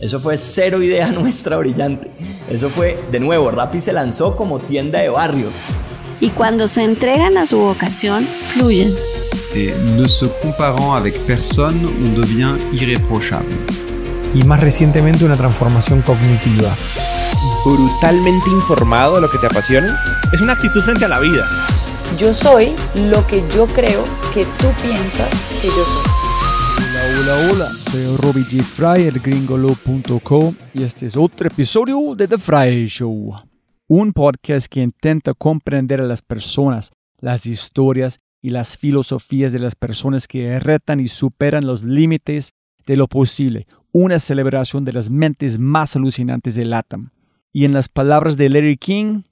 Eso fue cero idea nuestra brillante. Eso fue, de nuevo, Rappi se lanzó como tienda de barrio. Y cuando se entregan a su vocación, fluyen. Et ne se comparant avec personne, on devient irréprochable. Y más recientemente una transformación cognitiva. Brutalmente informado de lo que te apasiona. Es una actitud frente a la vida. Yo soy lo que yo creo que tú piensas que yo soy. Hola, hola. Soy Robbie G. Fry, el gringolo.co y este es otro episodio de The Fry Show. Un podcast que intenta comprender a las personas, las historias y las filosofías de las personas que retan y superan los límites de lo posible. Una celebración de las mentes más alucinantes de LATAM. Y en las palabras de Larry King,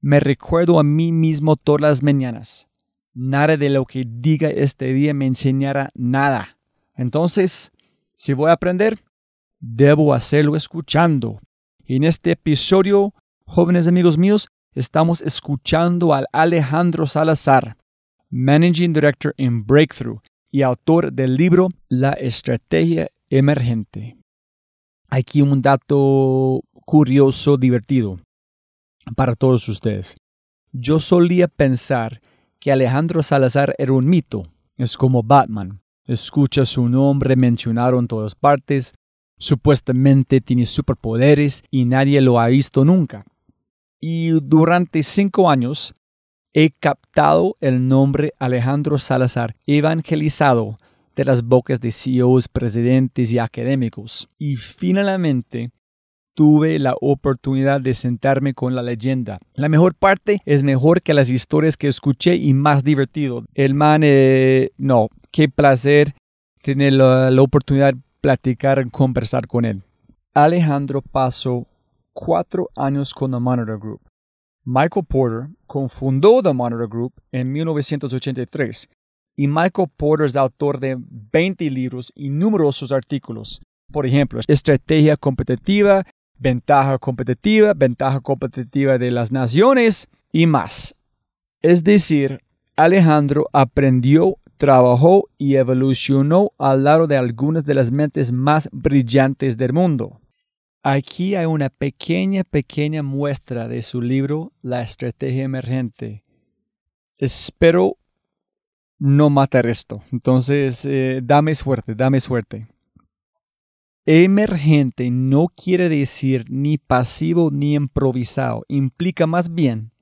me recuerdo a mí mismo todas las mañanas. Nada de lo que diga este día me enseñará nada. Entonces, si voy a aprender, debo hacerlo escuchando. En este episodio, jóvenes amigos míos, estamos escuchando al Alejandro Salazar, Managing Director en Breakthrough y autor del libro La Estrategia Emergente. Aquí un dato curioso, divertido para todos ustedes. Yo solía pensar que Alejandro Salazar era un mito. Es como Batman. Escucha su nombre mencionado en todas partes. Supuestamente tiene superpoderes y nadie lo ha visto nunca. Y durante cinco años he captado el nombre Alejandro Salazar evangelizado de las bocas de CEOs, presidentes y académicos. Y finalmente tuve la oportunidad de sentarme con la leyenda. La mejor parte es mejor que las historias que escuché y más divertido. El man, eh, no, qué placer tener la, oportunidad de platicar, conversar con él. Alejandro pasó cuatro años con The Monitor Group. Michael Porter confundó The Monitor Group en 1983 y Michael Porter es autor de 20 libros y numerosos artículos. Por ejemplo, Estrategia Competitiva, Ventaja Competitiva, Ventaja Competitiva de las Naciones y más. Es decir, Alejandro aprendió, trabajó y evolucionó al lado de algunas de las mentes más brillantes del mundo. Aquí hay una pequeña, pequeña muestra de su libro La Estrategia Emergente. Espero no matar esto. Entonces, eh, dame suerte, dame suerte. Emergente no quiere decir ni pasivo ni improvisado. Implica más bien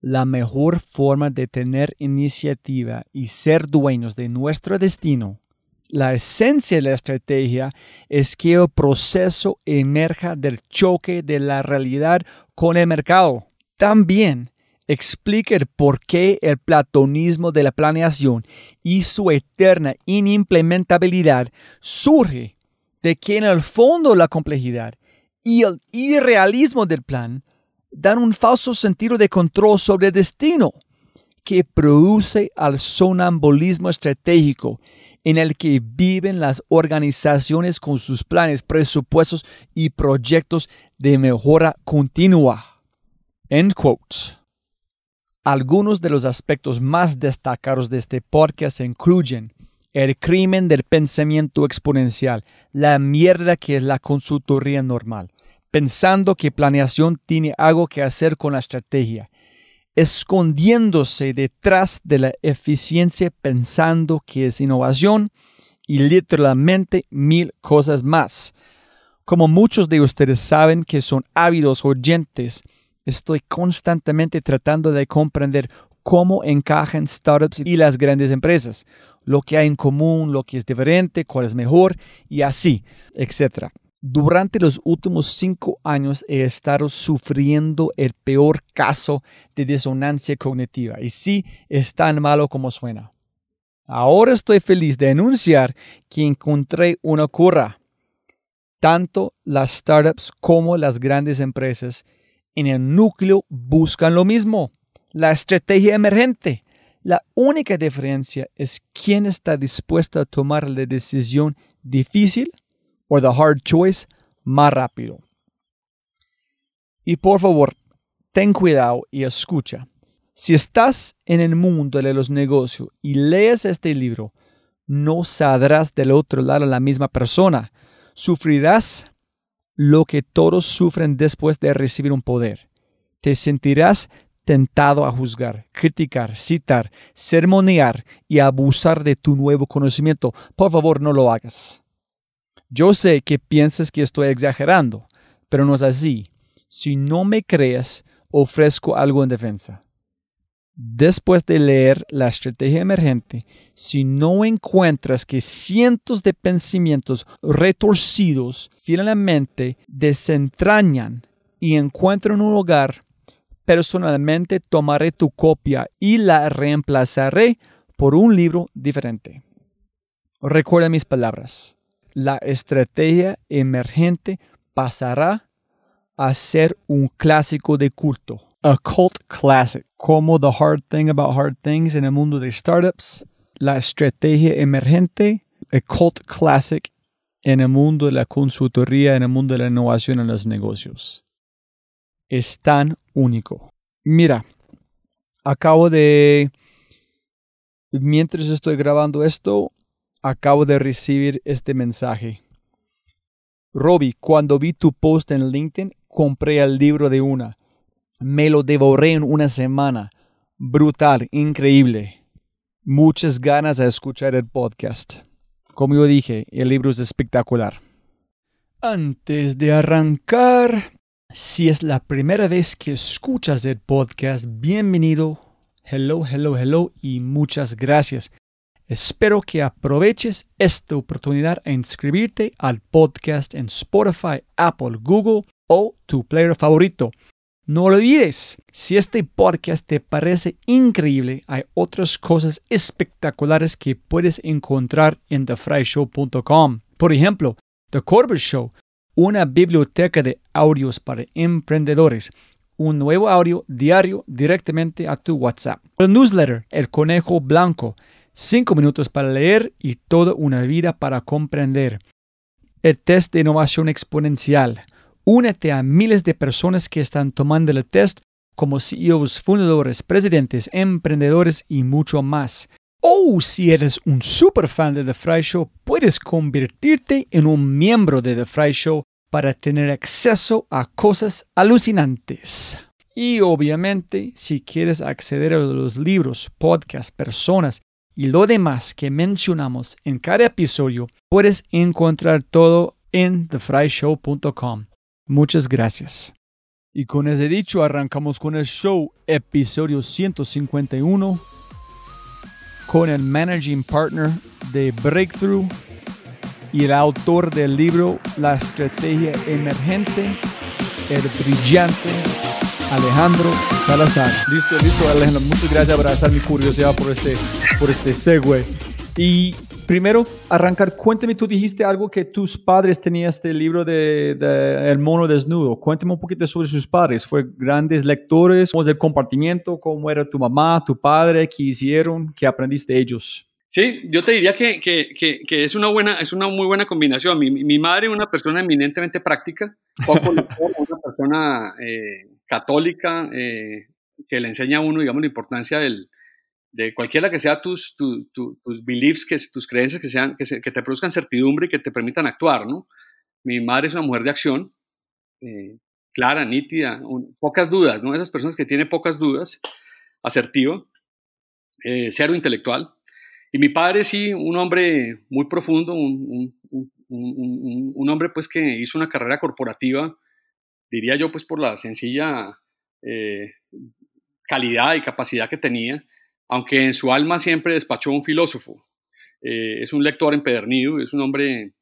la mejor forma de tener iniciativa y ser dueños de nuestro destino. La esencia de la estrategia es que el proceso emerja del choque de la realidad con el mercado. También explica el por qué el platonismo de la planeación y su eterna inimplementabilidad surge de que en el fondo la complejidad y el irrealismo del plan dan un falso sentido de control sobre el destino que produce al sonambulismo estratégico en el que viven las organizaciones con sus planes, presupuestos y proyectos de mejora continua. End quote. Algunos de los aspectos más destacados de este podcast incluyen el crimen del pensamiento exponencial, la mierda que es la consultoría normal, pensando que planeación tiene algo que hacer con la estrategia, escondiéndose detrás de la eficiencia pensando que es innovación y literalmente mil cosas más. Como muchos de ustedes saben que son ávidos oyentes, estoy constantemente tratando de comprender cómo encajan startups y las grandes empresas, lo que hay en común, lo que es diferente, cuál es mejor y así, etc. Durante los últimos cinco años he estado sufriendo el peor caso de disonancia cognitiva y sí es tan malo como suena. Ahora estoy feliz de anunciar que encontré una cura. Tanto las startups como las grandes empresas en el núcleo buscan lo mismo, la estrategia emergente. La única diferencia es quién está dispuesto a tomar la decisión difícil o the hard choice más rápido. Y por favor, ten cuidado y escucha. Si estás en el mundo de los negocios y lees este libro, no saldrás del otro lado la misma persona. Sufrirás lo que todos sufren después de recibir un poder. Te sentirás tentado a juzgar, criticar, citar, sermonear y abusar de tu nuevo conocimiento. Por favor, no lo hagas. Yo sé que piensas que estoy exagerando, pero no es así. Si no me crees, ofrezco algo en defensa. Después de leer la estrategia emergente, si no encuentras que cientos de pensamientos retorcidos finalmente desentrañan y encuentran un lugar, personalmente tomaré tu copia y la reemplazaré por un libro diferente. Recuerda mis palabras. La estrategia emergente pasará a ser un clásico de culto a cult classic, como The Hard Thing About Hard Things en el mundo de startups, la estrategia emergente, a cult classic en el mundo de la consultoría, en el mundo de la innovación en los negocios. Es tan único. Mira, acabo de, mientras estoy grabando esto, acabo de recibir este mensaje. Robbie, cuando vi tu post en LinkedIn, compré el libro de una me lo devoré en una semana. Brutal, increíble. Muchas ganas de escuchar el podcast. Como yo dije, el libro es espectacular. Antes de arrancar, si es la primera vez que escuchas el podcast, bienvenido. Hello, hello, hello y muchas gracias. Espero que aproveches esta oportunidad a inscribirte al podcast en Spotify, Apple, Google o tu player favorito. No olvides, si este podcast te parece increíble, hay otras cosas espectaculares que puedes encontrar en thefryshow.com. Por ejemplo, The Corbett Show, una biblioteca de audios para emprendedores, un nuevo audio diario directamente a tu WhatsApp. El newsletter, El Conejo Blanco, 5 minutos para leer y toda una vida para comprender. El test de innovación exponencial, Únete a miles de personas que están tomando el test como CEOs, fundadores, presidentes, emprendedores y mucho más. O si eres un super fan de The Fry Show, puedes convertirte en un miembro de The Fry Show para tener acceso a cosas alucinantes. Y obviamente, si quieres acceder a los libros, podcasts, personas y lo demás que mencionamos en cada episodio, puedes encontrar todo en thefryshow.com. Muchas gracias. Y con ese dicho arrancamos con el show, episodio 151, con el managing partner de Breakthrough y el autor del libro La estrategia emergente, el brillante Alejandro Salazar. Listo, listo, Alejandro. Muchas gracias por mi curiosidad por este, por este segue. Y primero, arrancar, cuéntame, tú dijiste algo que tus padres tenían este libro de, El mono desnudo. Cuéntame un poquito sobre sus padres. ¿Fue grandes lectores? ¿Cómo es el compartimiento? ¿Cómo era tu mamá, tu padre? ¿Qué hicieron? ¿Qué aprendiste de ellos? Sí, yo te diría que, que, que, es, una buena, es una muy buena combinación. Mi, mi madre una persona eminentemente práctica, poco una persona eh, católica eh, que le enseña a uno, digamos, la importancia del, de cualquiera que sea tus, tus beliefs, que, tus creencias que, sean, que, que, te produzcan certidumbre y que te permitan actuar, ¿no? Mi madre es una mujer de acción, eh, clara, nítida, pocas dudas, ¿no? Esas personas que tienen pocas dudas, asertiva, eh, cero intelectual. Y mi padre sí, un hombre muy profundo, un, un, un, hombre pues que hizo una carrera corporativa, diría yo pues por la sencilla eh, calidad y capacidad que tenía, aunque en su alma siempre despachó un filósofo. Eh, es un lector empedernido, es un hombre...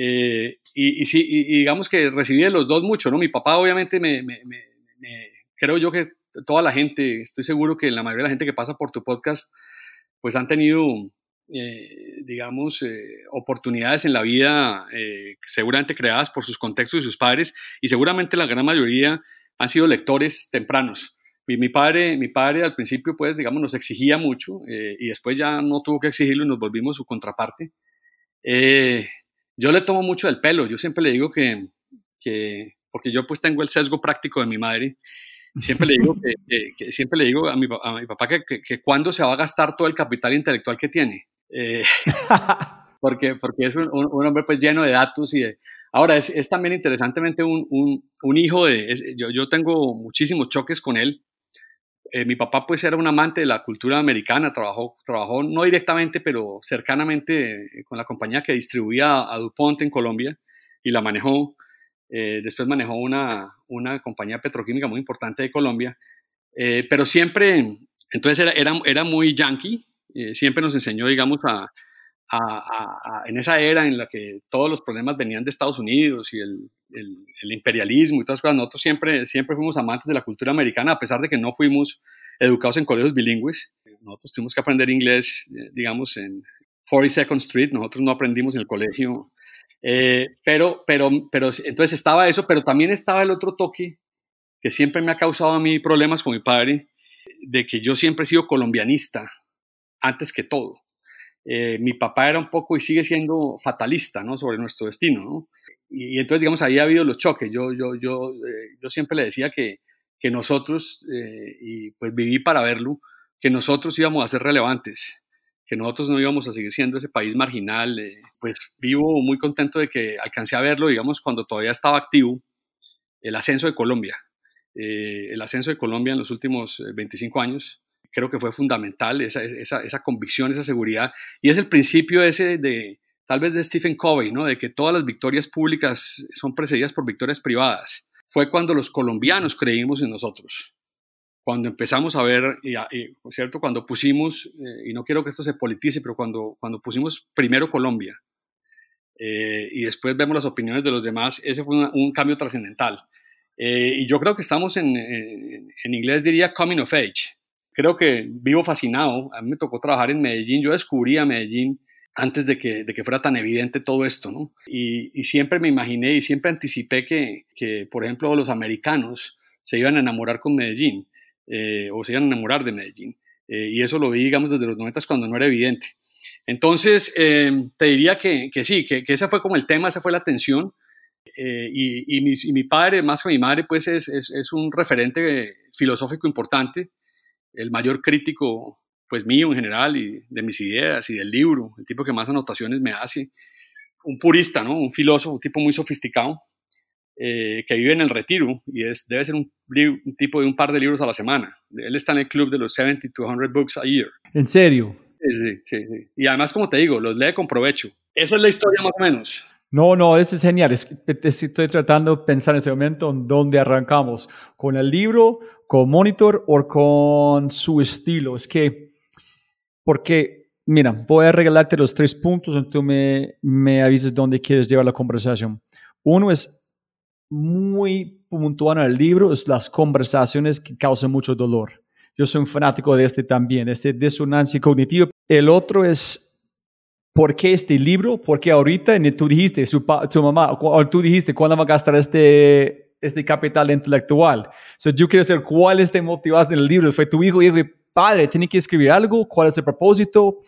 Eh, y, sí, digamos que recibí de los dos mucho, ¿no? Mi papá obviamente me, creo yo que toda la gente, estoy seguro que la mayoría de la gente que pasa por tu podcast, pues han tenido, eh, digamos, oportunidades en la vida seguramente creadas por sus contextos y sus padres, y seguramente la gran mayoría han sido lectores tempranos. Mi, padre, mi padre al principio, pues, digamos, nos exigía mucho eh, y después ya no tuvo que exigirlo y nos volvimos su contraparte. Eh, yo le tomo mucho del pelo, yo siempre le digo que, que, porque yo pues tengo el sesgo práctico de mi madre, siempre le digo, que, siempre le digo a mi, a mi papá que, que, cuándo se va a gastar todo el capital intelectual que tiene. Eh, porque, porque es un, un, hombre pues lleno de datos y de, Ahora, es, es también interesantemente un, un, un hijo de... es- yo, yo tengo muchísimos choques con él. Eh, mi papá pues era un amante de la cultura americana, trabajó, trabajó no directamente, pero cercanamente eh, con la compañía que distribuía a DuPont en Colombia y la manejó. Eh, después manejó una, una compañía petroquímica muy importante de Colombia. Eh, pero siempre, entonces era, era, era muy yankee, eh, siempre nos enseñó, digamos, a, a- a- a- en esa era en la que todos los problemas venían de Estados Unidos y el, el- el imperialismo y todas las cosas, nosotros siempre, siempre fuimos amantes de la cultura americana, a pesar de que no fuimos educados en colegios bilingües. Nosotros tuvimos que aprender inglés, eh, digamos, en 42nd Street, nosotros no aprendimos en el colegio. Eh, pero, pero, pero, entonces estaba eso, pero también estaba el otro toque que siempre me ha causado a mí problemas con mi padre, de que yo siempre he sido colombianista, antes que todo. Eh, mi papá era un poco y sigue siendo fatalista, ¿no? Sobre nuestro destino, ¿no? Y, y entonces, digamos, ahí ha habido los choques. Yo, yo, yo, eh, yo siempre le decía que, que nosotros, eh, y pues viví para verlo, que nosotros íbamos a ser relevantes, que nosotros no íbamos a seguir siendo ese país marginal. eh, pues vivo muy contento de que alcancé a verlo, digamos, cuando todavía estaba activo, el ascenso de Colombia. Eh, el ascenso de Colombia en los últimos eh, 25 años creo que fue fundamental, esa, esa, esa convicción, esa seguridad. Y es el principio ese de, tal vez de Stephen Covey, ¿no? de que todas las victorias públicas son precedidas por victorias privadas. Fue cuando los colombianos creímos en nosotros. Cuando empezamos a ver, y, y, ¿cierto? Cuando pusimos, eh, y no quiero que esto se politice, pero cuando, cuando pusimos primero Colombia eh, y después vemos las opiniones de los demás, ese fue una, un cambio trascendental. Eh, y yo creo que estamos en, en, en inglés diría coming of age creo que vivo fascinado. A mí me tocó trabajar en Medellín. Yo descubrí a Medellín antes de que, de que fuera tan evidente todo esto, ¿no? Y, y siempre me imaginé y siempre anticipé que, que, por ejemplo, los americanos se iban a enamorar con Medellín eh, o se iban a enamorar de Medellín. Eh, y eso lo vi, digamos, desde los 90 cuando no era evidente. Entonces, eh, te diría que, que sí, que, que, ese fue como el tema, esa fue la tensión. Eh, y, y, mi, y, mi, padre, más que mi madre, pues es, es, es un referente filosófico importante el mayor crítico, pues mío en general, y de mis ideas y del libro, el tipo que más anotaciones me hace, un purista, ¿no? Un filósofo, un tipo muy sofisticado, eh, que vive en el retiro y es, debe ser un, un, tipo de un par de libros a la semana. Él está en el club de los 70 to 100 books a year. ¿En serio? Sí, sí, sí. Y además, como te digo, los lee con provecho. Esa es la historia más o menos. No, no, este es genial. Es, estoy tratando de pensar en ese momento en dónde arrancamos. ¿Con el libro, con Monitor o con su estilo? Es que, porque, mira, voy a regalarte los tres puntos y tú me, me avisas dónde quieres llevar la conversación. Uno es muy puntual en el libro, es las conversaciones que causan mucho dolor. Yo soy un fanático de este también, este disonancia cognitiva. El otro es ¿Por qué este libro? Porque ahorita tú dijiste, su, tu mamá, o tú dijiste, ¿cuándo va a gastar este, este capital intelectual? So, yo quiero saber cuál es te motivaste en el libro. Fue tu hijo y dijo, padre, tiene que escribir algo, cuál es el propósito,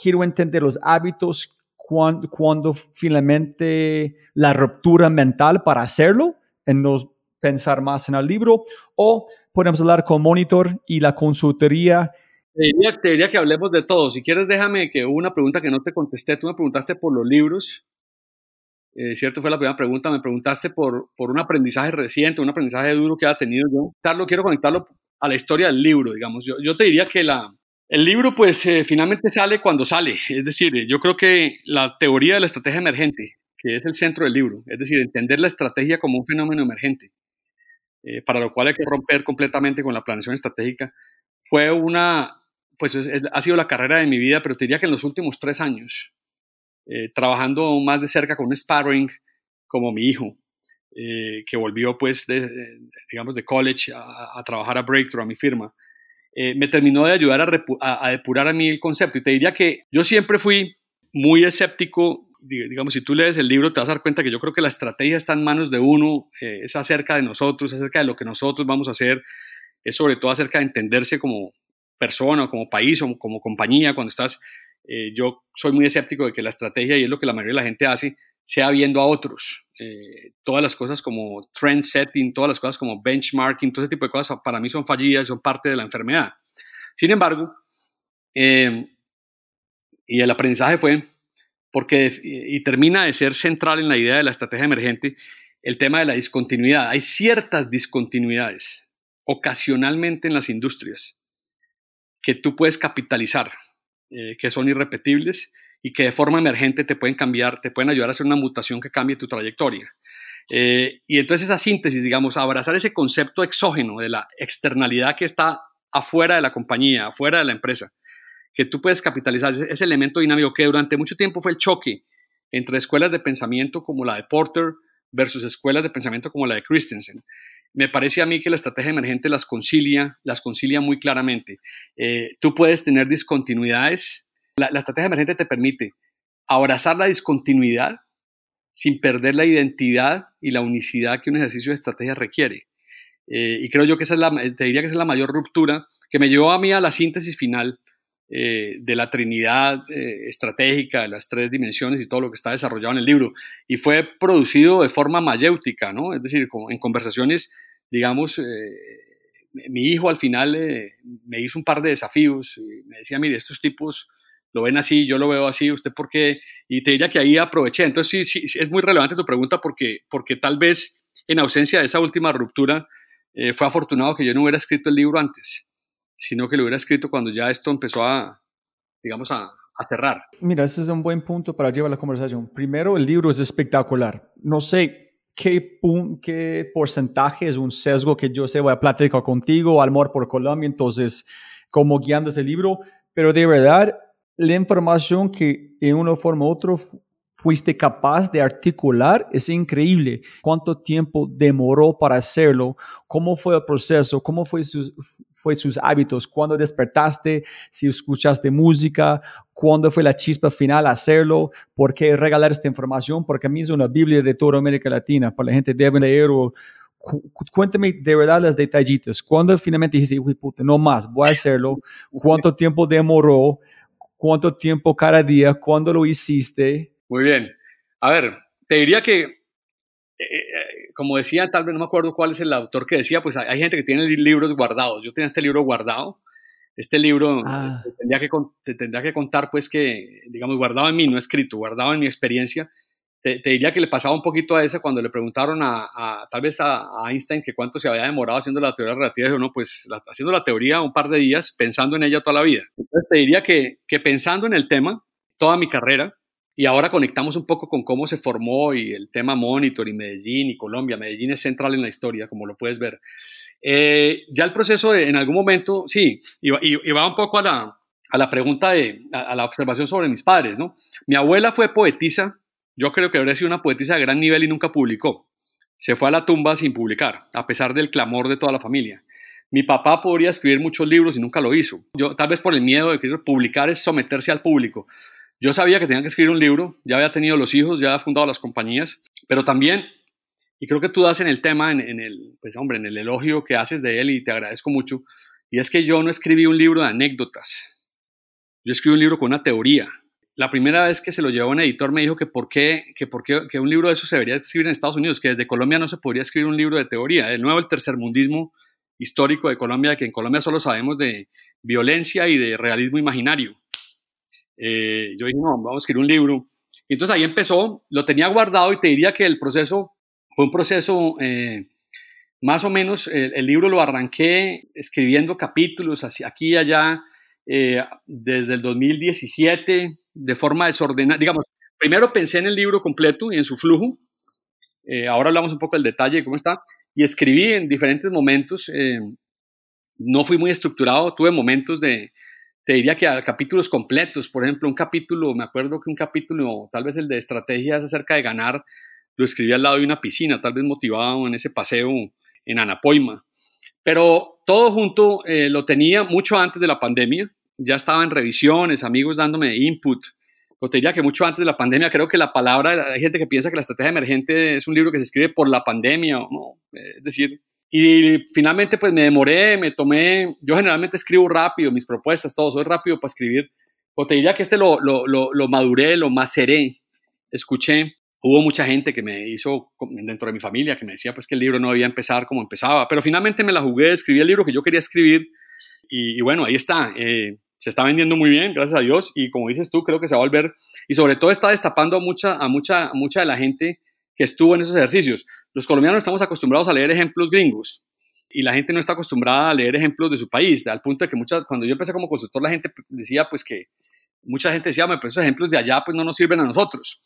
quiero entender los hábitos, cuando, cuando finalmente la ruptura mental para hacerlo, en no pensar más en el libro, o podemos hablar con Monitor y la consultoría te diría, te diría, que hablemos de todo. Si quieres, déjame que una pregunta que no te contesté. Tú me preguntaste por los libros. Eh, ¿Cierto? Fue la primera pregunta. Me preguntaste por, por un aprendizaje reciente, un aprendizaje duro que ha tenido yo. Carlos, quiero conectarlo a la historia del libro, digamos. Yo, yo te diría que la, el libro, pues, eh, finalmente sale cuando sale. Es decir, yo creo que la teoría de la estrategia emergente, que es el centro del libro, es decir, entender la estrategia como un fenómeno emergente, eh, para lo cual hay que romper completamente con la planeación estratégica, fue una pues es, es, ha sido la carrera de mi vida, pero te diría que en los últimos tres años, eh, trabajando más de cerca con un sparring como mi hijo, eh, que volvió pues, de, de, digamos, de college a, trabajar a Breakthrough, a mi firma, eh, me terminó de ayudar a, a, a, depurar a mí el concepto. Y te diría que yo siempre fui muy escéptico, digamos, si tú lees el libro te vas a dar cuenta que yo creo que la estrategia está en manos de uno, eh, es acerca de nosotros, es acerca de lo que nosotros vamos a hacer, es sobre todo acerca de entenderse como, persona, como país o como compañía, cuando estás, eh, yo soy muy escéptico de que la estrategia, y es lo que la mayoría de la gente hace, sea viendo a otros. Eh, todas las cosas como trend setting, todas las cosas como benchmarking, todo ese tipo de cosas para mí son fallidas, son parte de la enfermedad. Sin embargo, eh, y el aprendizaje fue, porque, y termina de ser central en la idea de la estrategia emergente, el tema de la discontinuidad. Hay ciertas discontinuidades ocasionalmente en las industrias que tú puedes capitalizar, eh, que son irrepetibles y que de forma emergente te pueden cambiar, te pueden ayudar a hacer una mutación que cambie tu trayectoria. Eh, y entonces esa síntesis, digamos, abrazar ese concepto exógeno de la externalidad que está afuera de la compañía, afuera de la empresa, que tú puedes capitalizar ese, elemento dinámico que durante mucho tiempo fue el choque entre escuelas de pensamiento como la de Porter versus escuelas de pensamiento como la de Christensen. Me parece a mí que la estrategia emergente las concilia, las concilia muy claramente. Eh, tú puedes tener discontinuidades. La, estrategia emergente te permite abrazar la discontinuidad sin perder la identidad y la unicidad que un ejercicio de estrategia requiere. Eh, y creo yo que esa es la, te diría que esa es la mayor ruptura que me llevó a mí a la síntesis final eh, de la trinidad eh, estratégica, de las tres dimensiones y todo lo que está desarrollado en el libro. Y fue producido de forma mayéutica, ¿no? Es decir, en conversaciones, digamos, mi hijo al final me hizo un par de desafíos y me decía, mire, estos tipos lo ven así, yo lo veo así, usted por qué, y te diría que ahí aproveché. Entonces sí, sí, es muy relevante tu pregunta porque, porque tal vez en ausencia de esa última ruptura eh, fue afortunado que yo no hubiera escrito el libro antes, sino que lo hubiera escrito cuando ya esto empezó a, digamos, a, a cerrar. Mira, ese es un buen punto para llevar la conversación. Primero, el libro es espectacular. No sé qué, qué porcentaje es un sesgo que yo sé, voy a platicar contigo, amor por Colombia, entonces, como guiando ese libro, pero de verdad la información que en una forma u otra fuiste capaz de articular es increíble. ¿Cuánto tiempo demoró para hacerlo? ¿Cómo fue el proceso? ¿Cómo fue sus, fue sus hábitos? ¿Cuándo despertaste? ¿Si escuchaste música? ¿Cuándo fue la chispa final a hacerlo? ¿Por qué regalar esta información? Porque a mí es una Biblia de toda América Latina. Para la gente debe leer cuéntame de verdad las detallitas. ¿Cuándo finalmente dijiste, uy, puta, no más, voy a hacerlo? ¿Cuánto tiempo demoró? cuánto tiempo cada día, cuándo lo hiciste. Muy bien. A ver, te diría que, eh, como decía, tal vez no me acuerdo cuál es el autor que decía, pues hay, gente que tiene libros guardados. Yo tenía este libro guardado. Este libro ah. tendría, que, te tendría que contar, pues que, digamos, guardado en mí, no escrito, guardado en mi experiencia, te, diría que le pasaba un poquito a esa cuando le preguntaron a, tal vez a, Einstein que cuánto se había demorado haciendo la teoría relativa, dijo, no, pues haciendo la teoría un par de días, pensando en ella toda la vida. Entonces te diría que, que pensando en el tema, toda mi carrera, y ahora conectamos un poco con cómo se formó y el tema Monitor y Medellín y Colombia. Medellín es central en la historia, como lo puedes ver. Eh, ya el proceso en algún momento, sí, y, y, va un poco a la, a la pregunta de, a, a, la observación sobre mis padres, ¿no? Mi abuela fue poetisa yo creo que habría sido una poetisa de gran nivel y nunca publicó. Se fue a la tumba sin publicar, a pesar del clamor de toda la familia. Mi papá podría escribir muchos libros y nunca lo hizo. Yo, tal vez por el miedo de que publicar es someterse al público. Yo sabía que tenía que escribir un libro, ya había tenido los hijos, ya había fundado las compañías, pero también, y creo que tú das en el tema, en, el, pues hombre, en el elogio que haces de él y te agradezco mucho, y es que yo no escribí un libro de anécdotas. Yo escribí un libro con una teoría, la primera vez que se lo llevó un editor me dijo que por qué, que por qué que un libro de eso se debería escribir en Estados Unidos, que desde Colombia no se podría escribir un libro de teoría. De nuevo, el tercermundismo histórico de Colombia, que en Colombia solo sabemos de violencia y de realismo imaginario. Eh, yo dije, no, vamos a escribir un libro. Y entonces ahí empezó, lo tenía guardado y te diría que el proceso fue un proceso, eh, más o menos, el, libro lo arranqué escribiendo capítulos aquí y allá, eh, desde el 2017 de forma desordenada. Digamos, primero pensé en el libro completo y en su flujo. Eh, ahora hablamos un poco del detalle de cómo está. Y escribí en diferentes momentos. Eh, no fui muy estructurado. Tuve momentos de, te diría que a capítulos completos. Por ejemplo, un capítulo, me acuerdo que un capítulo, tal vez el de estrategias acerca de ganar, lo escribí al lado de una piscina, tal vez motivado en ese paseo en Anapoima. Pero todo junto eh, lo tenía mucho antes de la pandemia, ya estaba en revisiones, amigos dándome input. Te diría que mucho antes de la pandemia, creo que la palabra, hay gente que piensa que la estrategia emergente es un libro que se escribe por la pandemia, ¿no? Es decir, y finalmente pues me demoré, me tomé, yo generalmente escribo rápido mis propuestas, todo, soy rápido para escribir. O te diría que este lo, lo, lo, lo maduré, lo maceré, escuché hubo mucha gente que me hizo dentro de mi familia que me decía pues que el libro no debía empezar como empezaba, pero finalmente me la jugué, escribí el libro que yo quería escribir y, bueno, ahí está. Eh, se está vendiendo muy bien, gracias a Dios, y como dices tú, creo que se va a volver, y sobre todo está destapando a mucha, a mucha, a mucha de la gente que estuvo en esos ejercicios. Los colombianos estamos acostumbrados a leer ejemplos gringos, y la gente no está acostumbrada a leer ejemplos de su país, al punto de que muchas, cuando yo empecé como consultor, la gente decía pues que, mucha gente decía, pero esos ejemplos de allá pues no nos sirven a nosotros.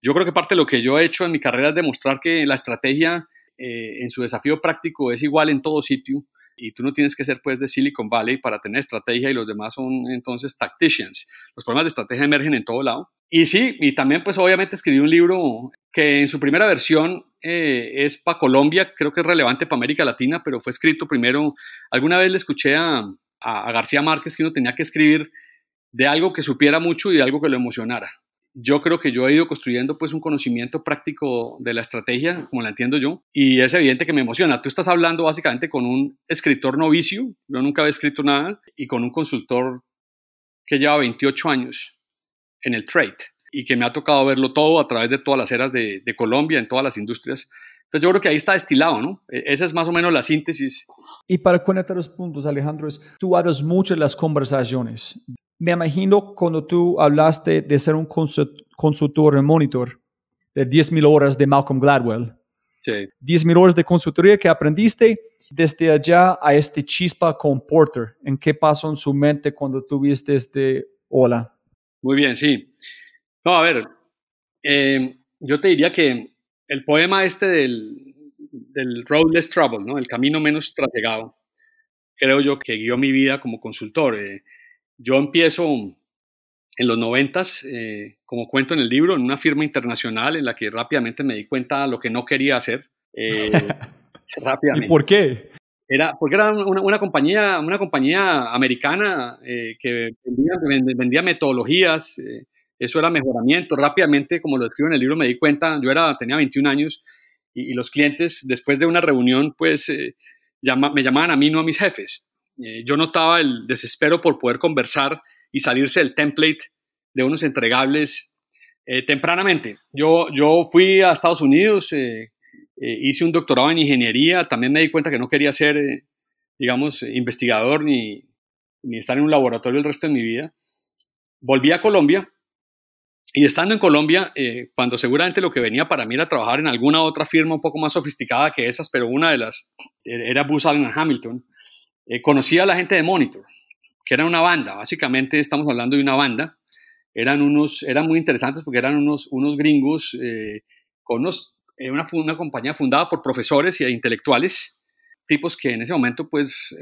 Yo creo que parte de lo que yo he hecho en mi carrera es demostrar que la estrategia eh, en su desafío práctico es igual en todo sitio y tú no tienes que ser pues de Silicon Valley para tener estrategia y los demás son entonces tacticians. Los problemas de estrategia emergen en todo lado. Y sí, y también pues obviamente escribí un libro que en su primera versión eh, es para Colombia, creo que es relevante para América Latina, pero fue escrito primero, alguna vez le escuché a, a García Márquez que uno tenía que escribir de algo que supiera mucho y de algo que lo emocionara yo creo que yo he ido construyendo pues un conocimiento práctico de la estrategia, como la entiendo yo, y es evidente que me emociona. Tú estás hablando básicamente con un escritor novicio, yo nunca había escrito nada, y con un consultor que lleva 28 años en el trade y que me ha tocado verlo todo a través de todas las eras de, Colombia, en todas las industrias. Entonces yo creo que ahí está destilado, ¿no? E, esa es más o menos la síntesis. Y para conectar los puntos, Alejandro, tú hablas mucho en las conversaciones me imagino cuando tú hablaste de ser un consultor en monitor de 10.000 horas de Malcolm Gladwell. Sí. 10.000 horas de consultoría que aprendiste desde allá a este chispa con Porter. ¿En qué pasó en su mente cuando tuviste este hola? Muy bien, sí. No, a ver, eh, yo te diría que el poema este del, del Road Less Trouble, ¿no? el camino menos trasegado, creo yo que guió mi vida como consultor. Eh, yo empiezo en los noventas, eh, como cuento en el libro, en una firma internacional en la que rápidamente me di cuenta de lo que no quería hacer. Eh, rápidamente. ¿Y por qué? Era, porque era una, compañía, una compañía americana eh, que vendía, metodologías, eso era mejoramiento. Rápidamente, como lo escribo en el libro, me di cuenta, yo era, tenía 21 años y, los clientes, después de una reunión, pues me llamaban a mí, no a mis jefes. Eh, yo notaba el desespero por poder conversar y salirse del template de unos entregables eh, tempranamente. Yo, yo fui a Estados Unidos, eh, hice un doctorado en ingeniería, también me di cuenta que no quería ser, digamos, investigador ni, ni estar en un laboratorio el resto de mi vida. Volví a Colombia y estando en Colombia, cuando seguramente lo que venía para mí era trabajar en alguna otra firma un poco más sofisticada que esas, pero una de las era Booz Allen Hamilton, eh, conocí a la gente de Monitor, que era una banda, básicamente estamos hablando de una banda, eran, unos, eran muy interesantes porque eran unos, unos gringos eh, con unos, eh, una, una, compañía fundada por profesores e intelectuales, tipos que en ese momento pues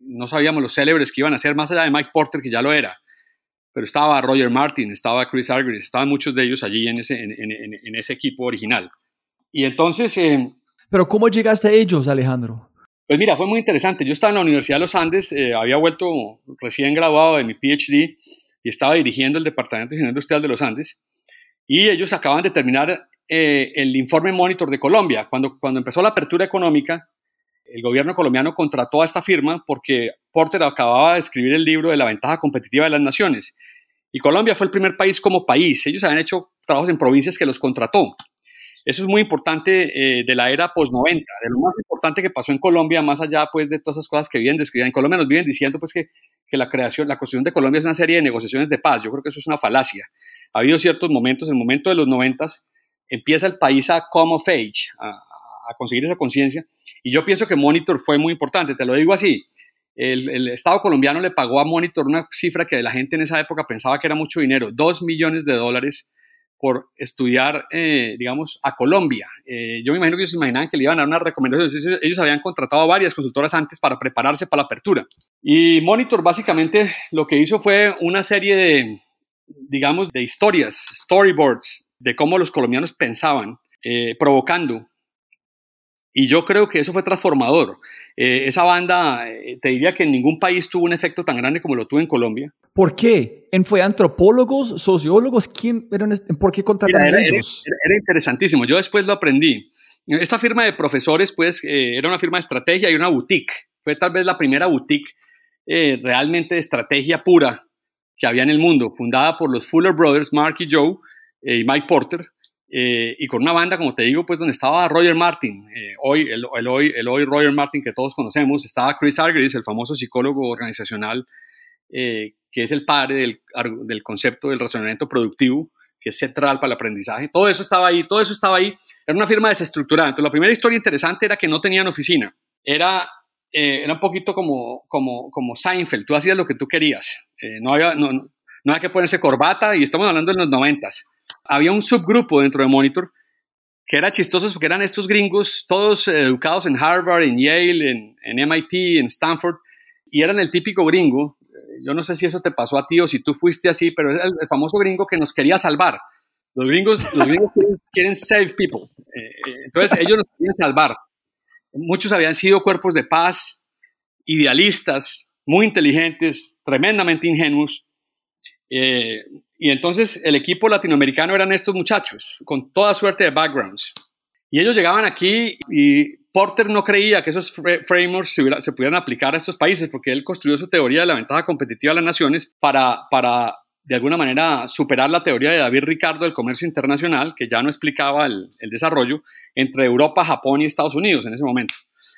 no sabíamos los célebres que iban a ser, más allá de Mike Porter, que ya lo era, pero estaba Roger Martin, estaba Chris Argyris, estaban muchos de ellos allí en ese, en, en, en ese equipo original. Y entonces... pero ¿cómo llegaste a ellos, Alejandro? Pues mira, fue muy interesante. Yo estaba en la Universidad de los Andes, eh, había vuelto recién graduado de mi PhD y estaba dirigiendo el Departamento de Ingeniería Industrial de los Andes. Y ellos acaban de terminar eh, el informe Monitor de Colombia. Cuando, cuando empezó la apertura económica, el gobierno colombiano contrató a esta firma porque Porter acababa de escribir el libro de la ventaja competitiva de las naciones. Y Colombia fue el primer país como país. Ellos habían hecho trabajos en provincias que los contrató. Eso es muy importante eh, de la era post-90, de lo más importante que pasó en Colombia, más allá pues de todas esas cosas que vienen describiendo. En Colombia nos vienen diciendo pues que, la creación, la construcción de Colombia es una serie de negociaciones de paz. Yo creo que eso es una falacia. Ha habido ciertos momentos, el momento de los 90 empieza el país a come of age, a, conseguir esa conciencia. Y yo pienso que Monitor fue muy importante, te lo digo así. El, Estado colombiano le pagó a Monitor una cifra que la gente en esa época pensaba que era mucho dinero, dos millones de dólares por estudiar, eh, digamos, a Colombia. Eh, yo me imagino que ellos se imaginaban que le iban a dar una recomendación. Ellos habían contratado a varias consultoras antes para prepararse para la apertura. Y Monitor básicamente lo que hizo fue una serie de, digamos, de historias, storyboards, de cómo los colombianos pensaban, eh, provocando. Y yo creo que eso fue transformador. esa banda, te diría que en ningún país tuvo un efecto tan grande como lo tuvo en Colombia. ¿Por qué? ¿Fue antropólogos, sociólogos? ¿Quién eran, ¿Por qué contrataron ellos? Era, interesantísimo. Yo después lo aprendí. Esta firma de profesores, pues, eh, era una firma de estrategia y una boutique. Fue tal vez la primera boutique eh, realmente de estrategia pura que había en el mundo, fundada por los Fuller Brothers, Mark y Joe, eh, y Mike Porter, y con una banda, como te digo, pues donde estaba Roger Martin, hoy, el, hoy, el hoy Roger Martin que todos conocemos, estaba Chris Argyris, el famoso psicólogo organizacional eh, que es el padre del, del, concepto del razonamiento productivo, que es central para el aprendizaje. Todo eso estaba ahí, todo eso estaba ahí. Era una firma desestructurada. Entonces, la primera historia interesante era que no tenían oficina. Era, eh, era un poquito como, como, como Seinfeld. Tú hacías lo que tú querías. Eh, no, había, no, no, había que ponerse corbata y estamos hablando de los noventas. Había un subgrupo dentro de Monitor que era chistoso porque eran estos gringos, todos educados en Harvard, en Yale, en, en MIT, en Stanford, y eran el típico gringo yo no sé si eso te pasó a ti o si tú fuiste así, pero es el, famoso gringo que nos quería salvar. Los gringos, los gringos quieren, save people. Eh, eh, entonces ellos nos querían salvar. Muchos habían sido cuerpos de paz, idealistas, muy inteligentes, tremendamente ingenuos. Eh, y entonces el equipo latinoamericano eran estos muchachos, con toda suerte de backgrounds. Y ellos llegaban aquí y Porter no creía que esos frameworks se, pudieran aplicar a estos países porque él construyó su teoría de la ventaja competitiva de las naciones para, para de alguna manera superar la teoría de David Ricardo del comercio internacional, que ya no explicaba el, desarrollo entre Europa, Japón y Estados Unidos en ese momento.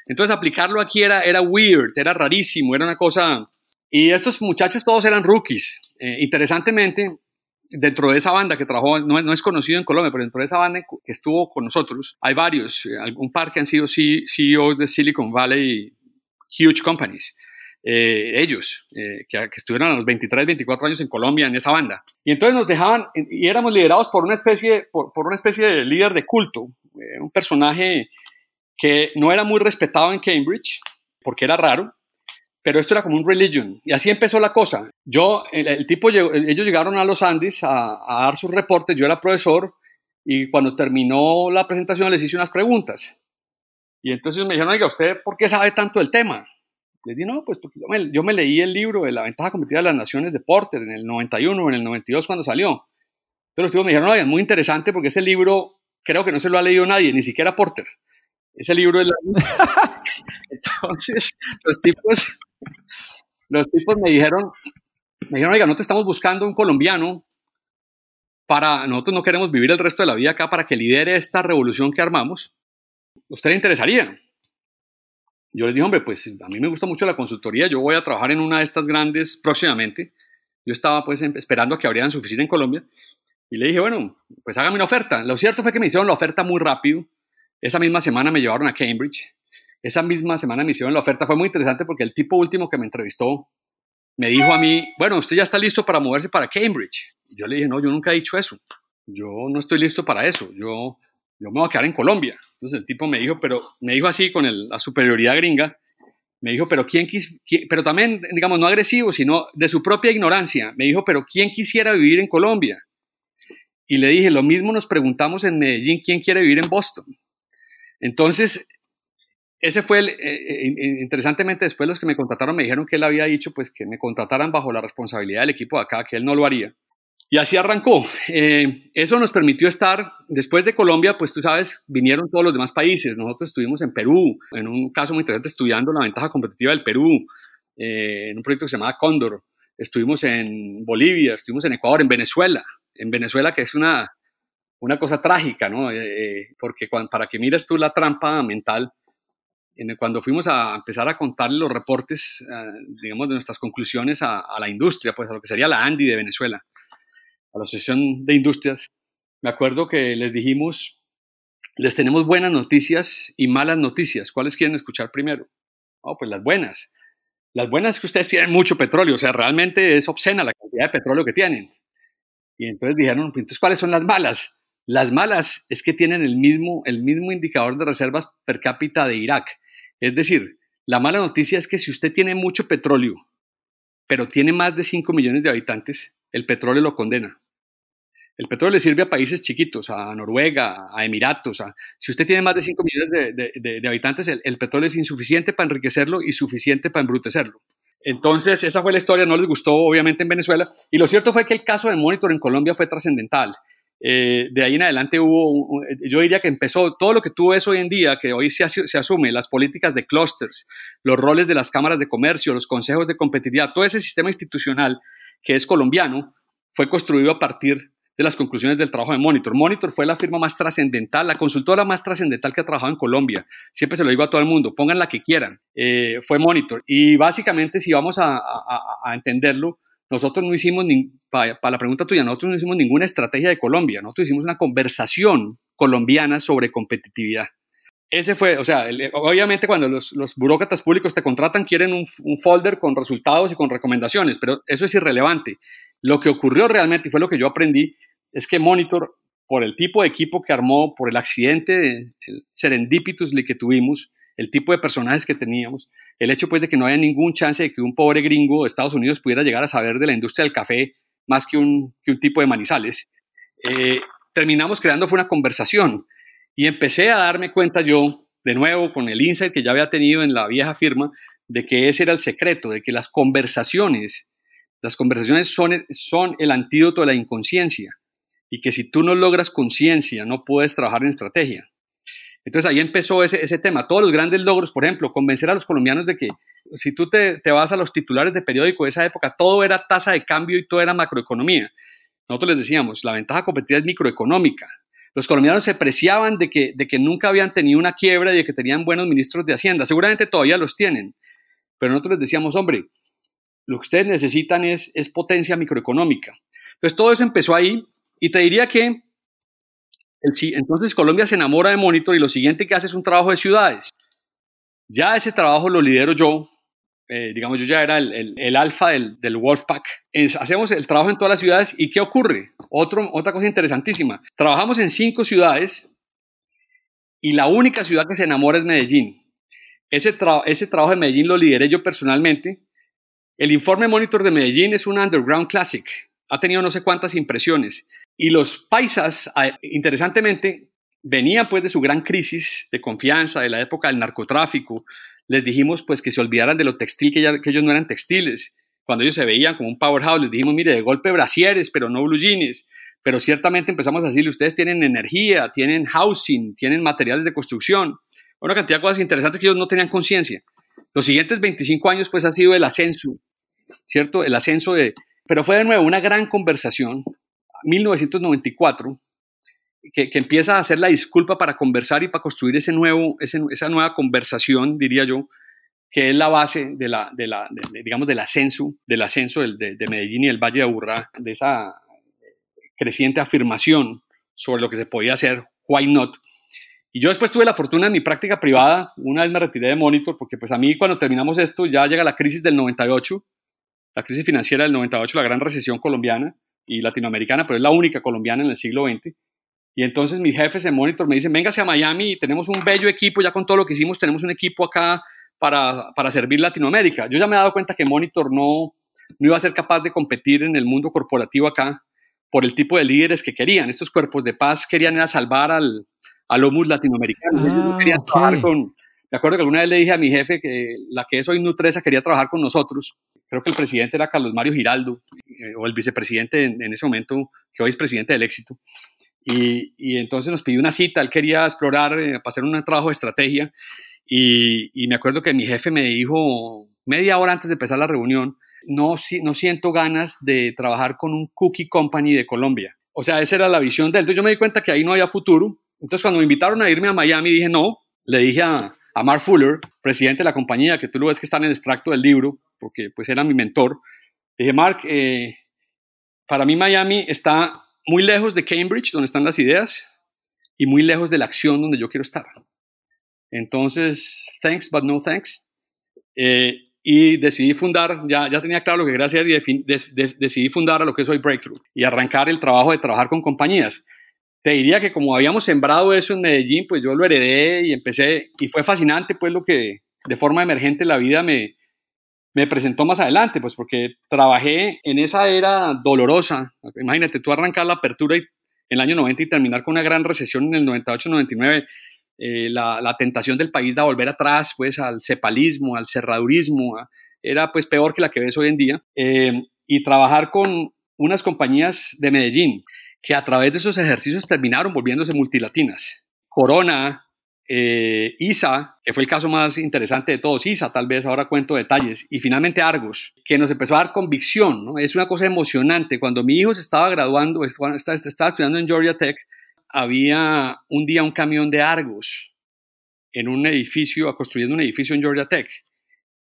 Entonces aplicarlo aquí era, era weird, era rarísimo, era una cosa... Y estos muchachos todos eran rookies. Eh, interesantemente, dentro de esa banda que trabajó, no, es conocido en Colombia, pero dentro de esa banda que estuvo con nosotros, hay varios, eh, algún par que han sido CEOs de Silicon Valley, huge companies. Eh, ellos, eh, que, estuvieron a los 23, 24 años en Colombia en esa banda. Y entonces nos dejaban, y éramos liderados por una especie, por, por una especie de líder de culto, un personaje que no era muy respetado en Cambridge, porque era raro, pero esto era como un religion. Y así empezó la cosa. Yo, el, tipo, ellos llegaron a los Andes a, dar sus reportes, yo era profesor, y cuando terminó la presentación les hice unas preguntas. Y entonces me dijeron, oiga, ¿usted por qué sabe tanto del tema? Les dije, no, pues yo me, leí el libro de la ventaja competitiva de las naciones de Porter en el 91 o en el 92 cuando salió. Pero los tipos me dijeron, oiga, es muy interesante porque ese libro creo que no se lo ha leído nadie, ni siquiera Porter. Ese libro es la... Entonces, los tipos, los tipos me dijeron, me dijeron, oiga, no te estamos buscando un colombiano para, nosotros no queremos vivir el resto de la vida acá para que lidere esta revolución que armamos. ¿Usted le interesaría? Yo les dije, hombre, pues a mí me gusta mucho la consultoría, yo voy a trabajar en una de estas grandes próximamente. Yo estaba pues em, esperando a que abrieran su oficina en Colombia y le dije, bueno, pues hágame una oferta. Lo cierto fue que me hicieron la oferta muy rápido. Esa misma semana me llevaron a Cambridge esa misma semana me hicieron la oferta. Fue muy interesante porque el tipo último que me entrevistó me dijo a mí, bueno, usted ya está listo para moverse para Cambridge. yo le dije, no, yo nunca he dicho eso. Yo no estoy listo para eso. Yo, yo me voy a quedar en Colombia. Entonces el tipo me dijo, pero me dijo así con la superioridad gringa. Me dijo, pero pero también, digamos, no agresivo, sino de su propia ignorancia. Me dijo, pero ¿quién quisiera vivir en Colombia? Y le dije, lo mismo nos preguntamos en Medellín, ¿quién quiere vivir en Boston? Entonces, ese fue el, eh, eh, interesantemente después los que me contrataron me dijeron que él había dicho pues que me contrataran bajo la responsabilidad del equipo de acá, que él no lo haría. Y así arrancó. Eh, eso nos permitió estar, después de Colombia, pues tú sabes, vinieron todos los demás países. Nosotros estuvimos en Perú, en un caso muy interesante, estudiando la ventaja competitiva del Perú, en un proyecto que se llamaba Cóndor. Estuvimos en Bolivia, estuvimos en Ecuador, en Venezuela. En Venezuela, que es una, una cosa trágica, ¿no? porque para que mires tú la trampa mental, cuando fuimos a empezar a contarle los reportes, eh, digamos, de nuestras conclusiones a, la industria, pues a lo que sería la ANDI de Venezuela, a la Asociación de Industrias, me acuerdo que les dijimos, les tenemos buenas noticias y malas noticias. ¿Cuáles quieren escuchar primero? Oh, pues las buenas. Las buenas es que ustedes tienen mucho petróleo, o sea, realmente es obscena la cantidad de petróleo que tienen. Y entonces dijeron, pues, entonces, ¿cuáles son las malas? Las malas es que tienen el mismo, el mismo indicador de reservas per cápita de Irak. Es decir, la mala noticia es que si usted tiene mucho petróleo, pero tiene más de 5 millones de habitantes, el petróleo lo condena. El petróleo le sirve a países chiquitos, a Noruega, a Emiratos. si usted tiene más de 5 millones de, habitantes, el, petróleo es insuficiente para enriquecerlo y suficiente para embrutecerlo. Entonces, esa fue la historia, no les gustó obviamente en Venezuela. Y lo cierto fue que el caso del Monitor en Colombia fue trascendental. Eh, de ahí en adelante hubo, yo diría que empezó todo lo que tú ves hoy en día, que hoy se, asume, las políticas de clusters, los roles de las cámaras de comercio, los consejos de competitividad, todo ese sistema institucional que es colombiano, fue construido a partir de las conclusiones del trabajo de Monitor. Monitor fue la firma más trascendental, la consultora más trascendental que ha trabajado en Colombia. Siempre se lo digo a todo el mundo, pongan la que quieran. Eh, fue Monitor. Y básicamente, si vamos a, entenderlo, nosotros no hicimos, para, la pregunta tuya, nosotros no hicimos ninguna estrategia de Colombia, nosotros hicimos una conversación colombiana sobre competitividad. Ese fue, o sea, obviamente cuando los, burócratas públicos te contratan quieren un, un, folder con resultados y con recomendaciones, pero eso es irrelevante. Lo que ocurrió realmente, y fue lo que yo aprendí, es que Monitor, por el tipo de equipo que armó, por el accidente el que tuvimos, el tipo de personajes que teníamos, el hecho pues de que no había ningún chance de que un pobre gringo de Estados Unidos pudiera llegar a saber de la industria del café más que un, un tipo de manizales, eh, terminamos creando fue una conversación y empecé a darme cuenta yo, de nuevo, con el insight que ya había tenido en la vieja firma, de que ese era el secreto, de que las conversaciones, las conversaciones son, son el antídoto de la inconsciencia y que si tú no logras conciencia, no puedes trabajar en estrategia. Entonces ahí empezó ese, ese, tema. Todos los grandes logros, por ejemplo, convencer a los colombianos de que si tú te, te, vas a los titulares de periódico de esa época, todo era tasa de cambio y todo era macroeconomía. Nosotros les decíamos, la ventaja competitiva es microeconómica. Los colombianos se preciaban de que, de que nunca habían tenido una quiebra y de que tenían buenos ministros de Hacienda. Seguramente todavía los tienen. Pero nosotros les decíamos, hombre, lo que ustedes necesitan es, es potencia microeconómica. Entonces todo eso empezó ahí y te diría que entonces Colombia se enamora de Monitor y lo siguiente que hace es un trabajo de ciudades. Ya ese trabajo lo lidero yo, eh, digamos, yo ya era el, alfa del, Wolfpack. hacemos el trabajo en todas las ciudades y ¿qué ocurre? Otra cosa interesantísima. Trabajamos en cinco ciudades y la única ciudad que se enamora es Medellín. Ese trabajo de Medellín lo lideré yo personalmente. El informe Monitor de Medellín es un underground classic. Ha tenido no sé cuántas impresiones. Y los paisas, interesantemente, venían pues de su gran crisis de confianza, de la época del narcotráfico. Les dijimos pues que se olvidaran de lo textil, que, ya, que ellos no eran textiles. Cuando ellos se veían como un powerhouse, les dijimos, mire, de golpe brasieres, pero no blue jeans. Pero ciertamente empezamos a decirle, ustedes tienen energía, tienen housing, tienen materiales de construcción. Una cantidad de cosas interesantes que ellos no tenían conciencia. Los siguientes 25 años pues ha sido el ascenso, ¿cierto? El ascenso de... Pero fue de nuevo una gran conversación 1994, que, que, empieza a hacer la disculpa para conversar y para construir ese nuevo, esa nueva conversación, diría yo, que es la base de la, de la digamos, del ascenso, del ascenso de, Medellín y el Valle de Aburrá, de esa creciente afirmación sobre lo que se podía hacer, why not. Y yo después tuve la fortuna en mi práctica privada, una vez me retiré de Monitor, porque pues a mí cuando terminamos esto ya llega la crisis del 98, la crisis financiera del 98, la gran recesión colombiana, y latinoamericana, pero es la única colombiana en el siglo XX. Y entonces mis jefes en Monitor me dicen, véngase a Miami tenemos un bello equipo, ya con todo lo que hicimos, tenemos un equipo acá para, para servir Latinoamérica. Yo ya me he dado cuenta que Monitor no, no iba a ser capaz de competir en el mundo corporativo acá por el tipo de líderes que querían. Estos cuerpos de paz querían era salvar al, al homus latinoamericano. no querían ah, trabajar con... Me acuerdo que alguna vez le dije a mi jefe que la que es hoy Nutresa quería trabajar con nosotros. Creo que el presidente era Carlos Mario Giraldo. Eh, o el vicepresidente en, ese momento, que hoy es presidente del éxito. Y, y entonces nos pidió una cita, él quería explorar, eh, hacer un trabajo de estrategia. Y, y, me acuerdo que mi jefe me dijo, media hora antes de empezar la reunión, no, no siento ganas de trabajar con un cookie company de Colombia. O sea, esa era la visión de él. Entonces yo me di cuenta que ahí no había futuro. Entonces cuando me invitaron a irme a Miami, dije no. Le dije a, a Mark Fuller, presidente de la compañía, que tú lo ves que está en el extracto del libro, porque pues era mi mentor, Dije, Mark, eh, para mí Miami está muy lejos de Cambridge, donde están las ideas, y muy lejos de la acción donde yo quiero estar. Entonces, thanks, but no thanks. Eh, y decidí fundar, ya, ya tenía claro lo que quería hacer y decidí fundar a lo que es hoy Breakthrough y arrancar el trabajo de trabajar con compañías. Te diría que como habíamos sembrado eso en Medellín, pues yo lo heredé y empecé, y fue fascinante pues lo que de forma emergente la vida me, me presentó más adelante, pues porque trabajé en esa era dolorosa. Imagínate tú arrancar la apertura en el año 90 y terminar con una gran recesión en el 98-99. Eh, la, tentación del país de volver atrás, pues al cepalismo, al cerradurismo, era pues peor que la que ves hoy en día. Eh, y trabajar con unas compañías de Medellín que a través de esos ejercicios terminaron volviéndose multilatinas. Corona, eh, ISA, que fue el caso más interesante de todos, ISA tal vez, ahora cuento detalles, y finalmente Argos, que nos empezó a dar convicción. Es una cosa emocionante. Cuando mi hijo se estaba graduando, estaba, estaba estudiando en Georgia Tech, había un día un camión de Argos en un edificio, construyendo un edificio en Georgia Tech.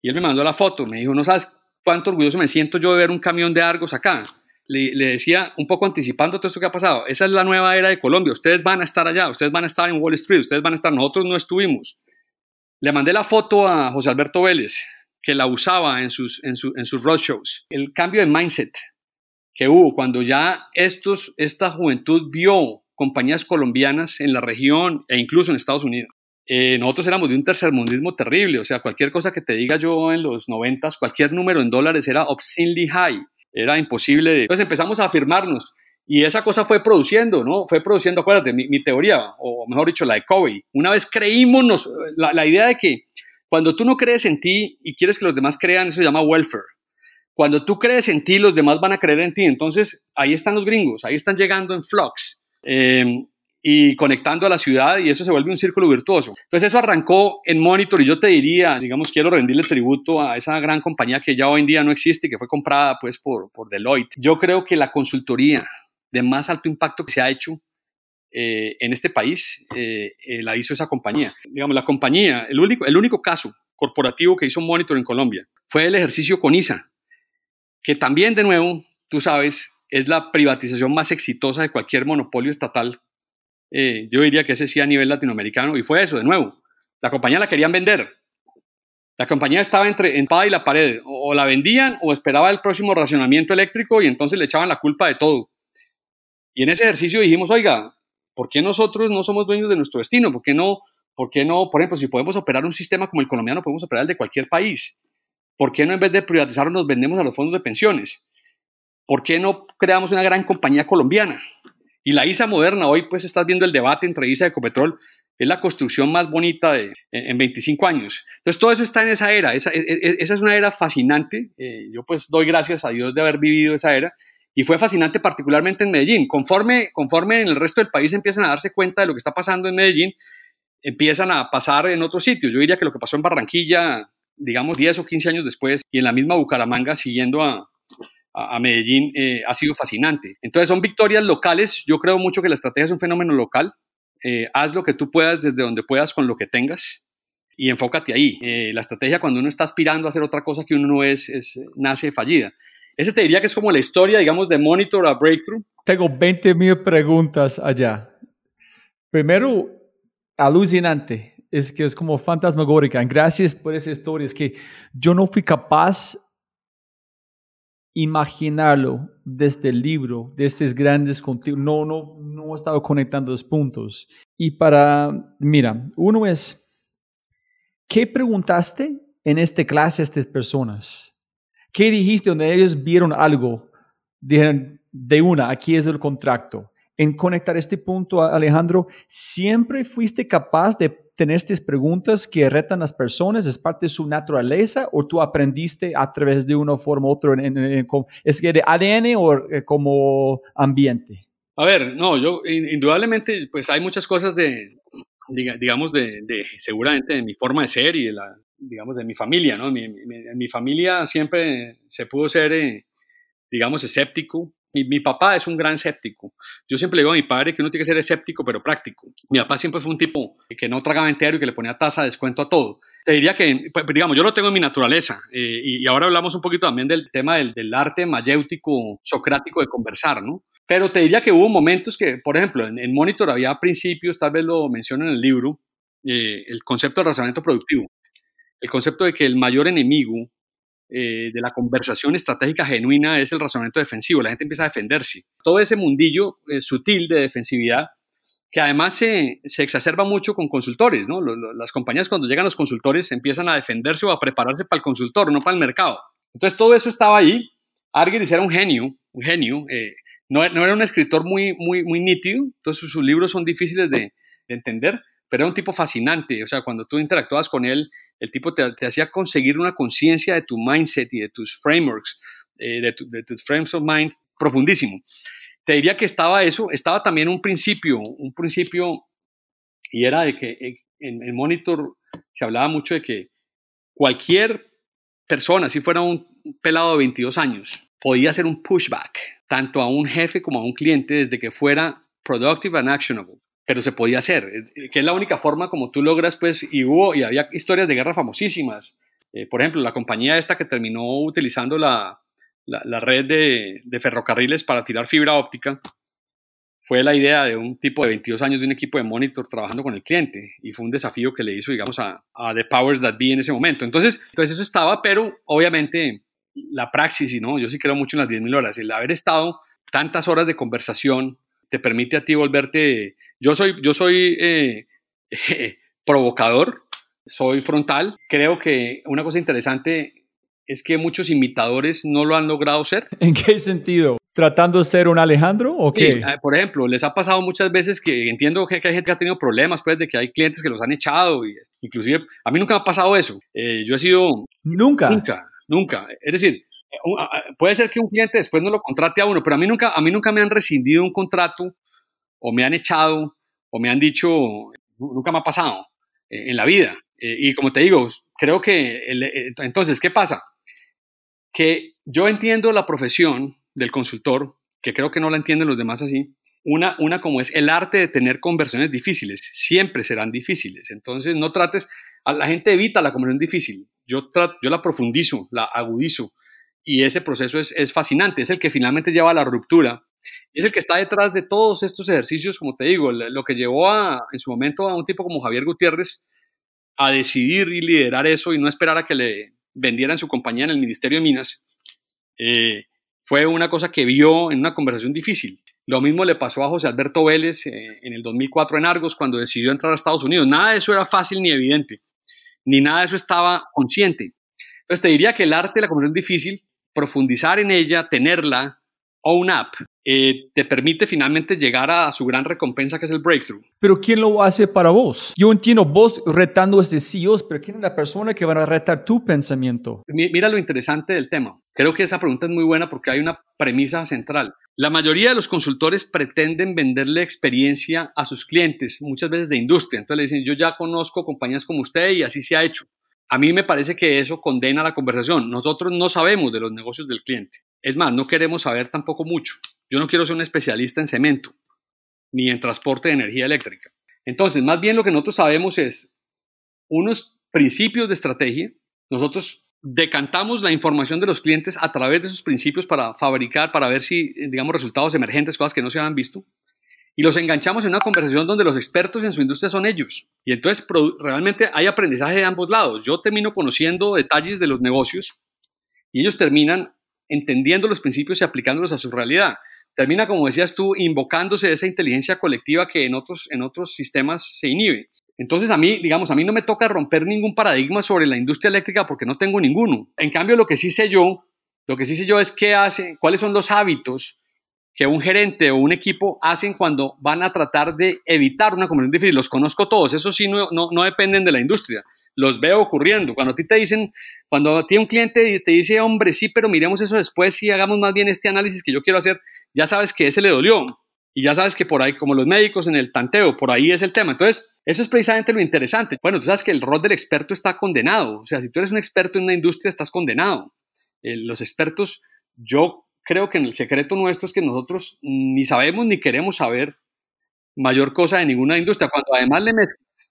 Y él me mandó la foto, me dijo, no sabes cuánto orgulloso me siento yo de ver un camión de Argos acá. Le, decía, un poco anticipando todo esto que ha pasado, esa es la nueva era de Colombia, ustedes van a estar allá, ustedes van a estar en Wall Street, ustedes van a estar, nosotros no estuvimos. Le mandé la foto a José Alberto Vélez, que la usaba en sus, en, su, en sus roadshows. El cambio de mindset que hubo cuando ya estos, esta juventud vio compañías colombianas en la región e incluso en Estados Unidos. Eh, nosotros éramos de un tercermundismo terrible, o sea, cualquier cosa que te diga yo en los noventas, cualquier número en dólares era obscenely high, era imposible. De... Entonces empezamos a afirmarnos y esa cosa fue produciendo, ¿no? Fue produciendo, acuérdate, mi, teoría, o mejor dicho, la de Covey. Una vez creímos, nos, la, la idea de que cuando tú no crees en ti y quieres que los demás crean, eso se llama welfare. Cuando tú crees en ti, los demás van a creer en ti. Entonces, ahí están los gringos, ahí están llegando en flux. Eh, y conectando a la ciudad y eso se vuelve un círculo virtuoso. Entonces eso arrancó en Monitor y yo te diría, digamos, quiero rendirle tributo a esa gran compañía que ya hoy en día no existe y que fue comprada pues por, por Deloitte. Yo creo que la consultoría de más alto impacto que se ha hecho eh, en este país eh, eh, la hizo esa compañía. Digamos, la compañía, el único, el único caso corporativo que hizo Monitor en Colombia fue el ejercicio con ISA, que también de nuevo, tú sabes, es la privatización más exitosa de cualquier monopolio estatal eh, yo diría que ese sí a nivel latinoamericano, y fue eso, de nuevo. La compañía la querían vender. La compañía estaba entre espada y la pared. O, la vendían o esperaba el próximo racionamiento eléctrico y entonces le echaban la culpa de todo. Y en ese ejercicio dijimos, oiga, ¿por qué nosotros no somos dueños de nuestro destino? ¿Por qué no, por qué no por ejemplo, si podemos operar un sistema como el colombiano, podemos operar el de cualquier país? ¿Por qué no en vez de privatizarlo nos vendemos a los fondos de pensiones? ¿Por qué no creamos una gran compañía colombiana? Y la ISA moderna, hoy pues estás viendo el debate entre ISA y Ecopetrol, es la construcción más bonita de, en 25 años. Entonces todo eso está en esa era, esa, e, e, esa es una era fascinante, eh, yo pues doy gracias a Dios de haber vivido esa era, y fue fascinante particularmente en Medellín. Conforme, conforme en el resto del país empiezan a darse cuenta de lo que está pasando en Medellín, empiezan a pasar en otros sitios. Yo diría que lo que pasó en Barranquilla, digamos 10 o 15 años después, y en la misma Bucaramanga, siguiendo a, a, Medellín eh, ha sido fascinante. Entonces son victorias locales. Yo creo mucho que la estrategia es un fenómeno local. Eh, haz lo que tú puedas desde donde puedas con lo que tengas y enfócate ahí. Eh, la estrategia cuando uno está aspirando a hacer otra cosa que uno no es, es, nace fallida. Ese te diría que es como la historia, digamos, de Monitor a Breakthrough. Tengo 20 mil preguntas allá. Primero, alucinante. Es que es como fantasmagórica. Gracias por esa historia. Es que yo no fui capaz imaginarlo desde el libro, de estos grandes contigo. No, no, no he estado conectando los puntos. Y para, mira, uno es, ¿qué preguntaste en esta clase a estas personas? ¿Qué dijiste donde ellos vieron algo? Dijeron, de una, aquí es el contrato. En conectar este punto, Alejandro, ¿siempre fuiste capaz de tener estas preguntas que retan a las personas? ¿Es parte de su naturaleza o tú aprendiste a través de una forma u otra? ¿Es que de ADN o eh, como ambiente? A ver, no, yo indudablemente, pues hay muchas cosas de, digamos, de, seguramente de mi forma de ser y de la, digamos, de mi familia, ¿no? Mi, mi, familia siempre se pudo ser, eh, digamos, escéptico, mi, papá es un gran escéptico. Yo siempre le digo a mi padre que uno tiene que ser escéptico, pero práctico. Mi papá siempre fue un tipo que no tragaba entero y que le ponía tasa de descuento a todo. Te diría que, pues, digamos, yo lo tengo en mi naturaleza. Eh, y, ahora hablamos un poquito también del tema del, arte mayéutico, socrático de conversar, ¿no? Pero te diría que hubo momentos que, por ejemplo, en, Monitor había principios, tal vez lo menciono en el libro, eh, el concepto de razonamiento productivo. El concepto de que el mayor enemigo eh, de la conversación estratégica genuina es el razonamiento defensivo. La gente empieza a defenderse. Todo ese mundillo eh, sutil de defensividad que además se, se, exacerba mucho con consultores, ¿no? las compañías cuando llegan los consultores empiezan a defenderse o a prepararse para el consultor, no para el mercado. Entonces todo eso estaba ahí. Argerich era un genio, un genio. Eh, no, no, era un escritor muy, muy, muy nítido, entonces sus, libros son difíciles de, de entender, pero era un tipo fascinante. O sea, cuando tú interactuabas con él, el tipo te, hacía conseguir una conciencia de tu mindset y de tus frameworks, eh, de, tus frames of mind profundísimo. Te diría que estaba eso, estaba también un principio, un principio, y era de que eh, en, en Monitor se hablaba mucho de que cualquier persona, si fuera un pelado de 22 años, podía hacer un pushback tanto a un jefe como a un cliente desde que fuera productive and actionable. Pero se podía hacer, eh, que es la única forma como tú logras, pues, y hubo, y había historias de guerra famosísimas. Eh, por ejemplo, la compañía esta que terminó utilizando la, la, red de, de, ferrocarriles para tirar fibra óptica, fue la idea de un tipo de 22 años de un equipo de monitor trabajando con el cliente y fue un desafío que le hizo, digamos, a, a The Powers That Be en ese momento. Entonces, entonces eso estaba, pero obviamente la praxis, ¿no? Yo sí creo mucho en las 10.000 horas. El haber estado tantas horas de conversación te permite a ti volverte... Yo soy, yo soy eh, provocador, soy frontal. Creo que una cosa interesante es que muchos imitadores no lo han logrado ser. ¿En qué sentido? ¿Tratando de ser un Alejandro o qué? Sí, por ejemplo, les ha pasado muchas veces que entiendo que, hay gente que ha tenido problemas, pues, de que hay clientes que los han echado. Y, inclusive, a mí nunca me ha pasado eso. Eh, yo he sido... ¿Nunca? Nunca. Nunca. Es decir, puede ser que un cliente después no lo contrate a uno, pero a mí nunca, a mí nunca me han rescindido un contrato o me han echado o me han dicho, nunca me ha pasado eh, en la vida. Eh, y como te digo, creo que, eh, entonces, ¿qué pasa? Que yo entiendo la profesión del consultor, que creo que no la entienden los demás así, una, una como es el arte de tener conversiones difíciles, siempre serán difíciles. Entonces, no trates, a la gente evita la conversión difícil. Yo, yo la profundizo, la agudizo y ese proceso es, es, fascinante, es el que finalmente lleva a la ruptura, es el que está detrás de todos estos ejercicios, como te digo, lo que llevó a, en su momento a un tipo como Javier Gutiérrez a decidir y liderar eso y no esperar a que le vendieran su compañía en el Ministerio de Minas, eh, fue una cosa que vio en una conversación difícil. Lo mismo le pasó a José Alberto Vélez eh, en el 2004 en Argos cuando decidió entrar a Estados Unidos. Nada de eso era fácil ni evidente ni nada de eso estaba consciente. Entonces te diría que el arte de la conversación difícil, profundizar en ella, tenerla, own up, eh, te permite finalmente llegar a su gran recompensa que es el breakthrough. Pero ¿quién lo hace para vos? Yo entiendo vos retando a este CEOs, pero ¿quién es la persona que va a retar tu pensamiento? Mira lo interesante del tema. Creo que esa pregunta es muy buena porque hay una premisa central. La mayoría de los consultores pretenden venderle experiencia a sus clientes, muchas veces de industria. Entonces le dicen, yo ya conozco compañías como usted y así se ha hecho. A mí me parece que eso condena la conversación. Nosotros no sabemos de los negocios del cliente. Es más, no queremos saber tampoco mucho. Yo no quiero ser un especialista en cemento ni en transporte de energía eléctrica. Entonces, más bien lo que nosotros sabemos es unos principios de estrategia. Nosotros decantamos la información de los clientes a través de esos principios para fabricar, para ver si, digamos, resultados emergentes, cosas que no se habían visto, y los enganchamos en una conversación donde los expertos en su industria son ellos. Y entonces realmente hay aprendizaje de ambos lados. Yo termino conociendo detalles de los negocios y ellos terminan entendiendo los principios y aplicándolos a su realidad. Termina, como decías tú, invocándose esa inteligencia colectiva que en otros, en otros sistemas se inhibe. Entonces a mí, digamos, a mí no me toca romper ningún paradigma sobre la industria eléctrica porque no tengo ninguno. En cambio, lo que sí sé yo, lo que sí sé yo es qué hace, cuáles son los hábitos que un gerente o un equipo hacen cuando van a tratar de evitar una conversión difícil. Los conozco todos, eso sí no, no, no dependen de la industria. Los veo ocurriendo. Cuando a ti te dicen, cuando a ti un cliente te dice, hombre, sí, pero miremos eso después y hagamos más bien este análisis que yo quiero hacer, ya sabes que ese le dolió. Y ya sabes que por ahí, como los médicos en el tanteo, por ahí es el tema. Entonces, eso es precisamente lo interesante. Bueno, tú sabes que el rol del experto está condenado. O sea, si tú eres un experto en una industria, estás condenado. Eh, los expertos, yo creo que en el secreto nuestro es que nosotros ni sabemos ni queremos saber mayor cosa de ninguna industria. Cuando además le mezclas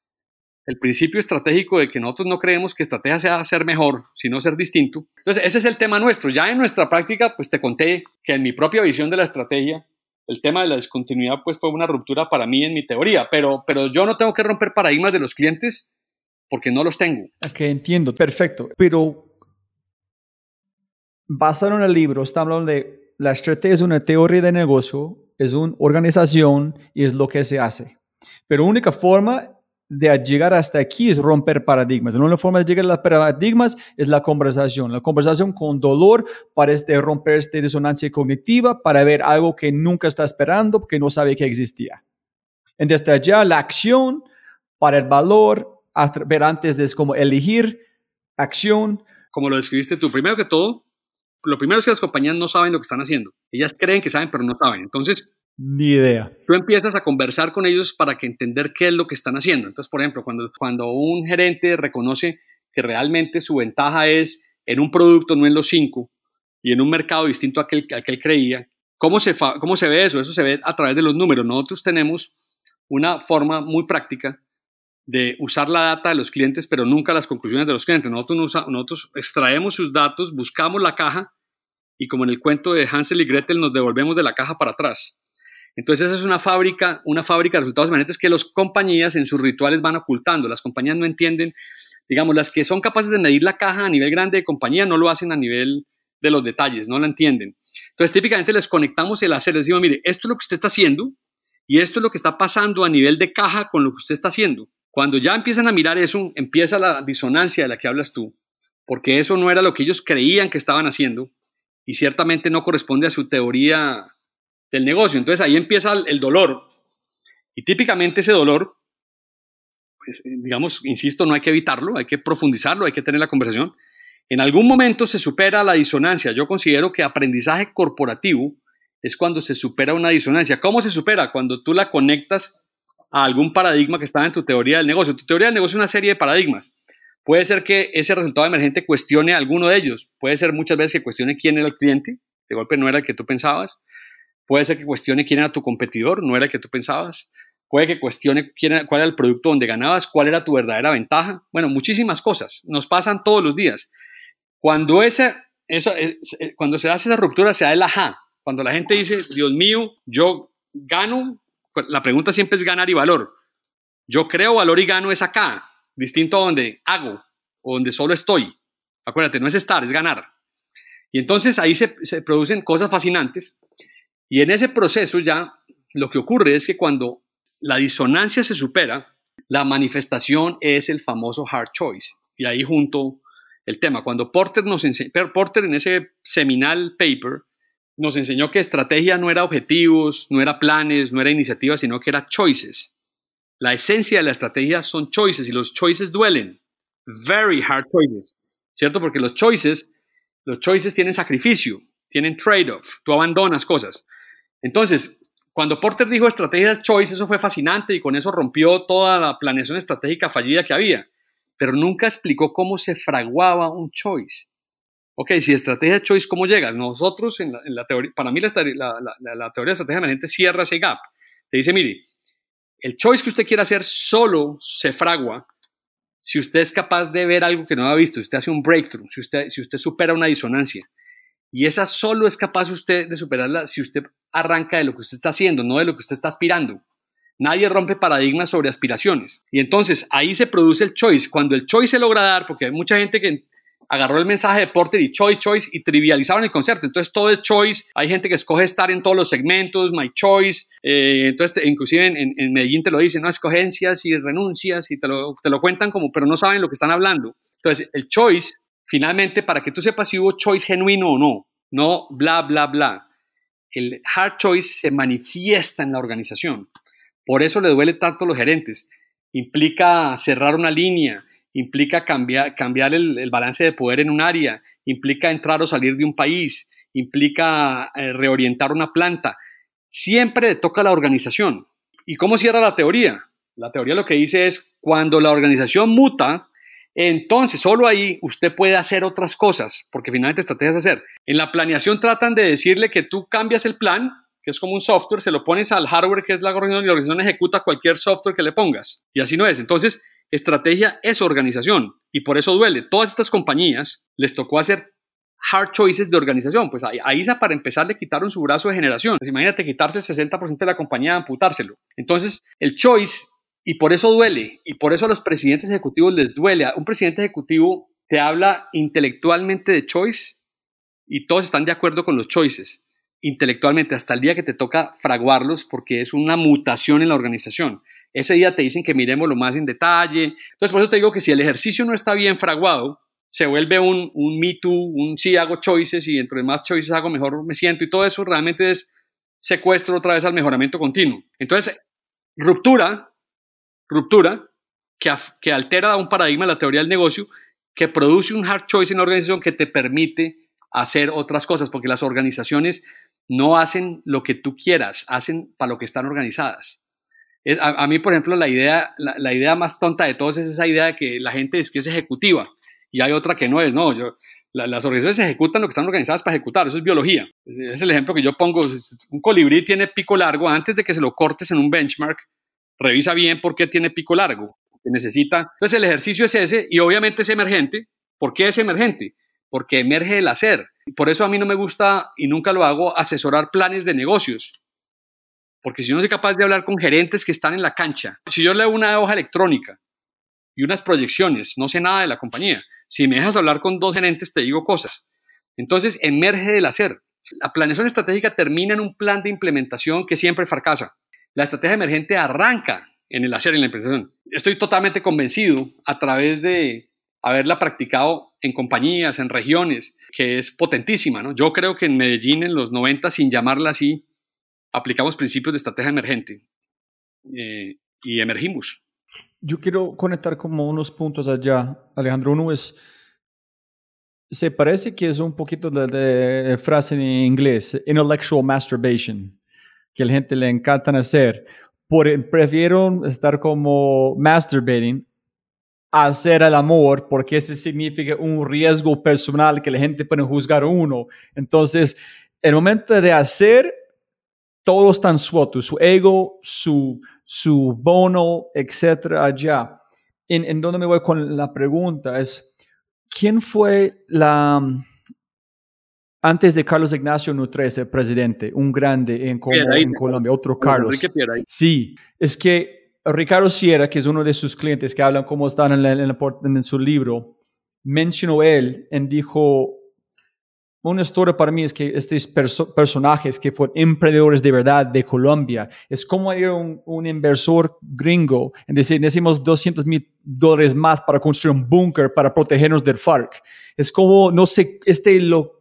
el principio estratégico de que nosotros no creemos que estrategia sea ser mejor, sino ser distinto. Entonces, ese es el tema nuestro. Ya en nuestra práctica, pues te conté que en mi propia visión de la estrategia, el tema de la discontinuidad pues fue una ruptura para mí en mi teoría, pero, pero yo no tengo que romper paradigmas de los clientes porque no los tengo. Ok, entiendo, perfecto. Pero basado en el libro, está hablando de la estrategia es una teoría de negocio, es una organización y es lo que se hace. Pero única forma de llegar hasta aquí es romper paradigmas. La única forma de llegar a los paradigmas es la conversación. La conversación con dolor para este, romper esta disonancia cognitiva, para ver algo que nunca está esperando porque no sabe que existía. En desde allá, la acción para el valor, ver antes de cómo elegir acción. Como lo describiste tú, primero que todo, lo primero es que las compañías no saben lo que están haciendo. Ellas creen que saben, pero no saben. Entonces, Ni idea. Tú empiezas a conversar con ellos para que entender qué es lo que están haciendo. Entonces, por ejemplo, cuando, cuando un gerente reconoce que realmente su ventaja es en un producto, no en los cinco, y en un mercado distinto a a aquel creía, ¿cómo se, ¿cómo se ve eso? Eso se ve a través de los números. Nosotros tenemos una forma muy práctica de usar la data de los clientes, pero nunca las conclusiones de los clientes. Nosotros, nosotros extraemos sus datos, buscamos la caja y como en el cuento de Hansel y Gretel nos devolvemos de la caja para atrás. Entonces esa es una fábrica, una fábrica de resultados emergentes que las compañías en sus rituales van ocultando. Las compañías no entienden, digamos, las que son capaces de medir la caja a nivel grande de compañía no lo hacen a nivel de los detalles, no la entienden. Entonces típicamente les conectamos el hacer, les decimos, mire, esto es lo que usted está haciendo y esto es lo que está pasando a nivel de caja con lo que usted está haciendo. Cuando ya empiezan a mirar eso, empieza la disonancia de la que hablas tú, porque eso no era lo que ellos creían que estaban haciendo y ciertamente no corresponde a su teoría del negocio. Entonces ahí empieza el dolor. Y típicamente ese dolor, pues, eh, digamos, insisto, no hay que evitarlo, hay que profundizarlo, hay que tener la conversación. En algún momento se supera la disonancia. Yo considero que aprendizaje corporativo es cuando se supera una disonancia. ¿Cómo se supera? Cuando tú la conectas a algún paradigma que estaba en tu teoría del negocio. Tu teoría del negocio es una serie de paradigmas. Puede ser que ese resultado emergente cuestione alguno de ellos. Puede ser muchas veces que cuestione quién era el cliente. De golpe no era el que tú pensabas. Puede ser que cuestione quién era tu competidor. No era el que tú pensabas. Puede que cuestione quién cuál era el producto donde ganabas, cuál era tu verdadera ventaja. Bueno, muchísimas cosas. Nos pasan todos los días. Cuando, ese, eso, eh, cuando se hace esa ruptura, se da el ajá. Cuando la gente dice, Dios mío, yo gano la pregunta siempre es ganar y valor. Yo creo valor y gano es acá, distinto a donde hago o donde solo estoy. Acuérdate, no es estar, es ganar. Y entonces ahí se producen cosas fascinantes. Y en ese proceso ya lo que ocurre es que cuando la disonancia se supera, la manifestación es el famoso hard choice. Y ahí junto el tema. Cuando Porter nos Porter en ese seminal paper nos enseñó que estrategia no era objetivos, no era planes, no era iniciativas, sino que era choices. La esencia de la estrategia son choices y los choices duelen. Very hard choices. ¿Cierto? Porque los choices, los choices tienen sacrificio, tienen trade-off, tú abandonas cosas. Entonces, cuando Porter dijo estrategias choice, eso fue fascinante y con eso rompió toda la planeación estratégica fallida que había, pero nunca explicó cómo se fraguaba un choice. Ok, si estrategia choice, ¿cómo llegas? Nosotros, en la, teoría, para mí la, la, teoría de estrategia emergente cierra ese gap. Te dice, mire, el choice que usted quiere hacer solo se fragua si usted es capaz de ver algo que no ha visto, si usted hace un breakthrough, si usted supera una disonancia. Y esa solo es capaz usted de superarla si usted arranca de lo que usted está haciendo, no de lo que usted está aspirando. Nadie rompe paradigmas sobre aspiraciones. Y entonces ahí se produce el choice. Cuando el choice se logra dar, porque hay mucha gente que agarró el mensaje de Porter y Choice, Choice y trivializaron el concepto. Entonces todo es Choice. Hay gente que escoge estar en todos los segmentos, My Choice. Eh, entonces, inclusive en, Medellín te lo dicen, no, escogencias y renuncias y te lo, te lo cuentan como, pero no saben lo que están hablando. Entonces, el Choice, finalmente, para que tú sepas si hubo Choice genuino o no, no bla, bla, bla. El hard choice se manifiesta en la organización. Por eso le duele tanto a los gerentes. Implica cerrar una línea, implica cambiar, cambiar el, balance de poder en un área, implica entrar o salir de un país, implica eh, reorientar una planta. Siempre toca la organización. ¿Y cómo cierra la teoría? La teoría lo que dice es, cuando la organización muta, entonces solo ahí usted puede hacer otras cosas, porque finalmente estrategias hacer. En la planeación tratan de decirle que tú cambias el plan, que es como un software, se lo pones al hardware que es la organización y la organización ejecuta cualquier software que le pongas. Y así no es. Entonces, Estrategia es organización y por eso duele. Todas estas compañías les tocó hacer hard choices de organización. Pues ahí para empezar le quitaron su brazo de generación. Pues imagínate quitarse el 60% de la compañía, amputárselo. Entonces, el choice, y por eso duele, y por eso a los presidentes ejecutivos les duele. Un presidente ejecutivo te habla intelectualmente de choice y todos están de acuerdo con los choices intelectualmente hasta el día que te toca fraguarlos porque es una mutación en la organización. Ese día te dicen que miremos lo más en detalle. Entonces, por eso te digo que si el ejercicio no está bien fraguado, se vuelve un, un me too, un sí hago choices y entre más choices hago, mejor me siento y todo eso realmente es secuestro otra vez al mejoramiento continuo. Entonces, ruptura, ruptura que, que altera un paradigma de la teoría del negocio, que produce un hard choice en la organización que te permite hacer otras cosas, porque las organizaciones no hacen lo que tú quieras, hacen para lo que están organizadas. A, mí, por ejemplo, la idea, la, idea más tonta de todos es esa idea de que la gente es que es ejecutiva y hay otra que no es. No, las organizaciones ejecutan lo que están organizadas para ejecutar, eso es biología. Es el ejemplo que yo pongo. Un colibrí tiene pico largo, antes de que se lo cortes en un benchmark, revisa bien por qué tiene pico largo, que necesita. Entonces el ejercicio es ese y obviamente es emergente. ¿Por qué es emergente? Porque emerge el hacer. Por eso a mí no me gusta y nunca lo hago asesorar planes de negocios. Porque si yo no soy capaz de hablar con gerentes que están en la cancha, si yo leo una hoja electrónica y unas proyecciones, no sé nada de la compañía. Si me dejas hablar con dos gerentes, te digo cosas. Entonces, emerge del hacer. La planeación estratégica termina en un plan de implementación que siempre fracasa. La estrategia emergente arranca en el hacer, en la implementación. Estoy totalmente convencido a través de haberla practicado en compañías, en regiones, que es potentísima. ¿no? Yo creo que en Medellín en los 90, sin llamarla así, aplicamos principios de estrategia emergente eh, y emergimos. Yo quiero conectar como unos puntos allá, Alejandro. Uno es, se parece que es un poquito de, de frase en inglés, intellectual masturbation, que la gente le encanta hacer. Por, prefiero estar como masturbating hacer el amor porque ese significa un riesgo personal que la gente puede juzgar a uno. Entonces, el momento de hacer, todos están sueltos, su ego, su, su bono, etcétera, allá. En, en donde me voy con la pregunta es, ¿quién fue la, antes de Carlos Ignacio Nutrese, presidente, un grande en, en Colombia, otro Carlos? Sí, es que Ricardo Sierra, que es uno de sus clientes que hablan cómo están en, en, en su libro, mencionó él y dijo, una historia para mí es que estos perso personajes que fueron emprendedores de verdad de Colombia, es como un, un inversor gringo en decir, necesitamos 200 mil dólares más para construir un búnker para protegernos del FARC. Es como, no sé, este lo,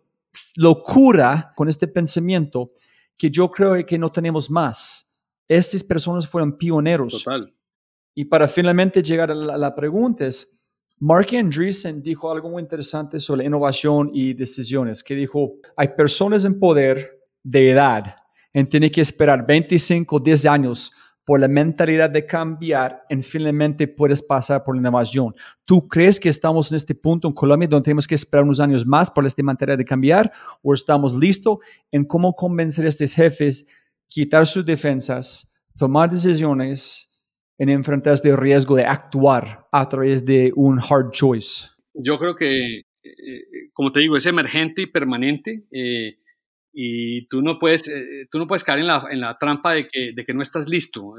locura con este pensamiento que yo creo que no tenemos más estas personas fueron pioneros. Total. Y para finalmente llegar a la, la pregunta es, Mark Andreessen dijo algo muy interesante sobre innovación y decisiones, que dijo, hay personas en poder de edad y tienen que esperar 25, 10 años por la mentalidad de cambiar y finalmente puedes pasar por la innovación. ¿Tú crees que estamos en este punto en Colombia donde tenemos que esperar unos años más por esta mentalidad de cambiar o estamos listos en cómo convencer a estos jefes quitar sus defensas, tomar decisiones en enfrentar este riesgo de actuar a través de un hard choice? Yo creo que, eh, como te digo, es emergente y permanente. Eh, y tú no puedes, eh, tú no puedes caer en la, en la trampa de que, de que, no estás listo,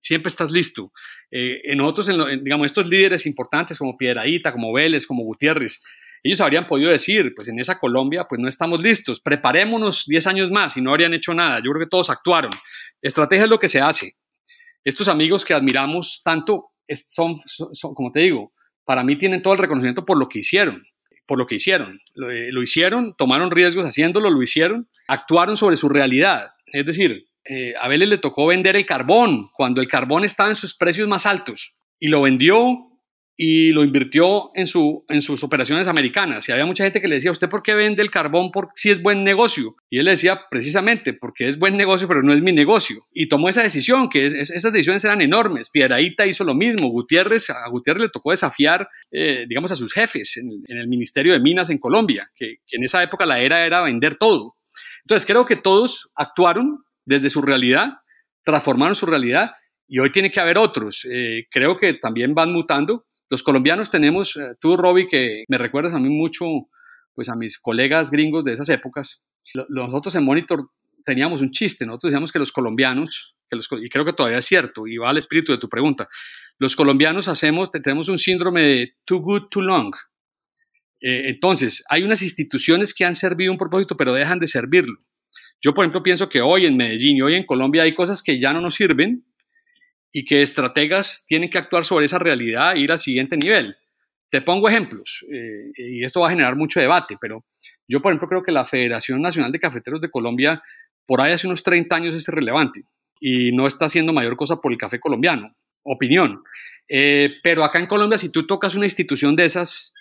siempre estás listo. en otros, en, digamos, estos líderes importantes como Piedraíta, como Vélez, como Gutiérrez, ellos habrían podido decir, pues en esa Colombia, pues no estamos listos, preparémonos 10 años más y no habrían hecho nada. Yo creo que todos actuaron. Estrategia es lo que se hace. Estos amigos que admiramos tanto son, son, como te digo, para mí tienen todo el reconocimiento por lo que hicieron, por lo que hicieron. Lo, eh, lo hicieron, tomaron riesgos haciéndolo, lo hicieron, actuaron sobre su realidad. Es decir, eh, a Vélez le tocó vender el carbón cuando el carbón estaba en sus precios más altos y lo vendió y lo invirtió en, su, en sus operaciones americanas. Y había mucha gente que le decía, ¿usted por qué vende el carbón por, si es buen negocio? Y él le decía, precisamente, porque es buen negocio, pero no es mi negocio. Y tomó esa decisión, que es, esas decisiones eran enormes. Piedraíta hizo lo mismo. Gutiérrez, a Gutiérrez le tocó desafiar, eh, digamos, a sus jefes en, en, el Ministerio de Minas en Colombia, que, que en esa época la era era vender todo. Entonces creo que todos actuaron desde su realidad, transformaron su realidad y hoy tiene que haber otros. Eh, creo que también van mutando los colombianos tenemos, eh, tú Robbie, que me recuerdas a mí mucho, pues a mis colegas gringos de esas épocas, nosotros en Monitor teníamos un chiste, nosotros decíamos que los colombianos, que los, y creo que todavía es cierto, y va al espíritu de tu pregunta, los colombianos hacemos, tenemos un síndrome de too good, too long. Eh, entonces, hay unas instituciones que han servido un propósito, pero dejan de servirlo. Yo, por ejemplo, pienso que hoy en Medellín y hoy en Colombia hay cosas que ya no nos sirven, y que estrategas tienen que actuar sobre esa realidad e ir al siguiente nivel. Te pongo ejemplos, eh, y esto va a generar mucho debate, pero yo, por ejemplo, creo que la Federación Nacional de Cafeteros de Colombia, por ahí hace unos 30 años es relevante y no está haciendo mayor cosa por el café colombiano, opinión. Eh, pero acá en Colombia, si tú tocas una institución de esas,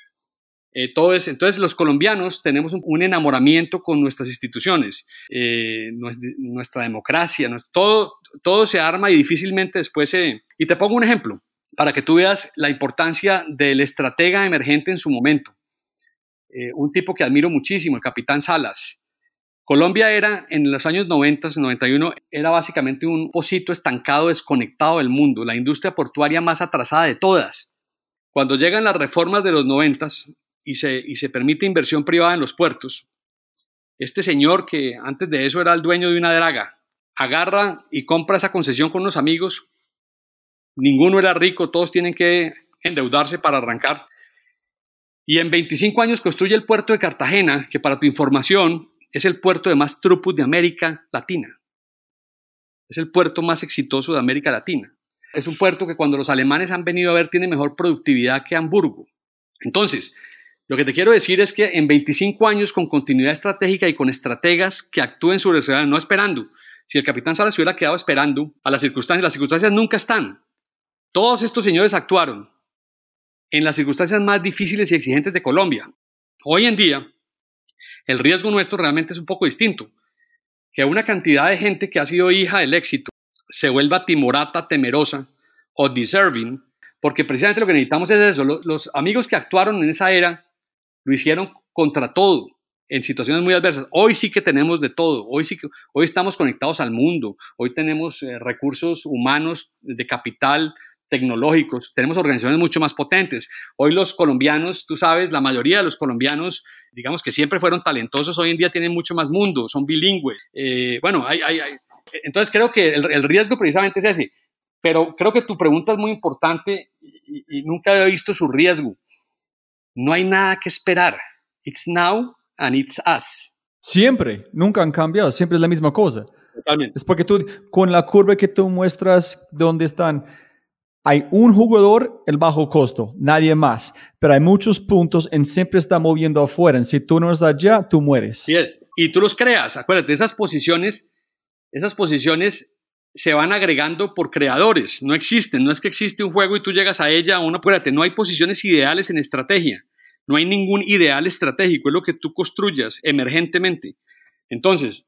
Eh, todo es, entonces los colombianos tenemos un, un enamoramiento con nuestras instituciones, eh, nuestra, nuestra, democracia, todo, todo se arma y difícilmente después se... Y te pongo un ejemplo para que tú veas la importancia del estratega emergente en su momento. Eh, un tipo que admiro muchísimo, el capitán Salas. Colombia era, en los años 90, 91, era básicamente un pocito estancado, desconectado del mundo, la industria portuaria más atrasada de todas. Cuando llegan las reformas de los 90 y se, permite inversión privada en los puertos, este señor que antes de eso era el dueño de una draga, agarra y compra esa concesión con unos amigos. Ninguno era rico, todos tienen que endeudarse para arrancar. Y en 25 años construye el puerto de Cartagena, que para tu información es el puerto de más throughput de América Latina. Es el puerto más exitoso de América Latina. Es un puerto que cuando los alemanes han venido a ver tiene mejor productividad que Hamburgo. Entonces, lo que te quiero decir es que en 25 años con continuidad estratégica y con estrategas que actúen sobre ciudad, no esperando. Si el capitán Salas hubiera quedado esperando a las circunstancias, las circunstancias nunca están. Todos estos señores actuaron en las circunstancias más difíciles y exigentes de Colombia. Hoy en día, el riesgo nuestro realmente es un poco distinto. Que una cantidad de gente que ha sido hija del éxito se vuelva timorata, temerosa o deserving, porque precisamente lo que necesitamos es eso. Los, amigos que actuaron en esa era lo hicieron contra todo, en situaciones muy adversas. Hoy sí que tenemos de todo, hoy sí que hoy estamos conectados al mundo, hoy tenemos eh, recursos humanos de capital, tecnológicos, tenemos organizaciones mucho más potentes. Hoy los colombianos, tú sabes, la mayoría de los colombianos, digamos que siempre fueron talentosos, hoy en día tienen mucho más mundo, son bilingües. Eh, bueno, entonces creo que el, riesgo precisamente es ese. Pero creo que tu pregunta es muy importante y, nunca he visto su riesgo. No hay nada que esperar. It's now and it's us. Siempre, nunca han cambiado, siempre es la misma cosa. Totalmente. Es porque tú, con la curva que tú muestras, dónde están, hay un jugador, el bajo costo, nadie más. Pero hay muchos puntos en siempre está moviendo afuera. Si tú no estás allá, tú mueres. Sí es. Y tú los creas. Acuérdate, esas posiciones, esas posiciones se van agregando por creadores. No existen. No es que existe un juego y tú llegas a ella. Uno, acuérdate, no hay posiciones ideales en estrategia. No hay ningún ideal estratégico. Es lo que tú construyas emergentemente. Entonces,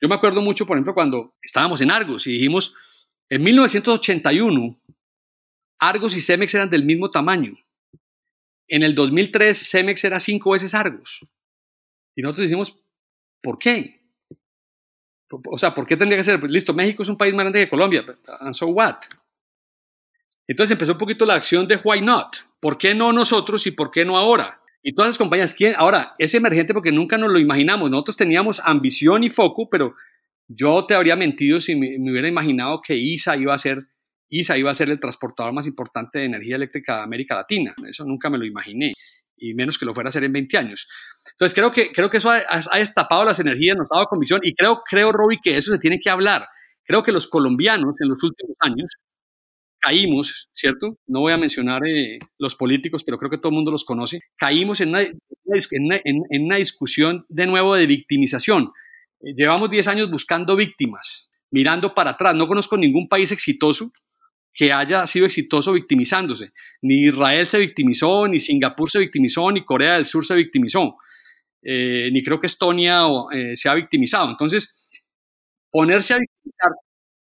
yo me acuerdo mucho, por ejemplo, cuando estábamos en Argos y dijimos, en 1981, Argos y Cemex eran del mismo tamaño. En el 2003 Cemex era cinco veces Argos. Y nosotros decimos, ¿por qué? O sea, ¿por qué tendría que ser? Pues, listo, México es un país más grande que Colombia. And so what? Entonces empezó un poquito la acción de why not. ¿Por qué no nosotros y por qué no ahora? Y todas las compañías, ¿quién? Ahora, es emergente porque nunca nos lo imaginamos. Nosotros teníamos ambición y foco, pero yo te habría mentido si me, me hubiera imaginado que ISA iba a ser ISA iba a ser el transportador más importante de energía eléctrica de América Latina. Eso nunca me lo imaginé, y menos que lo fuera a hacer en 20 años. Entonces creo que, creo que eso ha, destapado las energías, nos ha dado convicción, y creo, creo, Robbie, que eso se tiene que hablar. Creo que los colombianos en los últimos años caímos, ¿cierto? No voy a mencionar eh, los políticos, pero creo que todo el mundo los conoce. Caímos en una, en una, en una discusión de nuevo de victimización. Eh, llevamos 10 años buscando víctimas, mirando para atrás. No conozco ningún país exitoso que haya sido exitoso victimizándose. Ni Israel se victimizó, ni Singapur se victimizó, ni Corea del Sur se victimizó, eh, ni creo que Estonia eh, se ha victimizado. Entonces, ponerse a victimizar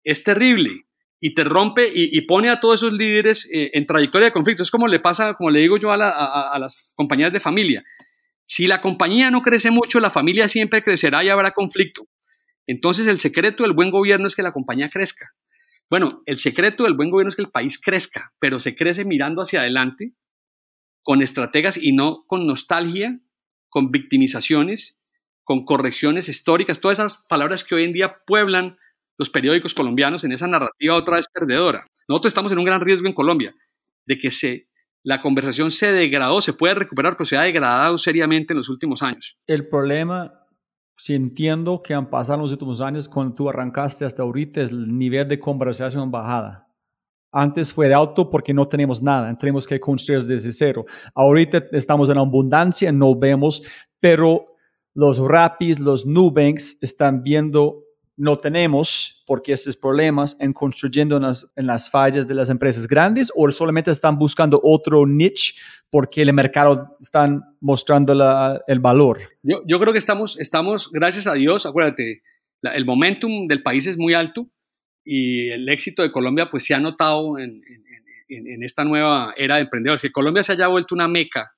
es terrible y te rompe y, pone a todos esos líderes eh, en trayectoria de conflicto. Es como le pasa, como le digo yo a las compañías de familia. Si la compañía no crece mucho, la familia siempre crecerá y habrá conflicto. Entonces, el secreto del buen gobierno es que la compañía crezca. Bueno, el secreto del buen gobierno es que el país crezca, pero se crece mirando hacia adelante con estrategas y no con nostalgia, con victimizaciones, con correcciones históricas, todas esas palabras que hoy en día pueblan los periódicos colombianos en esa narrativa otra vez perdedora. Nosotros estamos en un gran riesgo en Colombia de que se, la conversación se degradó, se puede recuperar, pero se ha degradado seriamente en los últimos años. El problema si entiendo que han pasado los últimos años, cuando tú arrancaste hasta ahorita, el nivel de conversación bajada. Antes fue de alto porque no tenemos nada, tenemos que construir desde cero. Ahorita estamos en abundancia, no vemos, pero los Rapis, los Nubanks están viendo no tenemos porque esos problemas en construyendo en las, en las fallas de las empresas grandes o solamente están buscando otro niche porque el mercado están mostrando la, el valor? Yo, yo, creo que estamos, estamos, gracias a Dios, acuérdate, el momentum del país es muy alto y el éxito de Colombia pues se ha notado en, en, en esta nueva era de emprendedores, que Colombia se haya vuelto una meca,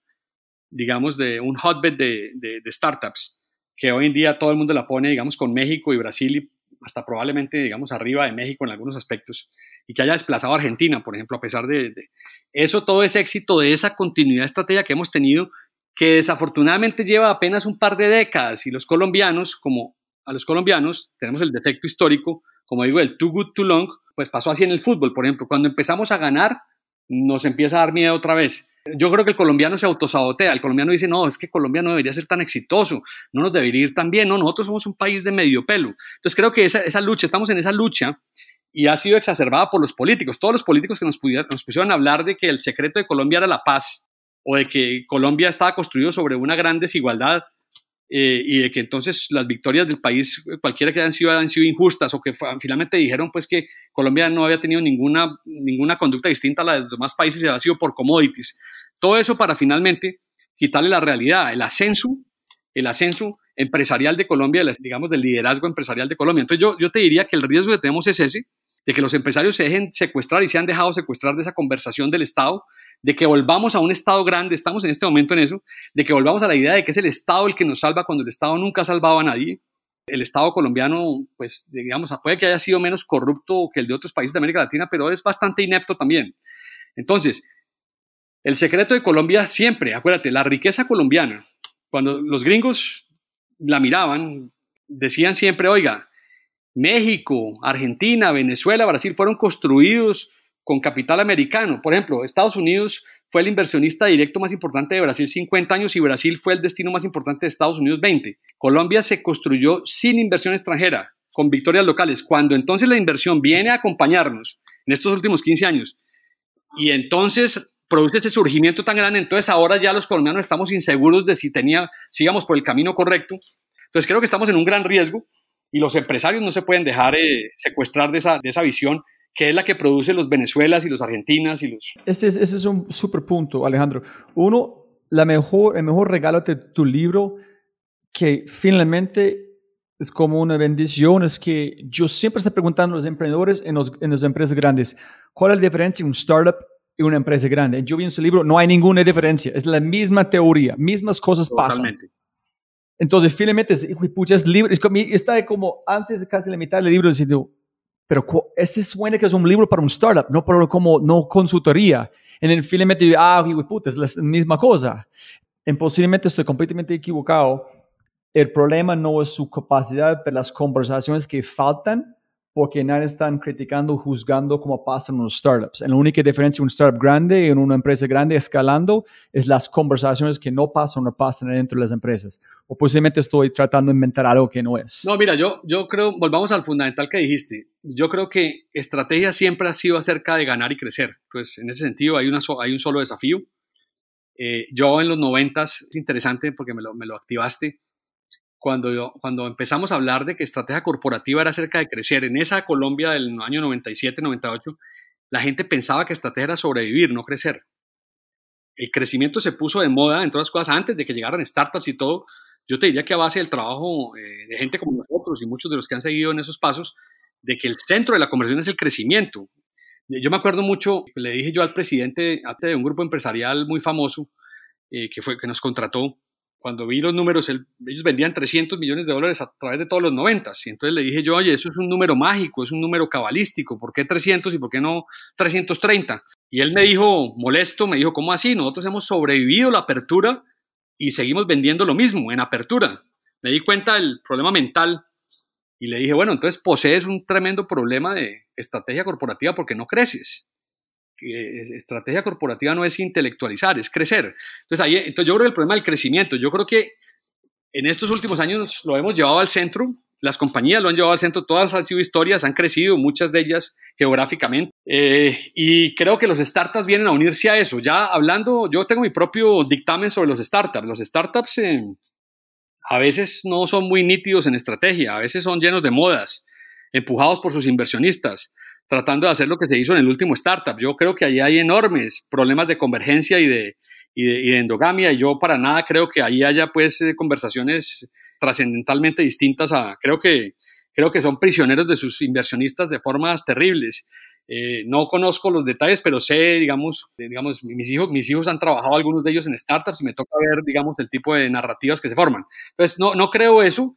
digamos, de un hotbed de, de, de startups que hoy en día todo el mundo la pone, digamos, con México y Brasil y hasta probablemente, digamos, arriba de México en algunos aspectos, y que haya desplazado a Argentina, por ejemplo, a pesar de, de eso, todo ese éxito de esa continuidad estratégica que hemos tenido, que desafortunadamente lleva apenas un par de décadas, y los colombianos, como a los colombianos, tenemos el defecto histórico, como digo, el too good, too long, pues pasó así en el fútbol, por ejemplo, cuando empezamos a ganar, nos empieza a dar miedo otra vez yo creo que el colombiano se autosabotea. El colombiano dice, no, es que Colombia no debería ser tan exitoso, no nos debería ir tan bien, no, nosotros somos un país de medio pelo. Entonces creo que esa, esa lucha, estamos en esa lucha y ha sido exacerbada por los políticos. Todos los políticos que nos, pudieron, nos pusieron a hablar de que el secreto de Colombia era la paz o de que Colombia estaba construido sobre una gran desigualdad eh, y de que entonces las victorias del país, cualquiera que hayan sido, han sido injustas o que finalmente dijeron pues que Colombia no había tenido ninguna, ninguna conducta distinta a la de los demás países y había sido por commodities. Todo eso para finalmente quitarle la realidad, el ascenso, el ascenso empresarial de Colombia, digamos del liderazgo empresarial de Colombia. Entonces yo, yo te diría que el riesgo que tenemos es ese, de que los empresarios se dejen secuestrar y se han dejado secuestrar de esa conversación del Estado, de que volvamos a un Estado grande, estamos en este momento en eso, de que volvamos a la idea de que es el Estado el que nos salva cuando el Estado nunca ha salvado a nadie. El Estado colombiano, pues digamos, puede que haya sido menos corrupto que el de otros países de América Latina, pero es bastante inepto también. Entonces, el secreto de Colombia siempre, acuérdate, la riqueza colombiana, cuando los gringos la miraban, decían siempre, oiga, México, Argentina, Venezuela, Brasil fueron construidos con capital americano. Por ejemplo, Estados Unidos fue el inversionista directo más importante de Brasil 50 años y Brasil fue el destino más importante de Estados Unidos 20. Colombia se construyó sin inversión extranjera, con victorias locales. Cuando entonces la inversión viene a acompañarnos en estos últimos 15 años y entonces produce ese surgimiento tan grande, entonces ahora ya los colombianos estamos inseguros de si tenía, sigamos por el camino correcto. Entonces creo que estamos en un gran riesgo y los empresarios no se pueden dejar eh, secuestrar de esa, de esa visión que es la que produce los Venezuelas y los Argentinas y los... Este es, ese es un super punto, Alejandro. Uno, la mejor, el mejor regalo de tu libro, que finalmente es como una bendición, es que yo siempre estoy preguntando a los emprendedores en, los, en las empresas grandes, ¿cuál es la diferencia entre un startup y una empresa grande? Yo vi en su libro, no hay ninguna diferencia, es la misma teoría, mismas cosas Totalmente. pasan. Entonces, finalmente, pucha, es libre, es como, está como antes de casi la mitad del libro diciendo, pero este suena que es un libro para un startup, no para como no consultoría. Y finalmente, ah, puta, es la misma cosa. Y posiblemente estoy completamente equivocado. El problema no es su capacidad, pero las conversaciones que faltan porque nadie están criticando, juzgando como pasa en los startups. la única diferencia en un startup grande y en una empresa grande escalando es las conversaciones que no pasan no pasan dentro de las empresas. O posiblemente estoy tratando de inventar algo que no es. No, mira, yo, yo creo, volvamos al fundamental que dijiste. Yo creo que estrategia siempre ha sido acerca de ganar y crecer. Pues en ese sentido hay, una hay un solo desafío. Eh, yo en los noventas, es interesante porque me lo, me lo activaste, cuando, cuando empezamos a hablar de que estrategia corporativa era acerca de crecer, en esa Colombia del año 97, 98, la gente pensaba que estrategia era sobrevivir, no crecer. El crecimiento se puso de moda, entre otras cosas, antes de que llegaran startups y todo. Yo te diría que a base del trabajo eh, de gente como nosotros y muchos de los que han seguido en esos pasos, de que el centro de la conversación es el crecimiento. Yo me acuerdo mucho, le dije yo al presidente de un grupo empresarial muy famoso eh, que, fue, que nos contrató, cuando vi los números, ellos vendían 300 millones de dólares a través de todos los 90. Y entonces le dije yo, oye, eso es un número mágico, es un número cabalístico, ¿por qué 300 y por qué no 330? Y él me dijo, molesto, me dijo, ¿cómo así? Nosotros hemos sobrevivido la apertura y seguimos vendiendo lo mismo en apertura. Me di cuenta del problema mental y le dije, bueno, entonces posees un tremendo problema de estrategia corporativa porque no creces estrategia corporativa no es intelectualizar, es crecer. Entonces, ahí, entonces yo creo que el problema del crecimiento, yo creo que en estos últimos años lo hemos llevado al centro, las compañías lo han llevado al centro, todas han sido historias, han crecido, muchas de ellas geográficamente, eh, y creo que los startups vienen a unirse a eso. Ya hablando, yo tengo mi propio dictamen sobre los startups. Los startups eh, a veces no son muy nítidos en estrategia, a veces son llenos de modas, empujados por sus inversionistas, tratando de hacer lo que se hizo en el último startup. Yo creo que ahí hay enormes problemas de convergencia y de, y de, endogamia y yo para nada creo que ahí haya pues eh, conversaciones trascendentalmente distintas a, creo que, creo que son prisioneros de sus inversionistas de formas terribles. Eh, no conozco los detalles, pero sé, digamos, digamos mis, hijos, mis hijos han trabajado algunos de ellos en startups y me toca ver, digamos, el tipo de narrativas que se forman. Entonces, no, no creo eso.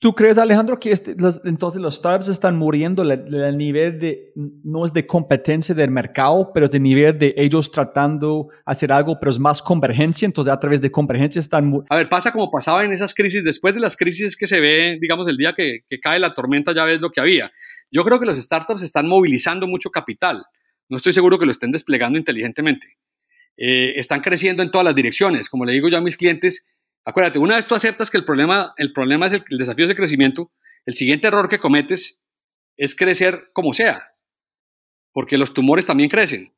¿Tú crees, Alejandro, que este, entonces los startups están muriendo a nivel de, no es de competencia del mercado, pero es de nivel de ellos tratando hacer algo, pero es más convergencia, entonces a través de convergencia están... A ver, pasa como pasaba en esas crisis, después de las crisis que se ve, digamos, el día que, que cae la tormenta, ya ves lo que había. Yo creo que los startups están movilizando mucho capital, no estoy seguro que lo estén desplegando inteligentemente. Eh, están creciendo en todas las direcciones, como le digo yo a mis clientes, Acuérdate, una vez tú aceptas que el problema, el problema es el, desafío de crecimiento, el siguiente error que cometes es crecer como sea, porque los tumores también crecen.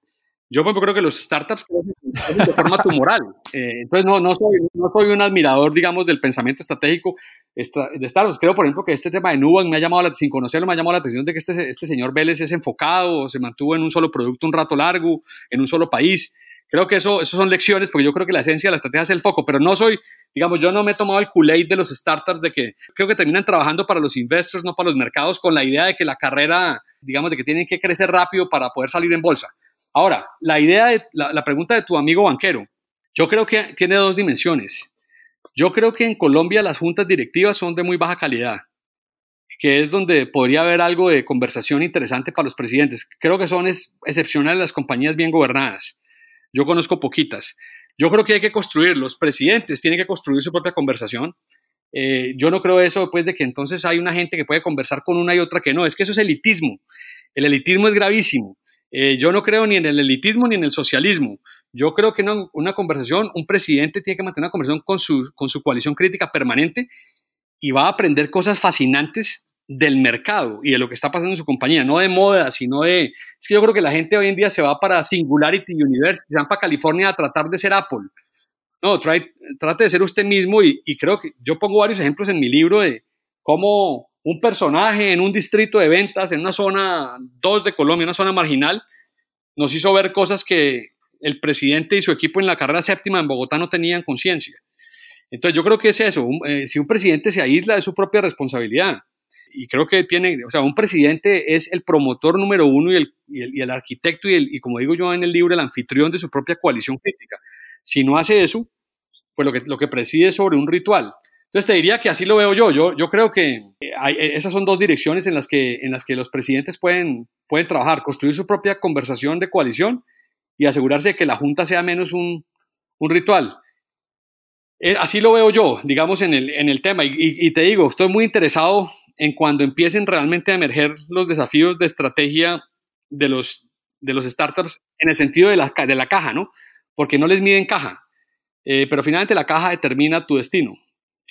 Yo creo que los startups crecen de forma tumoral. Eh, entonces, no, no, soy, no soy un admirador, digamos, del pensamiento estratégico de startups. Creo, por ejemplo, que este tema de Nubank me ha llamado, sin conocerlo, me ha llamado la atención de que este, este señor Vélez es enfocado, se mantuvo en un solo producto un rato largo, en un solo país. Creo que eso, eso son lecciones, porque yo creo que la esencia de la estrategia es el foco, pero no soy, digamos, yo no me he tomado el kool de los startups de que creo que terminan trabajando para los investors, no para los mercados, con la idea de que la carrera, digamos, de que tienen que crecer rápido para poder salir en bolsa. Ahora, la idea de, la, la pregunta de tu amigo banquero, yo creo que tiene dos dimensiones. Yo creo que en Colombia las juntas directivas son de muy baja calidad, que es donde podría haber algo de conversación interesante para los presidentes. Creo que son excepcionales las compañías bien gobernadas. Yo conozco poquitas. Yo creo que hay que construir, los presidentes tienen que construir su propia conversación. Eh, yo no creo eso después de que entonces hay una gente que puede conversar con una y otra que no. Es que eso es elitismo. El elitismo es gravísimo. Eh, yo no creo ni en el elitismo ni en el socialismo. Yo creo que no, una conversación, un presidente tiene que mantener una conversación con su, con su coalición crítica permanente y va a aprender cosas fascinantes del mercado y de lo que está pasando en su compañía, no de moda, sino de... Es que yo creo que la gente hoy en día se va para Singularity University, se van para California a tratar de ser Apple. No, trate de ser usted mismo y, creo que yo pongo varios ejemplos en mi libro de cómo un personaje en un distrito de ventas, en una zona 2 de Colombia, una zona marginal, nos hizo ver cosas que el presidente y su equipo en la carrera séptima en Bogotá no tenían conciencia. Entonces yo creo que es eso, eh, si un presidente se aísla de su propia responsabilidad, y creo que tiene, o sea, un presidente es el promotor número uno y el, y el, arquitecto y, el, y, como digo yo en el libro, el anfitrión de su propia coalición crítica. Si no hace eso, pues lo que, lo que preside es sobre un ritual. Entonces te diría que así lo veo yo. Yo, yo creo que hay, esas son dos direcciones en las que, en las que los presidentes pueden, pueden trabajar, construir su propia conversación de coalición y asegurarse de que la Junta sea menos un, un ritual. Eh, así lo veo yo, digamos, en el, en el tema. Y, y, te digo, estoy muy interesado en cuando empiecen realmente a emerger los desafíos de estrategia de los, de los startups en el sentido de la, de la caja, ¿no? Porque no les miden caja, eh, pero finalmente la caja determina tu destino.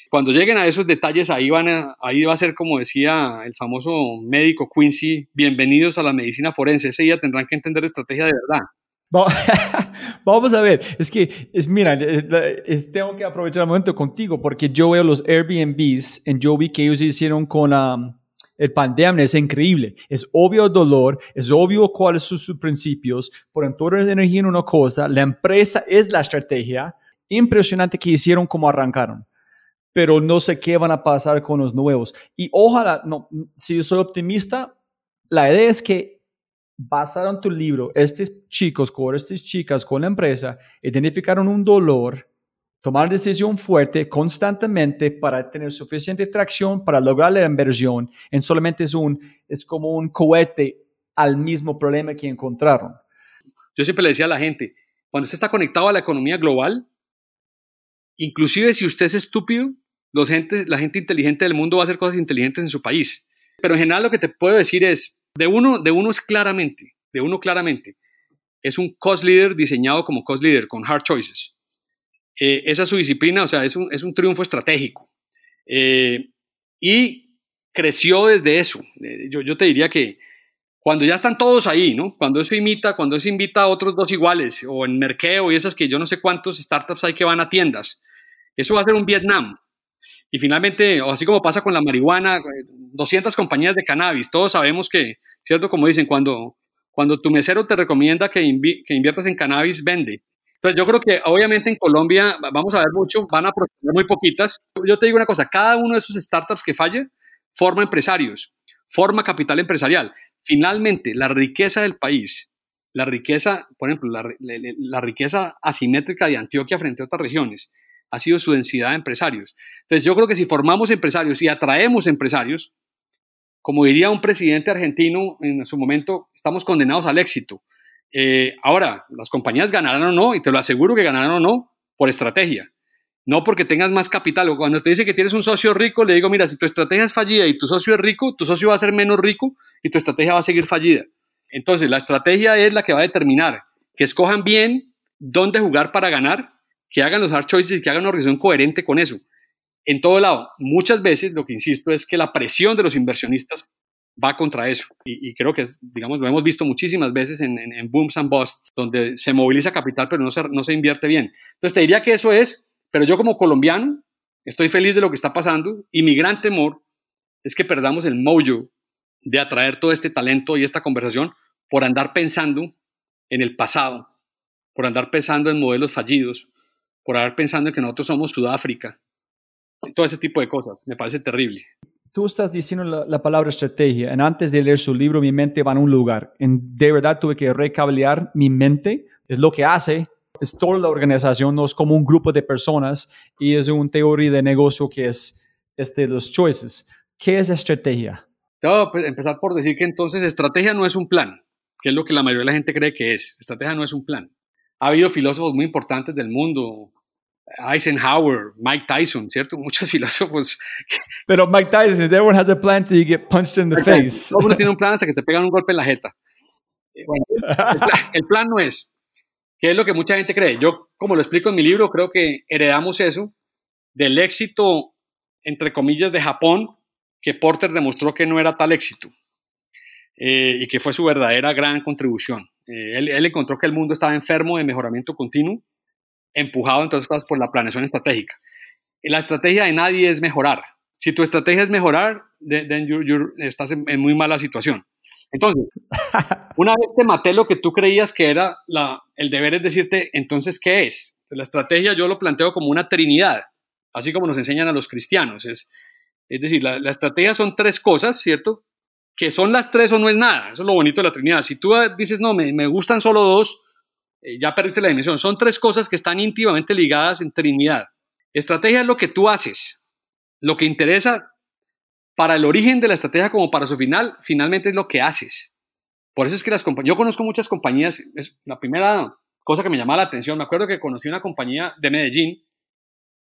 Cuando lleguen a esos detalles, ahí, van ahí va a ser, como decía el famoso médico Quincy, bienvenidos a la medicina forense. Ese día tendrán que entender estrategia de verdad. Vamos a ver, es que, es, mira, es, tengo que aprovechar el momento contigo porque yo veo los Airbnbs en yo vi que ellos hicieron con um, el pandemia, es increíble. Es obvio el dolor, es obvio cuáles son sus principios, ponen toda la energía en una cosa, la empresa es la estrategia, impresionante que hicieron como arrancaron pero no sé qué van a pasar con los nuevos. Y ojalá, no, si yo soy optimista, la idea es que basaron tu libro, estos chicos con estas chicas con la empresa identificaron un dolor, tomar decisión fuerte constantemente para tener suficiente tracción para lograr la inversión, en solamente es un es como un cohete al mismo problema que encontraron. Yo siempre le decía a la gente, cuando usted está conectado a la economía global, inclusive si usted es estúpido, los gente, la gente inteligente del mundo va a hacer cosas inteligentes en su país. Pero en general lo que te puedo decir es, de uno, de uno es claramente, de uno claramente, es un cost leader diseñado como cost leader, con hard choices. Eh, esa es su disciplina, o sea, es un, es un triunfo estratégico. Eh, y creció desde eso. Yo, te diría que cuando ya están todos ahí, ¿no? Cuando eso imita, cuando eso invita a otros dos iguales, o en Merkeo y esas que yo no sé cuántos startups hay que van a tiendas, eso va a ser un Vietnam. Y finalmente, o así como pasa con la marihuana, 200 eh, compañías de cannabis, todos sabemos que, ¿cierto? Como dicen, cuando, cuando tu mesero te recomienda que, que inviertas en cannabis, vende. Entonces yo creo que obviamente en Colombia vamos a ver mucho, van a prosperar muy poquitas. Yo te digo una cosa, cada uno de esos startups que falle forma empresarios, forma capital empresarial. Finalmente, la riqueza del país, la riqueza, por ejemplo, la, riqueza asimétrica de Antioquia frente a otras regiones, ha sido su densidad de empresarios. Entonces yo creo que si formamos empresarios y atraemos empresarios, como diría un presidente argentino en su momento, estamos condenados al éxito. Eh, ahora, las compañías ganarán o no, y te lo aseguro que ganarán o no, por estrategia. No porque tengas más capital. Cuando te dice que tienes un socio rico, le digo, mira, si tu estrategia es fallida y tu socio es rico, tu socio va a ser menos rico y tu estrategia va a seguir fallida. Entonces, la estrategia es la que va a determinar que escojan bien dónde jugar para ganar, que hagan los hard choices y que hagan una organización coherente con eso. En todo lado, muchas veces lo que insisto es que la presión de los inversionistas va contra eso. Y, creo que, digamos, lo hemos visto muchísimas veces en, booms and busts, donde se moviliza capital, pero no se, no se invierte bien. Entonces, te diría que eso es, pero yo como colombiano estoy feliz de lo que está pasando y mi gran temor es que perdamos el mojo de atraer todo este talento y esta conversación por andar pensando en el pasado, por andar pensando en modelos fallidos, por andar pensando en que nosotros somos Sudáfrica, todo ese tipo de cosas. Me parece terrible tú estás diciendo la, palabra estrategia, antes de leer su libro, mi mente va a un lugar. En, de verdad tuve que recablear mi mente. Es lo que hace, es toda la organización, no es como un grupo de personas y es una teoría de negocio que es este, los choices. ¿Qué es estrategia? Yo pues, empezar por decir que entonces estrategia no es un plan, que es lo que la mayoría de la gente cree que es. Estrategia no es un plan. Ha habido filósofos muy importantes del mundo, Eisenhower, Mike Tyson, ¿cierto? Muchos filósofos. Pero Mike Tyson, everyone has a plan till you get punched in the face. Todo uno tiene un plan hasta que te pegan un golpe en la jeta. Eh, el, plan, no es, que es lo que mucha gente cree. Yo, como lo explico en mi libro, creo que heredamos eso del éxito, entre comillas, de Japón, que Porter demostró que no era tal éxito eh, y que fue su verdadera gran contribución. Eh, él, él encontró que el mundo estaba enfermo de mejoramiento continuo empujado en todas cosas por la planeación estratégica. Y la estrategia de nadie es mejorar. Si tu estrategia es mejorar, then estás en, muy mala situación. Entonces, una vez te maté lo que tú creías que era la, el deber es decirte, entonces, ¿qué es? La estrategia yo lo planteo como una trinidad, así como nos enseñan a los cristianos. Es, es decir, la, la estrategia son tres cosas, ¿cierto? Que son las tres o no es nada. Eso es lo bonito de la trinidad. Si tú dices, no, me, me gustan solo dos, eh, ya perdiste la dimensión. Son tres cosas que están íntimamente ligadas en Trinidad. Estrategia es lo que tú haces. Lo que interesa para el origen de la estrategia como para su final, finalmente es lo que haces. Por eso es que las yo conozco muchas compañías, es la primera cosa que me llamaba la atención, me acuerdo que conocí una compañía de Medellín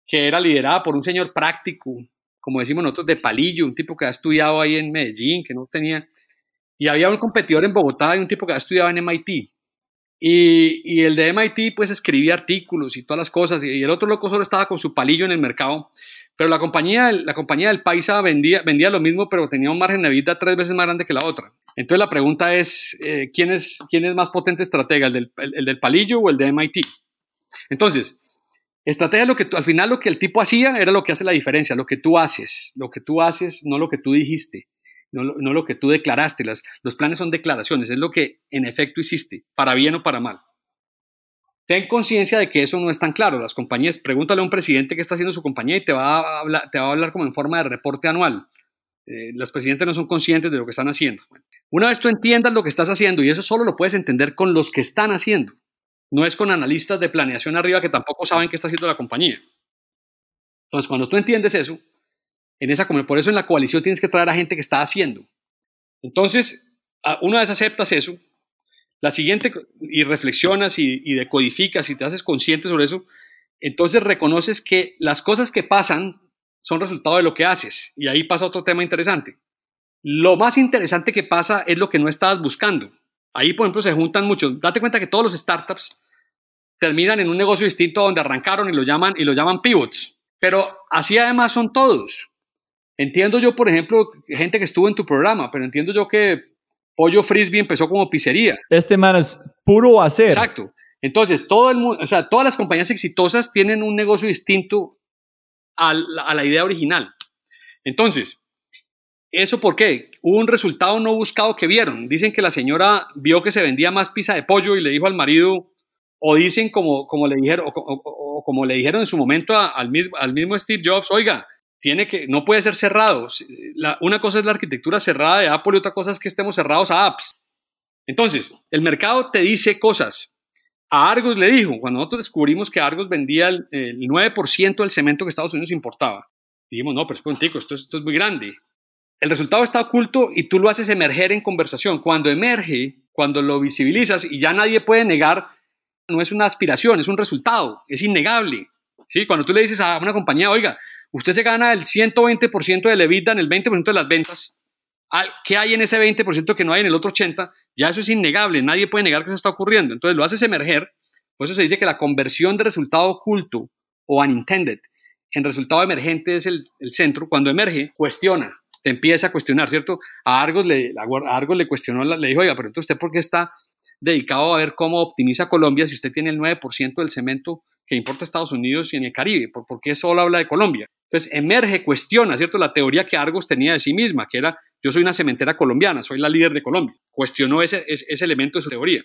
que era liderada por un señor práctico, como decimos nosotros, de palillo, un tipo que ha estudiado ahí en Medellín, que no tenía, y había un competidor en Bogotá y un tipo que ha estudiado en MIT. Y, el de MIT pues escribía artículos y todas las cosas y el otro loco solo estaba con su palillo en el mercado. Pero la compañía, la compañía del Paisa vendía, vendía lo mismo pero tenía un margen de vida tres veces más grande que la otra. Entonces la pregunta es, eh, ¿quién, es ¿quién es más potente estratega, el del, el, del palillo o el de MIT? Entonces, estrategia lo que al final lo que el tipo hacía era lo que hace la diferencia, lo que tú haces, lo que tú haces, no lo que tú dijiste no, lo que tú declaraste. Las, los planes son declaraciones, es lo que en efecto hiciste, para bien o para mal. Ten conciencia de que eso no es tan claro. Las compañías, pregúntale a un presidente qué está haciendo su compañía y te va a hablar, te va a hablar como en forma de reporte anual. Eh, los presidentes no son conscientes de lo que están haciendo. Una vez tú entiendas lo que estás haciendo, y eso solo lo puedes entender con los que están haciendo, no es con analistas de planeación arriba que tampoco saben qué está haciendo la compañía. Entonces, cuando tú entiendes eso, en esa, por eso en la coalición tienes que traer a gente que está haciendo. Entonces, una vez aceptas eso, la siguiente, y reflexionas y, y decodificas y te haces consciente sobre eso, entonces reconoces que las cosas que pasan son resultado de lo que haces. Y ahí pasa otro tema interesante. Lo más interesante que pasa es lo que no estabas buscando. Ahí, por ejemplo, se juntan muchos. Date cuenta que todos los startups terminan en un negocio distinto donde arrancaron y lo llaman, y lo llaman pivots. Pero así además son todos. Entiendo yo, por ejemplo, gente que estuvo en tu programa, pero entiendo yo que Pollo Frisbee empezó como pizzería. Este man es puro hacer. Exacto. Entonces, todo el mundo, o sea, todas las compañías exitosas tienen un negocio distinto a la, a la idea original. Entonces, ¿eso por qué? Hubo un resultado no buscado que vieron. Dicen que la señora vio que se vendía más pizza de pollo y le dijo al marido, o dicen como, como, le, dijeron, o, o- o como le dijeron en su momento a- al, mismo, al mismo Steve Jobs, oiga, tiene que, no puede ser cerrado. La- una cosa es la arquitectura cerrada de Apple y otra cosa es que estemos cerrados a apps. Entonces, el mercado te dice cosas. A Argos le dijo, cuando nosotros descubrimos que Argos vendía el, el 9% del cemento que Estados Unidos importaba, dijimos, no, pero es contigo, esto, es- esto es muy grande. El resultado está oculto y tú lo haces emerger en conversación. Cuando emerge, cuando lo visibilizas y ya nadie puede negar, no es una aspiración, es un resultado, es innegable. ¿sí? Cuando tú le dices a una compañía, oiga, usted se gana el 120% del EBITDA en el 20% de las ventas, ¿qué hay en ese 20% que no hay en el otro 80%? Ya eso es innegable, nadie puede negar que eso está ocurriendo. Entonces lo haces emerger, por eso se dice que la conversión de resultado oculto o unintended en resultado emergente es el, el centro. Cuando emerge, cuestiona, te empieza a cuestionar, ¿cierto? A Argos le, a Argos le cuestionó, le dijo, oiga, pero entonces usted por qué está dedicado a ver cómo optimiza Colombia si usted tiene el 9% del cemento que importa a Estados Unidos y en el Caribe? ¿Por, qué solo habla de Colombia? Entonces emerge, cuestiona, ¿cierto? La teoría que Argos tenía de sí misma, que era yo soy una cementera colombiana, soy la líder de Colombia. Cuestionó ese, ese, ese elemento de su teoría.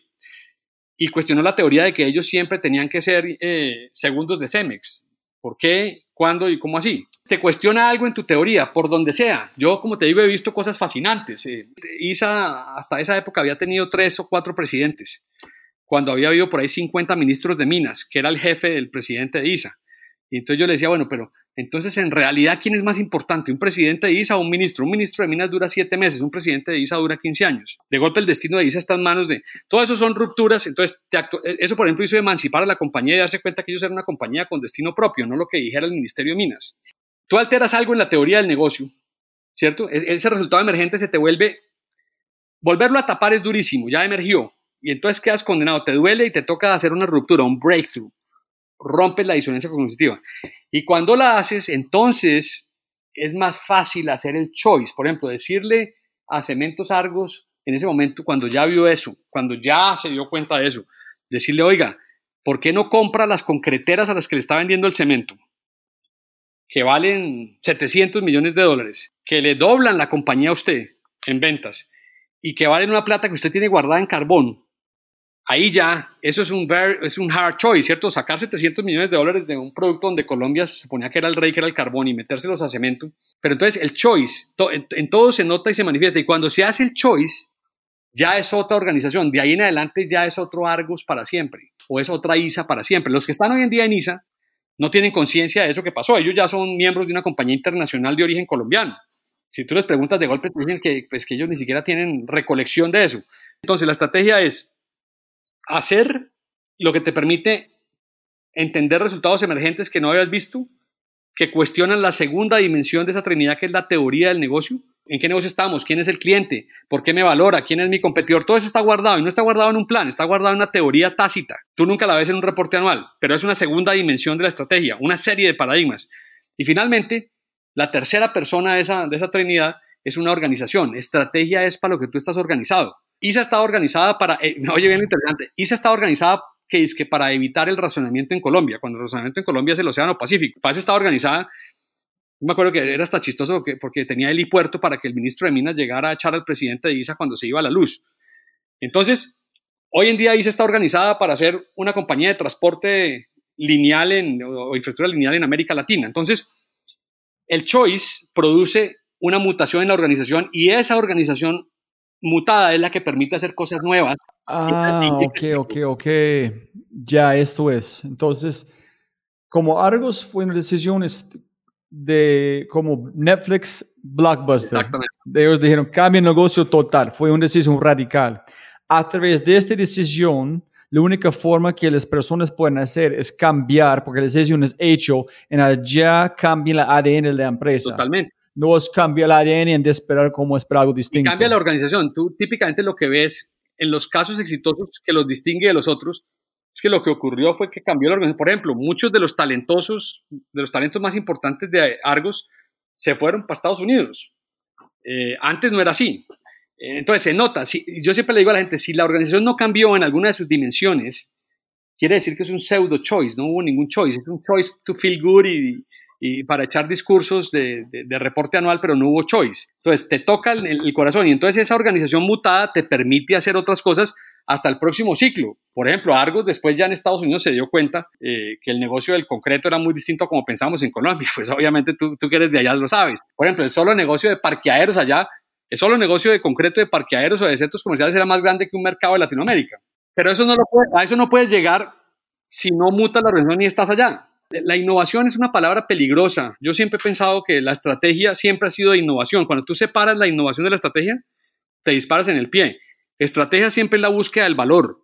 Y cuestionó la teoría de que ellos siempre tenían que ser eh, segundos de Cemex. ¿Por qué? ¿Cuándo y cómo así? Te cuestiona algo en tu teoría, por donde sea. Yo, como te digo, he visto cosas fascinantes. Eh, ISA hasta esa época había tenido tres o cuatro presidentes, cuando había habido por ahí 50 ministros de Minas, que era el jefe del presidente de ISA. Y entonces yo le decía, bueno, pero entonces en realidad, ¿quién es más importante? ¿Un presidente de ISA o un ministro? Un ministro de Minas dura siete meses, un presidente de ISA dura 15 años. De golpe el destino de ISA está en manos de... Todo eso son rupturas, entonces eso por ejemplo hizo emancipar a la compañía y darse cuenta que ellos eran una compañía con destino propio, no lo que dijera el Ministerio de Minas. Tú alteras algo en la teoría del negocio, ¿cierto? Ese resultado emergente se te vuelve... Volverlo a tapar es durísimo, ya emergió. Y entonces quedas condenado, te duele y te toca hacer una ruptura, un breakthrough rompes la disonancia cognitiva. Y cuando la haces, entonces es más fácil hacer el choice. Por ejemplo, decirle a Cementos Argos en ese momento, cuando ya vio eso, cuando ya se dio cuenta de eso, decirle, oiga, ¿por qué no compra las concreteras a las que le está vendiendo el cemento? Que valen 700 millones de dólares, que le doblan la compañía a usted en ventas y que valen una plata que usted tiene guardada en carbón ahí ya, eso es un, es un hard choice, ¿cierto? Sacar 700 millones de dólares de un producto donde Colombia se suponía que era el rey, que era el carbón, y metérselos a cemento. Pero entonces el choice, en, todo se nota y se manifiesta. Y cuando se hace el choice, ya es otra organización. De ahí en adelante ya es otro Argos para siempre, o es otra ISA para siempre. Los que están hoy en día en ISA no tienen conciencia de eso que pasó. Ellos ya son miembros de una compañía internacional de origen colombiano. Si tú les preguntas de golpe, te dicen que, pues, que ellos ni siquiera tienen recolección de eso. Entonces la estrategia es hacer lo que te permite entender resultados emergentes que no habías visto, que cuestionan la segunda dimensión de esa trinidad que es la teoría del negocio. ¿En qué negocio estamos? ¿Quién es el cliente? ¿Por qué me valora? ¿Quién es mi competidor? Todo eso está guardado y no está guardado en un plan, está guardado en una teoría tácita. Tú nunca la ves en un reporte anual, pero es una segunda dimensión de la estrategia, una serie de paradigmas. Y finalmente, la tercera persona de esa, de esa trinidad es una organización. Estrategia es para lo que tú estás organizado. ISA está organizada para, eh, oye bien interesante, ISA está organizada que es que para evitar el razonamiento en Colombia, cuando el razonamiento en Colombia es el Océano Pacífico, para eso está organizada, me acuerdo que era hasta chistoso porque, porque tenía helipuerto para que el ministro de Minas llegara a echar al presidente de ISA cuando se iba a la luz. Entonces, hoy en día ISA está organizada para ser una compañía de transporte lineal en, o infraestructura lineal en América Latina. Entonces, el choice produce una mutación en la organización y esa organización mutada es la que permite hacer cosas nuevas. Ah, ok, ok, ok. Ya esto es. Entonces, como Argos fue una decisión de como Netflix Blockbuster. Exactamente. Ellos dijeron, cambia el negocio total. Fue una decisión radical. A través de esta decisión, la única forma que las personas pueden hacer es cambiar, porque la decisión es hecho, en allá cambia el ADN de la empresa. Totalmente. No es cambiar el ADN en de esperar como esperar algo distinto. Y cambia la organización. Tú típicamente lo que ves en los casos exitosos que los distingue de los otros es que lo que ocurrió fue que cambió la organización. Por ejemplo, muchos de los talentosos, de los talentos más importantes de Argos se fueron para Estados Unidos. Eh, antes no era así. Eh, entonces se nota. Si, yo siempre le digo a la gente, si la organización no cambió en alguna de sus dimensiones, quiere decir que es un pseudo choice, no hubo ningún choice. Es un choice to feel good y, y para echar discursos de, de, reporte anual, pero no hubo choice. Entonces te toca el, el, corazón y entonces esa organización mutada te permite hacer otras cosas hasta el próximo ciclo. Por ejemplo, Argos después ya en Estados Unidos se dio cuenta eh, que el negocio del concreto era muy distinto a como pensamos en Colombia. Pues obviamente tú, tú que eres de allá lo sabes. Por ejemplo, el solo negocio de parqueaderos allá, el solo negocio de concreto de parqueaderos o de centros comerciales era más grande que un mercado de Latinoamérica. Pero eso no lo a eso no puedes llegar si no mutas la organización y estás allá. La innovación es una palabra peligrosa. Yo siempre he pensado que la estrategia siempre ha sido de innovación. Cuando tú separas la innovación de la estrategia, te disparas en el pie. Estrategia siempre es la búsqueda del valor,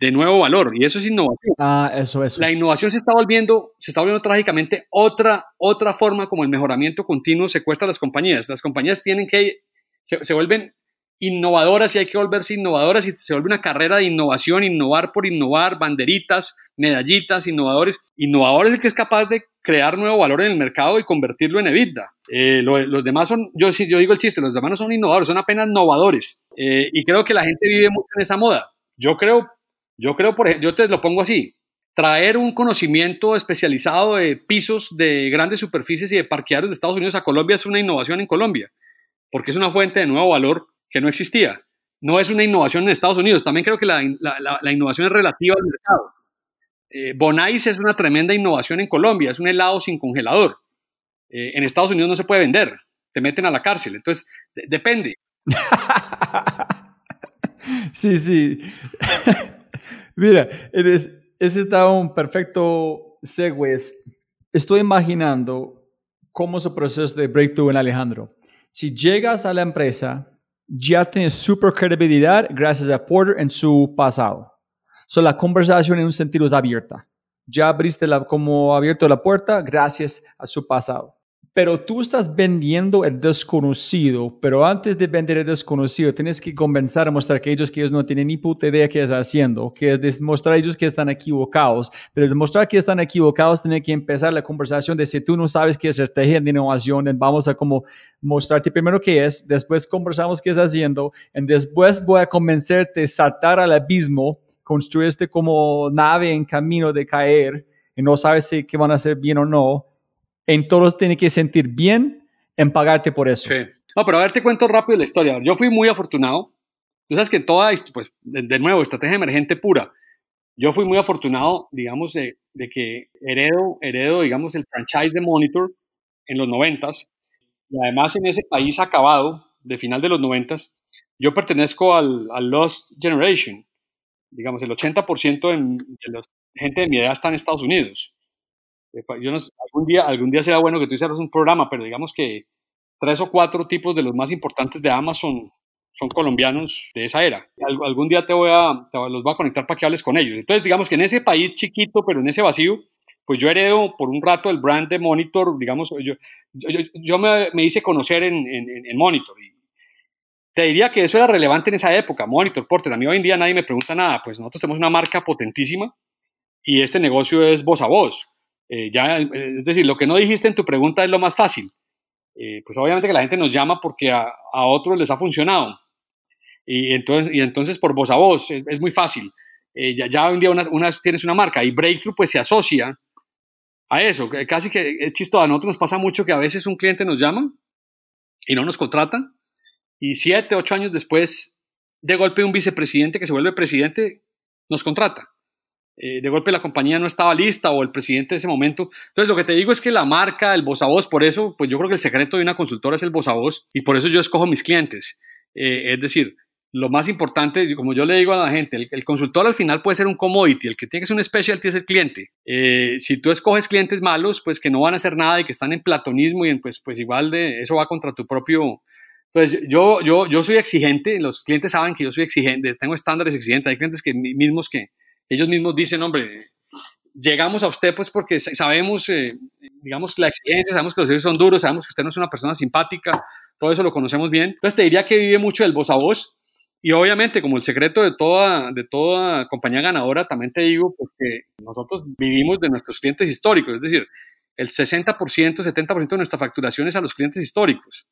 de nuevo valor, y eso es innovación. Ah, eso, es. La innovación se está volviendo, se está volviendo trágicamente otra, otra forma como el mejoramiento continuo secuestra a las compañías. Las compañías tienen que, se vuelven innovadoras y hay que volverse innovadoras y se vuelve una carrera de innovación, innovar por innovar, banderitas, medallitas, innovadores. Innovador es el que es capaz de crear nuevo valor en el mercado y convertirlo en EBITDA. Eh, los demás son, yo, yo digo el chiste, los demás no son innovadores, son apenas innovadores. Eh, y creo que la gente vive mucho en esa moda. Yo creo, yo creo, por ejemplo, yo te lo pongo así, traer un conocimiento especializado de pisos de grandes superficies y de parqueaderos de Estados Unidos a Colombia es una innovación en Colombia, porque es una fuente de nuevo valor que no existía. No es una innovación en Estados Unidos, también creo que la, innovación es relativa al mercado. Eh, Bonais es una tremenda innovación en Colombia, es un helado sin congelador. Eh, en Estados Unidos no se puede vender, te meten a la cárcel, entonces depende. sí, sí. Mira, ese está un perfecto segue. Estoy imaginando cómo es proceso de breakthrough en Alejandro. Si llegas a la empresa ya tiene super credibilidad gracias a Porter en su pasado. So, la conversación en un sentido es abierta. Ya abriste la, como abierto la puerta gracias a su pasado pero tú estás vendiendo el desconocido, pero antes de vender el desconocido, tienes que comenzar a mostrar que ellos, que ellos no tienen ni puta idea qué están haciendo, que demostrar a ellos que están equivocados, pero demostrar que están equivocados, tiene que empezar la conversación de si tú no sabes qué es estrategia de innovación, vamos a como mostrarte primero qué es, después conversamos qué estás haciendo, y después voy a convencerte a saltar al abismo, construirte como nave en camino de caer, y no sabes si qué van a hacer bien o no, en todos tiene que sentir bien en pagarte por eso. Sí. No, pero a ver, te cuento rápido la historia. Yo fui muy afortunado. Tú sabes que toda, pues, de, nuevo, estrategia emergente pura. Yo fui muy afortunado, digamos, de, que heredo, heredo, digamos, el franchise de Monitor en los noventas. Y además en ese país acabado, de final de los noventas, yo pertenezco al, al Lost Generation. Digamos, el 80% de la gente de mi edad está en Estados Unidos. Yo no, algún, día, algún día será bueno que tú hicieras un programa, pero digamos que tres o cuatro tipos de los más importantes de Amazon son colombianos de esa era. algún día te voy a, los voy a conectar para que hables con ellos. Entonces, digamos que en ese país chiquito, pero en ese vacío, pues yo heredo por un rato el brand de Monitor, digamos, yo, yo, yo me, me, hice conocer en, en, en, Monitor. Y te diría que eso era relevante en esa época, Monitor, Porter. A mí hoy en día nadie me pregunta nada, pues nosotros tenemos una marca potentísima y este negocio es voz a voz. Eh, ya, eh, es decir, lo que no dijiste en tu pregunta es lo más fácil. Eh, pues obviamente que la gente nos llama porque a, otros les ha funcionado. Y entonces, y entonces por voz a voz es, muy fácil. ya, ya hoy día una, tienes una marca y Breakthrough pues se asocia a eso. Casi que es chistoso. A nosotros nos pasa mucho que a veces un cliente nos llama y no nos contrata y siete, ocho años después, de golpe un vicepresidente que se vuelve presidente nos contrata. Eh, de golpe la compañía no estaba lista o el presidente de ese momento. Entonces lo que te digo es que la marca, el voz a voz, por eso, pues yo creo que el secreto de una consultora es el voz a voz y por eso yo escojo mis clientes. Eh, es decir, lo más importante, como yo le digo a la gente, el, consultor al final puede ser un commodity, el que tiene que ser un specialty es el cliente. Eh, si tú escoges clientes malos, pues que no van a hacer nada y que están en platonismo y pues, pues igual de eso va contra tu propio... Entonces, yo, yo, yo soy exigente, los clientes saben que yo soy exigente, tengo estándares exigentes, hay clientes que mismos que, ellos mismos dicen, hombre, llegamos a usted pues porque sabemos, eh, digamos, la exigencia, sabemos que los servicios son duros, sabemos que usted no es una persona simpática, todo eso lo conocemos bien. Entonces te diría que vive mucho el voz a voz y obviamente como el secreto de toda, de toda compañía ganadora, también te digo pues, que nosotros vivimos de nuestros clientes históricos, es decir, el 60%, 70% de nuestra facturación es a los clientes históricos.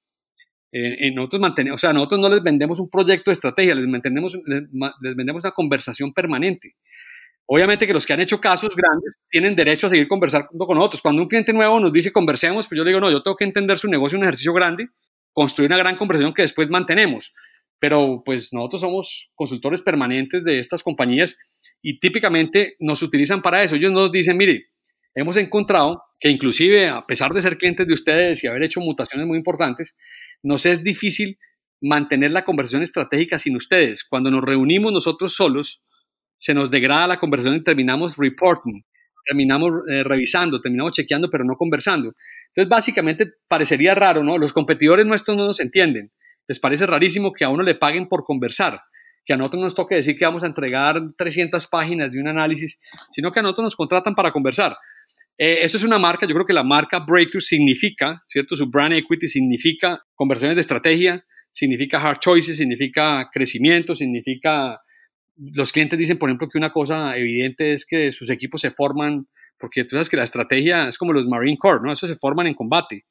Eh, nosotros mantenemos, o sea, nosotros no les vendemos un proyecto de estrategia, les, mantenemos, les, vendemos una conversación permanente. Obviamente que los que han hecho casos grandes tienen derecho a seguir conversando con nosotros. Cuando un cliente nuevo nos dice conversemos, pues yo le digo, no, yo tengo que entender su negocio, un ejercicio grande, construir una gran conversación que después mantenemos. Pero pues nosotros somos consultores permanentes de estas compañías y típicamente nos utilizan para eso. Ellos nos dicen, mire, hemos encontrado que inclusive a pesar de ser clientes de ustedes y haber hecho mutaciones muy importantes, nos es difícil mantener la conversación estratégica sin ustedes. Cuando nos reunimos nosotros solos, se nos degrada la conversación y terminamos reporting, terminamos eh, revisando, terminamos chequeando, pero no conversando. Entonces, básicamente parecería raro, ¿no? Los competidores nuestros no nos entienden. Les parece rarísimo que a uno le paguen por conversar, que a nosotros nos toque decir que vamos a entregar 300 páginas de un análisis, sino que a nosotros nos contratan para conversar. Eh, eso es una marca, yo creo que la marca Breakthrough significa, ¿cierto? Su brand equity significa conversaciones de estrategia, significa hard choices, significa crecimiento, significa los clientes dicen, por ejemplo, que una cosa evidente es que sus equipos se forman, porque tú sabes que la estrategia es como los Marine Corps, ¿no? Eso se forman en combate.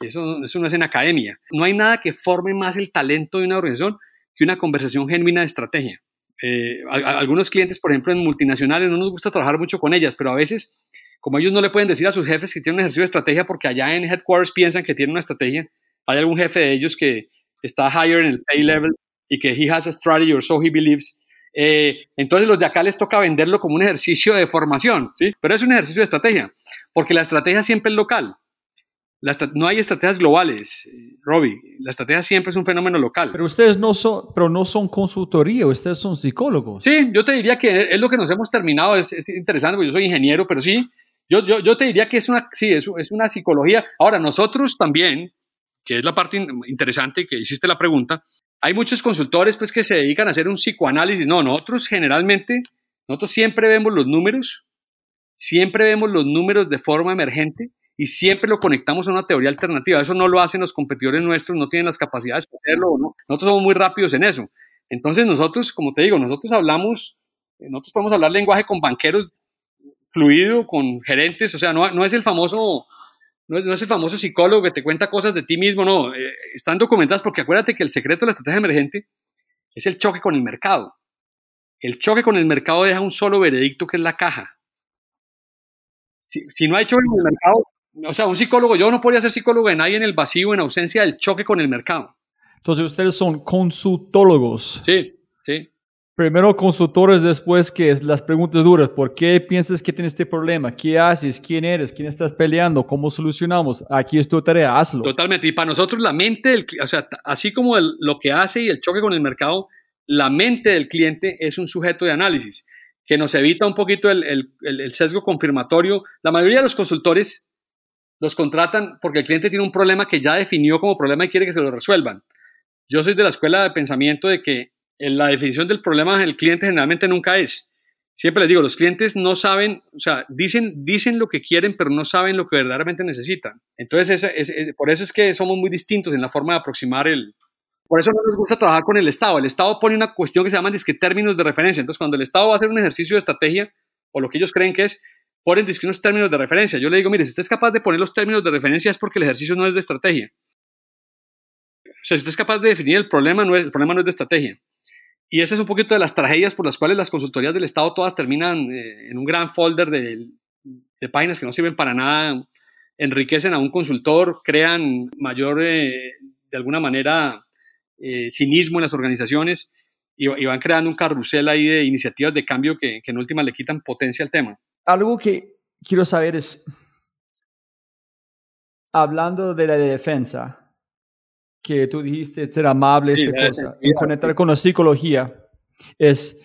Eso, eso no es en academia. No hay nada que forme más el talento de una organización que una conversación genuina de estrategia. Eh, algunos clientes, por ejemplo, en multinacionales, no nos gusta trabajar mucho con ellas, pero a veces, como ellos no le pueden decir a sus jefes que tienen un ejercicio de estrategia porque allá en headquarters piensan que tienen una estrategia, hay algún jefe de ellos que está higher en el pay level y que he has a strategy or so he believes, eh, entonces los de acá les toca venderlo como un ejercicio de formación, ¿sí? Pero es un ejercicio de estrategia, porque la estrategia siempre es local. no hay estrategias globales, Robbie. La estrategia siempre es un fenómeno local. Pero ustedes no son, pero no son consultoría, ustedes son psicólogos. Sí, yo te diría que es lo que nos hemos terminado. Es, interesante, porque yo soy ingeniero, pero sí, yo, yo, te diría que es una, sí, es, es una psicología. Ahora, nosotros también, que es la parte interesante que hiciste la pregunta, hay muchos consultores pues que se dedican a hacer un psicoanálisis. No, nosotros generalmente, nosotros siempre vemos los números, siempre vemos los números de forma emergente y siempre lo conectamos a una teoría alternativa. Eso no lo hacen los competidores nuestros, no tienen las capacidades para hacerlo no. Nosotros somos muy rápidos en eso. Entonces nosotros, como te digo, nosotros hablamos, nosotros podemos hablar lenguaje con banqueros fluido, con gerentes, o sea, no, no es el famoso no es, el famoso psicólogo que te cuenta cosas de ti mismo, no. Eh, están documentadas porque acuérdate que el secreto de la estrategia emergente es el choque con el mercado. El choque con el mercado deja un solo veredicto que es la caja. Si, no hay choque con el mercado, o sea, un psicólogo, yo no podría ser psicólogo de nadie en el vacío en ausencia del choque con el mercado. Entonces ustedes son consultólogos. Sí, sí. Primero consultores, después que las preguntas duras. ¿Por qué piensas que tienes este problema? ¿Qué haces? ¿Quién eres? ¿Quién estás peleando? ¿Cómo solucionamos? Aquí es tu tarea, hazlo. Totalmente. Y para nosotros la mente, o sea, así como lo que hace y el choque con el mercado, la mente del cliente es un sujeto de análisis que nos evita un poquito el sesgo confirmatorio. La mayoría de los consultores los contratan porque el cliente tiene un problema que ya definió como problema y quiere que se lo resuelvan. Yo soy de la escuela de pensamiento de que la definición del problema del cliente generalmente nunca es. Siempre les digo, los clientes no saben, o sea, dicen, dicen lo que quieren, pero no saben lo que verdaderamente necesitan. Entonces, por eso es que somos muy distintos en la forma de aproximar el... Por eso no nos gusta trabajar con el Estado. El Estado pone una cuestión que se llama disque términos de referencia. Entonces, cuando el Estado va a hacer un ejercicio de estrategia, o lo que ellos creen que es, ponen disque unos términos de referencia. Yo le digo, mire, si usted es capaz de poner los términos de referencia es porque el ejercicio no es de estrategia. O sea, si usted es capaz de definir el problema, no es, el problema no es de estrategia. Y esa es un poquito de las tragedias por las cuales las consultorías del Estado todas terminan eh, en un gran folder de, páginas que no sirven para nada, enriquecen a un consultor, crean mayor, eh, de alguna manera, eh, cinismo en las organizaciones y, van creando un carrusel ahí de iniciativas de cambio que en última le quitan potencia al tema. Algo que quiero saber es, hablando de la defensa, que tú dijiste ser amable, esta cosa, y conectar con la psicología, es,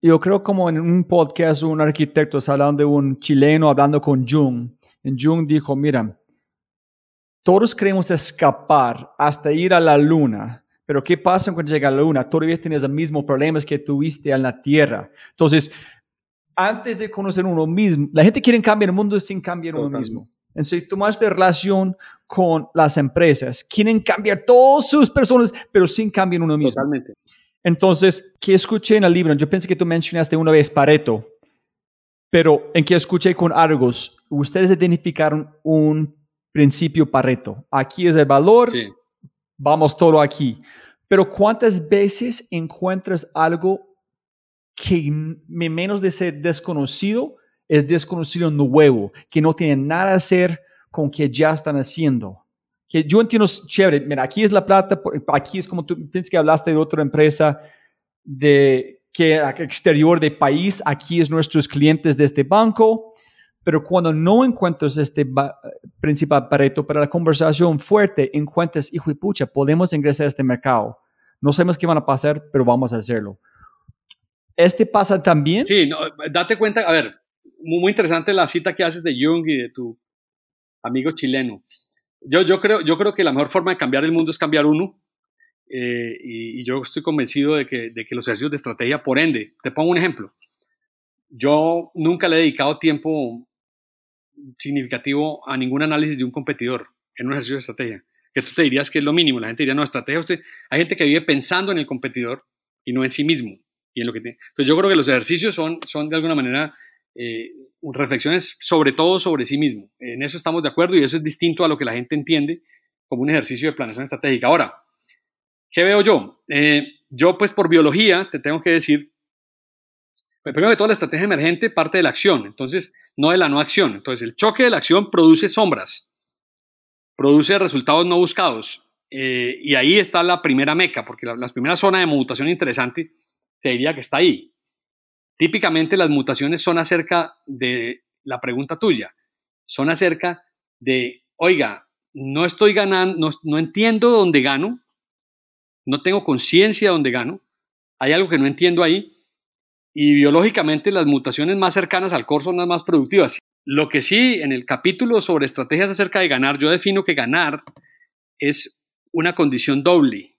yo creo como en un podcast un arquitecto hablando de un chileno hablando con Jung, en Jung dijo, mira, todos queremos escapar hasta ir a la luna, pero ¿qué pasa cuando llega a la luna? Todavía tienes los mismos problemas que tuviste en la Tierra. Entonces, antes de conocer uno mismo, la gente quiere cambiar el mundo sin cambiar uno mismo. Entonces, tomas de relación con las empresas. Quieren cambiar todas sus personas, pero sin cambiar uno mismo. Totalmente. Entonces, ¿qué escuché en el libro? Yo pensé que tú mencionaste una vez Pareto, pero en que escuché con Argos, ustedes identificaron un principio Pareto. Aquí es el valor, vamos todo aquí. Pero ¿cuántas veces encuentras algo que menos de ser desconocido, es desconocido nuevo, que no tiene nada que hacer con que ya están haciendo. Que yo entiendo, chévere, mira, aquí es la plata, aquí es como tú piensas que hablaste de otra empresa de que exterior de país, aquí es nuestros clientes de este banco, pero cuando no encuentras este principal pareto para la conversación fuerte, encuentras, hijo y pucha, podemos ingresar a este mercado. No sabemos qué van a pasar, pero vamos a hacerlo. ¿Este pasa también? Sí, no, date cuenta, a ver, muy, interesante la cita que haces de Jung y de tu amigo chileno. Yo, yo, creo, yo creo que la mejor forma de cambiar el mundo es cambiar uno. Eh, y, y, yo estoy convencido de que, de que los ejercicios de estrategia, por ende, te pongo un ejemplo. Yo nunca le he dedicado tiempo significativo a ningún análisis de un competidor en un ejercicio de estrategia. Que tú te dirías que es lo mínimo. La gente diría, no, estrategia, usted, hay gente que vive pensando en el competidor y no en sí mismo. Y en lo que Entonces yo creo que los ejercicios son, son de alguna manera eh, reflexiones sobre todo sobre sí mismo. En eso estamos de acuerdo y eso es distinto a lo que la gente entiende como un ejercicio de planeación estratégica. Ahora, ¿qué veo yo? Eh, yo pues por biología te tengo que decir, pues, primero que todo la estrategia emergente parte de la acción, entonces no de la no acción. Entonces el choque de la acción produce sombras, produce resultados no buscados. Eh, y ahí está la primera meca, porque la, las primeras zonas de mutación interesante te diría que está ahí. Típicamente las mutaciones son acerca de la pregunta tuya, son acerca de, oiga, no estoy ganando, no, entiendo dónde gano, no tengo conciencia de dónde gano, hay algo que no entiendo ahí, y biológicamente las mutaciones más cercanas al core son las más productivas. Lo que sí, en el capítulo sobre estrategias acerca de ganar, yo defino que ganar es una condición doble.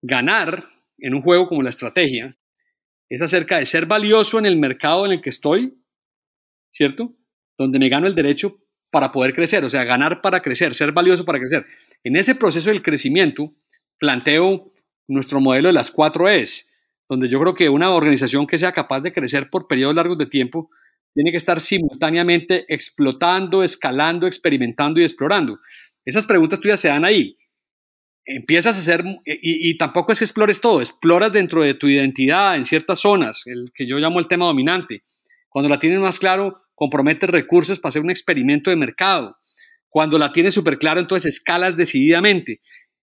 Ganar en un juego como la estrategia es acerca de ser valioso en el mercado en el que estoy, ¿cierto? Donde me gano el derecho para poder crecer, o sea, ganar para crecer, ser valioso para crecer. En ese proceso del crecimiento, planteo nuestro modelo de las cuatro E's, donde yo creo que una organización que sea capaz de crecer por periodos largos de tiempo tiene que estar simultáneamente explotando, escalando, experimentando y explorando. Esas preguntas tuyas se dan ahí empiezas a hacer, y, tampoco es que explores todo, exploras dentro de tu identidad en ciertas zonas, el que yo llamo el tema dominante. Cuando la tienes más claro, comprometes recursos para hacer un experimento de mercado. Cuando la tienes súper claro, entonces escalas decididamente.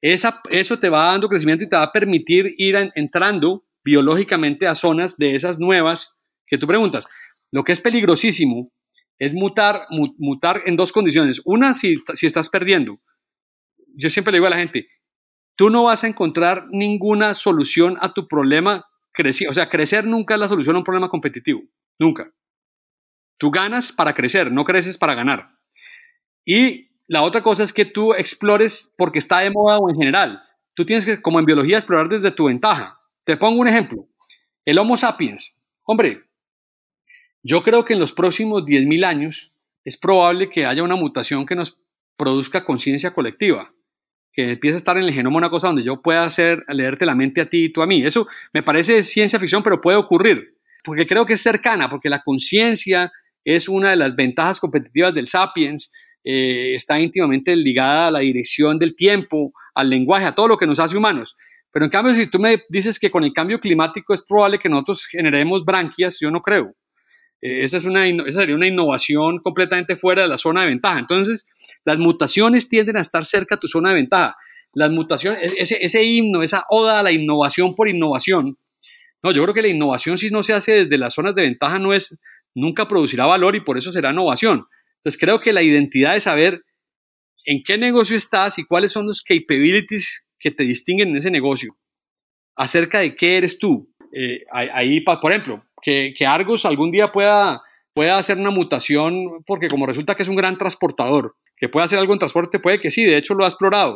Esa, eso te va dando crecimiento y te va a permitir ir entrando biológicamente a zonas de esas nuevas que tú preguntas. Lo que es peligrosísimo es mutar, mutar en dos condiciones. Una, si, si estás perdiendo. Yo siempre le digo a la gente, tú no vas a encontrar ninguna solución a tu problema crecer. O sea, crecer nunca es la solución a un problema competitivo. Nunca. Tú ganas para crecer, no creces para ganar. Y la otra cosa es que tú explores porque está de moda o en general. Tú tienes que, como en biología, explorar desde tu ventaja. Te pongo un ejemplo. El Homo sapiens. Hombre, yo creo que en los próximos 10.000 años es probable que haya una mutación que nos produzca conciencia colectiva que empiece a estar en el genoma una cosa donde yo pueda hacer, leerte la mente a ti y tú a mí. Eso me parece ciencia ficción, pero puede ocurrir, porque creo que es cercana, porque la conciencia es una de las ventajas competitivas del sapiens, eh, está íntimamente ligada a la dirección del tiempo, al lenguaje, a todo lo que nos hace humanos. Pero en cambio, si tú me dices que con el cambio climático es probable que nosotros generemos branquias, yo no creo. Eh, esa, es una, esa sería una innovación completamente fuera de la zona de ventaja. Entonces, las mutaciones tienden a estar cerca de tu zona de ventaja. Las mutaciones, e-, ese, ese himno, esa oda a la innovación por innovación. No, yo creo que la innovación si no se hace desde las zonas de ventaja no es, nunca producirá valor y por eso será innovación. Entonces creo que la identidad de saber en qué negocio estás y cuáles son los capabilities que te distinguen en ese negocio, acerca de qué eres tú. Eh, ahí, por ejemplo, que, Argos algún día pueda, pueda hacer una mutación, porque como resulta que es un gran transportador, que puede hacer algo en transporte, puede que sí, de hecho lo ha explorado.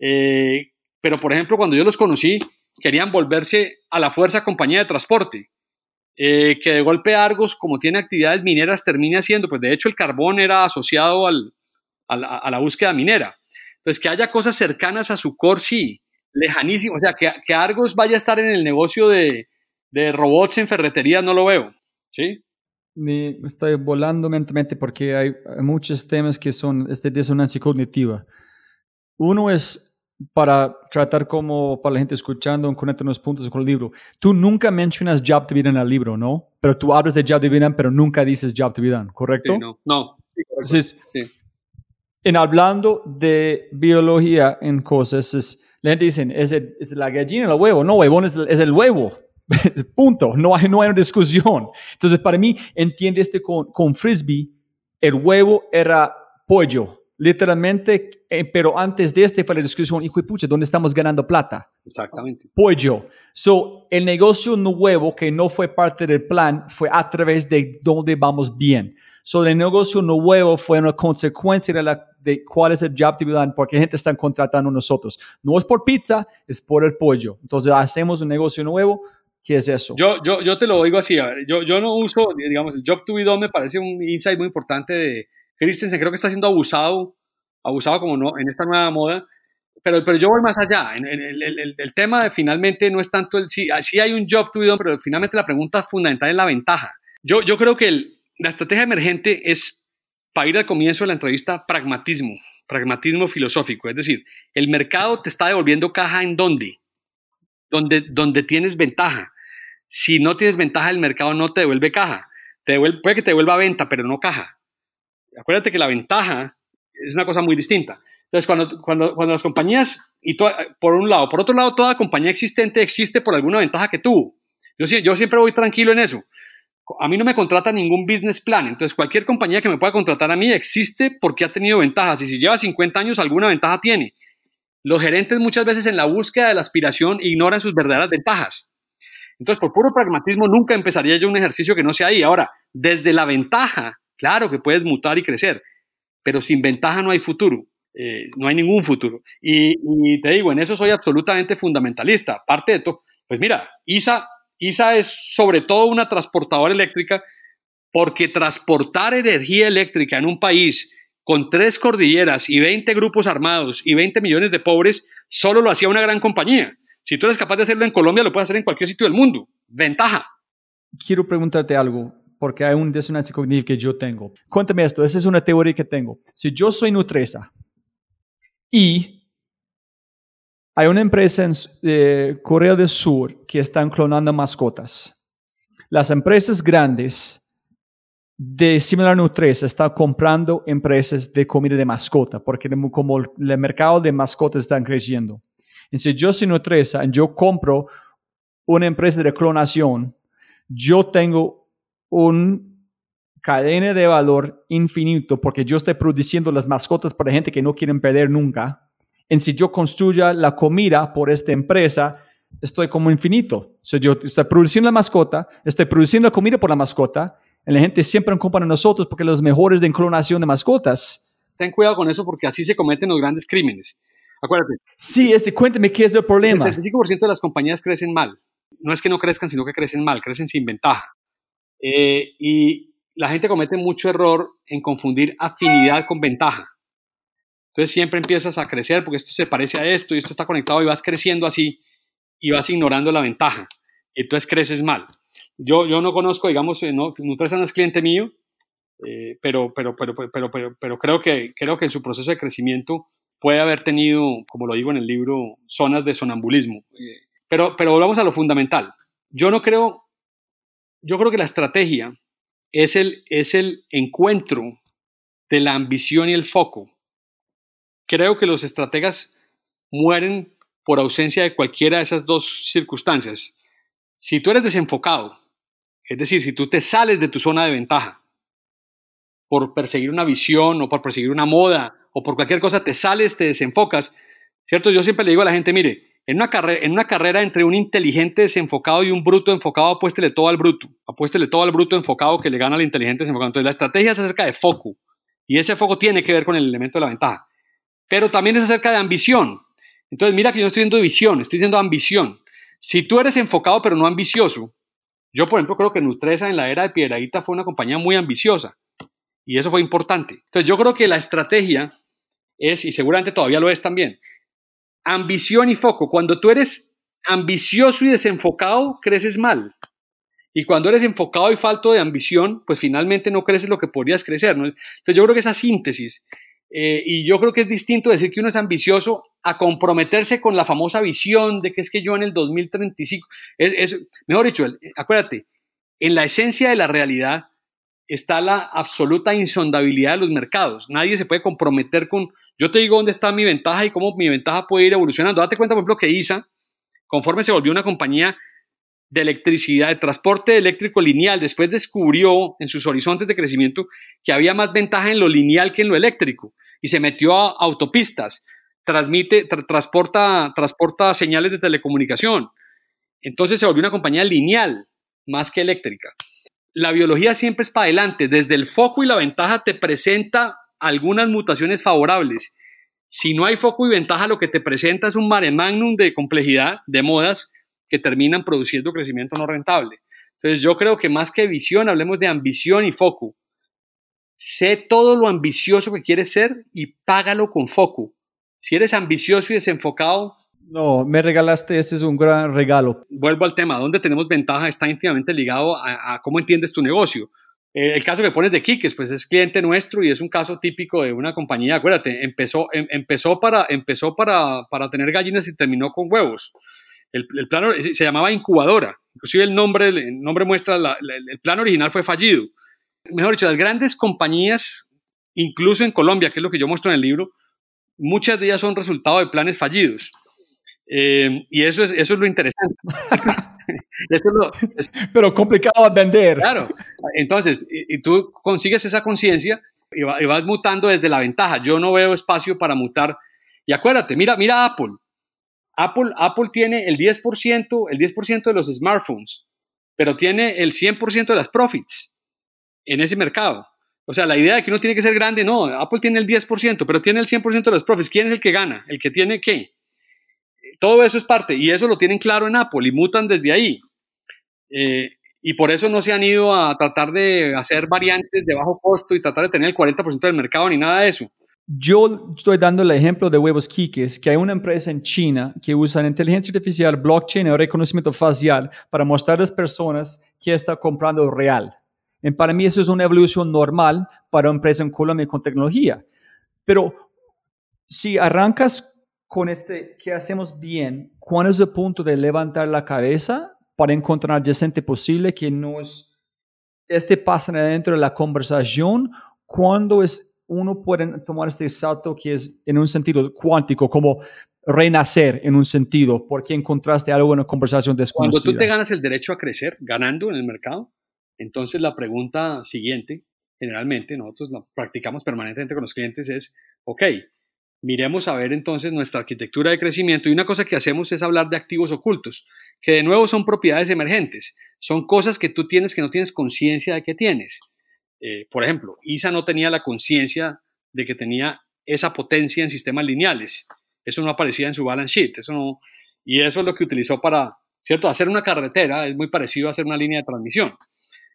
Eh, pero, por ejemplo, cuando yo los conocí, querían volverse a la fuerza compañía de transporte. Eh, que de golpe Argos, como tiene actividades mineras, termine haciendo, pues de hecho el carbón era asociado al, a, la, búsqueda minera. Entonces, que haya cosas cercanas a su core, sí, lejanísimo. O sea, que, que Argos vaya a estar en el negocio de, de robots en ferretería, no lo veo. ¿Sí? me estoy volando mentalmente porque hay, muchos temas que son de disonancia cognitiva. Uno es para tratar como para la gente escuchando, conectar unos puntos con el libro. Tú nunca mencionas Job Dividend en el libro, ¿no? Pero tú hablas de Job Dividend, pero nunca dices Job Dividend, ¿correcto? Sí, no, no. Sí, Entonces, sí. en hablando de biología en cosas, es, la gente dice, ¿es, el- es la gallina o el huevo? No, huevón, es, es el huevo. Punto. No hay, no hay una discusión. Entonces, para mí, entiende este con, con frisbee, el huevo era pollo, literalmente, eh, pero antes de este fue la discusión, hijo de pucha, ¿dónde estamos ganando plata? Exactamente. pollo. So, el negocio nuevo que no fue parte del plan fue a través de dónde vamos bien. So, el negocio nuevo fue una consecuencia de, la, de cuál es el job dividend, porque gente está contratando a nosotros. No es por pizza, es por el pollo. Entonces, hacemos un negocio nuevo. ¿Qué es eso? Yo, yo, yo te lo digo así, a ver, yo, yo no uso, digamos, el job to be done me parece un insight muy importante de Christensen, creo que está siendo abusado, abusado como no, en esta nueva moda, pero, pero yo voy más allá, En- en- el, el- el- tema de finalmente no es tanto el, sí, sí hay un job to be done, pero finalmente la pregunta fundamental es la ventaja. Yo, yo creo que el- la estrategia emergente es, para ir al comienzo de la entrevista, pragmatismo, pragmatismo filosófico, es decir, el mercado te está devolviendo caja en dónde, donde, donde tienes ventaja. Si no tienes ventaja, el mercado no te devuelve caja. Te devuelve, puede que te devuelva venta, pero no caja. Acuérdate que la ventaja es una cosa muy distinta. Entonces, cuando, cuando, cuando las compañías, y to- por un lado, por otro lado, toda compañía existente existe por alguna ventaja que tuvo. Yo, yo siempre voy tranquilo en eso. A mí no me contrata ningún business plan. Entonces, cualquier compañía que me pueda contratar a mí existe porque ha tenido ventajas. Y si lleva 50 años, alguna ventaja tiene. Los gerentes muchas veces en la búsqueda de la aspiración ignoran sus verdaderas ventajas. Entonces, por puro pragmatismo, nunca empezaría yo un ejercicio que no sea ahí. Ahora, desde la ventaja, claro que puedes mutar y crecer, pero sin ventaja no hay futuro. eh, no hay ningún futuro. Y, y te digo, en eso soy absolutamente fundamentalista. Aparte de todo, pues mira, ISA, ISA es sobre todo una transportadora eléctrica porque transportar energía eléctrica en un país con tres cordilleras y 20 grupos armados y 20 millones de pobres, solo lo hacía una gran compañía. Si tú eres capaz de hacerlo en Colombia, lo puedes hacer en cualquier sitio del mundo. Ventaja. Quiero preguntarte algo, porque hay un disonancia cognitiva que yo tengo. Cuéntame esto, esa es una teoría que tengo. Si yo soy Nutresa y hay una empresa en eh, Corea del Sur que están clonando mascotas, las empresas grandes de similar Nutresa están comprando empresas de comida de mascota, porque como el mercado de mascotas están creciendo. Entonces, yo soy Nutresa yo compro una empresa de clonación, yo tengo un cadena de valor infinito porque yo estoy produciendo las mascotas para gente que no quieren perder nunca. En si yo construya la comida por esta empresa, estoy como infinito. O sea, yo estoy produciendo la mascota, estoy produciendo la comida por la mascota, y la gente siempre compra a nosotros porque los mejores de clonación de mascotas. Ten cuidado con eso porque así se cometen los grandes crímenes. Acuérdate, Sí, ese, cuéntame qué es el el problema. 35% de las compañías crecen mal. No es que no crezcan, sino que crecen mal, crecen sin ventaja. Eh, y la gente comete mucho error en confundir afinidad con ventaja. Entonces siempre empiezas a crecer porque esto se parece a esto y esto está conectado y vas creciendo así y vas ignorando la ventaja. Entonces creces mal. Yo, yo no conozco, digamos, eh, no, Nutresa no es cliente mío, eh, pero, pero, pero, pero, pero, pero, pero creo, que, creo que en su proceso de crecimiento puede haber tenido, como lo digo en el libro, zonas de sonambulismo. Pero, pero volvamos a lo fundamental. Yo no creo, yo creo que la estrategia es el, es el encuentro de la ambición y el foco. Creo que los estrategas mueren por ausencia de cualquiera de esas dos circunstancias. Si tú eres desenfocado, es decir, si tú te sales de tu zona de ventaja por perseguir una visión o por perseguir una moda o por cualquier cosa, te sales, te desenfocas, ¿cierto? Yo siempre le digo a la gente, mire, en una, carrera, en una carrera entre un inteligente desenfocado y un bruto enfocado, apuéstele todo al bruto, apuéstele todo al bruto enfocado que le gana al inteligente desenfocado. Entonces la estrategia es acerca de foco y ese foco tiene que ver con el elemento de la ventaja, pero también es acerca de ambición. Entonces mira que yo no estoy diciendo visión, estoy diciendo ambición. Si tú eres enfocado pero no ambicioso, yo por ejemplo creo que Nutresa en la era de Piedradita fue una compañía muy ambiciosa y eso fue importante. Entonces yo creo que la estrategia es, y seguramente todavía lo es también, ambición y foco. Cuando tú eres ambicioso y desenfocado, creces mal. Y cuando eres enfocado y falto de ambición, pues finalmente no creces lo que podrías crecer. Entonces yo creo que esa síntesis, eh, y yo creo que es distinto decir que uno es ambicioso a comprometerse con la famosa visión de que es que yo en el 2035, es, es mejor dicho, acuérdate, en la esencia de la realidad está la absoluta insondabilidad de los mercados. Nadie se puede comprometer con, yo te digo dónde está mi ventaja y cómo mi ventaja puede ir evolucionando. Date cuenta, por ejemplo, que ISA, conforme se volvió una compañía de electricidad, de transporte eléctrico lineal, después descubrió en sus horizontes de crecimiento que había más ventaja en lo lineal que en lo eléctrico y se metió a autopistas, transmite, transporta, transporta señales de telecomunicación. Entonces se volvió una compañía lineal más que eléctrica. La biología siempre es para adelante, desde el foco y la ventaja te presenta algunas mutaciones favorables. Si no hay foco y ventaja, lo que te presenta es un mare magnum de complejidad, de modas, que terminan produciendo crecimiento no rentable. Entonces yo creo que más que visión, hablemos de ambición y foco. Sé todo lo ambicioso que quieres ser y págalo con foco. Si eres ambicioso y desenfocado... No, me regalaste, este es un gran regalo. Vuelvo al tema, donde tenemos ventaja está íntimamente ligado a, cómo entiendes tu negocio. Eh, el caso que pones de Kikes, pues es cliente nuestro y es un caso típico de una compañía, acuérdate, empezó, em, empezó, para, empezó para, para tener gallinas y terminó con huevos. El, el plan se llamaba incubadora, inclusive el nombre, el nombre muestra, el plan original fue fallido. Mejor dicho, las grandes compañías, incluso en Colombia, que es lo que yo muestro en el libro, muchas de ellas son resultado de planes fallidos. Eh, y eso es, eso es lo interesante. Pero complicado a vender. Claro. Entonces, y, tú consigues esa conciencia y, y, vas mutando desde la ventaja. Yo no veo espacio para mutar. Y acuérdate, mira, mira Apple. Apple, Apple tiene el 10%, el 10% de los smartphones, pero tiene el 100% de las profits en ese mercado. O sea, la idea de que uno tiene que ser grande, no, Apple tiene el 10%, pero tiene el 100% de los profits. ¿Quién es el que gana? ¿El que tiene qué? Todo eso es parte, y eso lo tienen claro en Apple y mutan desde ahí. Eh, y por eso no se han ido a tratar de hacer variantes de bajo costo y tratar de tener el 40% del mercado ni nada de eso. Yo estoy dando el ejemplo de Huevos Kikes, que hay una empresa en China que usa inteligencia artificial, blockchain o reconocimiento facial para mostrar a las personas que está comprando real. Y para mí eso es una evolución normal para una empresa en Colombia con tecnología. Pero si arrancas con este que hacemos bien, ¿cuándo es el punto de levantar la cabeza para encontrar adyacente posible que nos este pasa dentro de la conversación? ¿Cuándo es uno puede tomar este salto que es en un sentido cuántico, como renacer en un sentido, porque encontraste algo en una conversación desconocida. Cuando tú te ganas el derecho a crecer ganando en el mercado, entonces la pregunta siguiente, generalmente nosotros lo practicamos permanentemente con los clientes, es, ok, miremos a ver entonces nuestra arquitectura de crecimiento y una cosa que hacemos es hablar de activos ocultos, que de nuevo son propiedades emergentes, son cosas que tú tienes que no tienes conciencia de que tienes. Eh, por ejemplo, ISA no tenía la conciencia de que tenía esa potencia en sistemas lineales. Eso no aparecía en su balance sheet. Eso no, y eso es lo que utilizó para, ¿cierto? Hacer una carretera es muy parecido a hacer una línea de transmisión.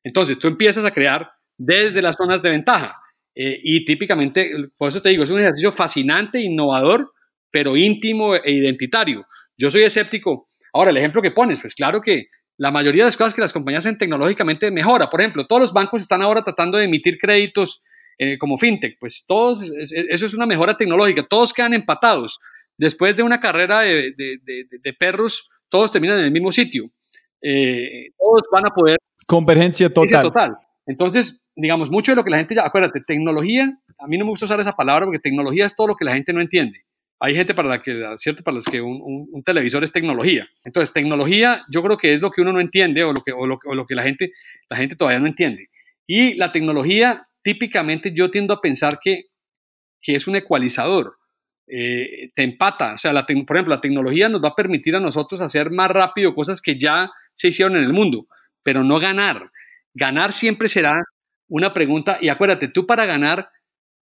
Entonces, tú empiezas a crear desde las zonas de ventaja. Eh, y típicamente, por eso te digo, es un ejercicio fascinante, innovador, pero íntimo e identitario. Yo soy escéptico. Ahora, el ejemplo que pones, pues claro que la mayoría de las cosas que las compañías hacen tecnológicamente mejora. Por ejemplo, todos los bancos están ahora tratando de emitir créditos eh, como fintech. Pues todos, eso es una mejora tecnológica. Todos quedan empatados. Después de una carrera de, perros, todos terminan en el mismo sitio. Eh, todos van a poder... Convergencia total. total. Entonces, digamos, mucho de lo que la gente ya, acuérdate, tecnología, a mí no me gusta usar esa palabra porque tecnología es todo lo que la gente no entiende. Hay gente para la que, ¿cierto? Para los que un, televisor es tecnología. Entonces, tecnología yo creo que es lo que uno no entiende o lo que, o lo, que la, gente, la gente todavía no entiende. Y la tecnología, típicamente yo tiendo a pensar que, que es un ecualizador. Eh, te empata. O sea, la por ejemplo, la tecnología nos va a permitir a nosotros hacer más rápido cosas que ya se hicieron en el mundo, pero no ganar. Ganar siempre será una pregunta. Y acuérdate, tú para ganar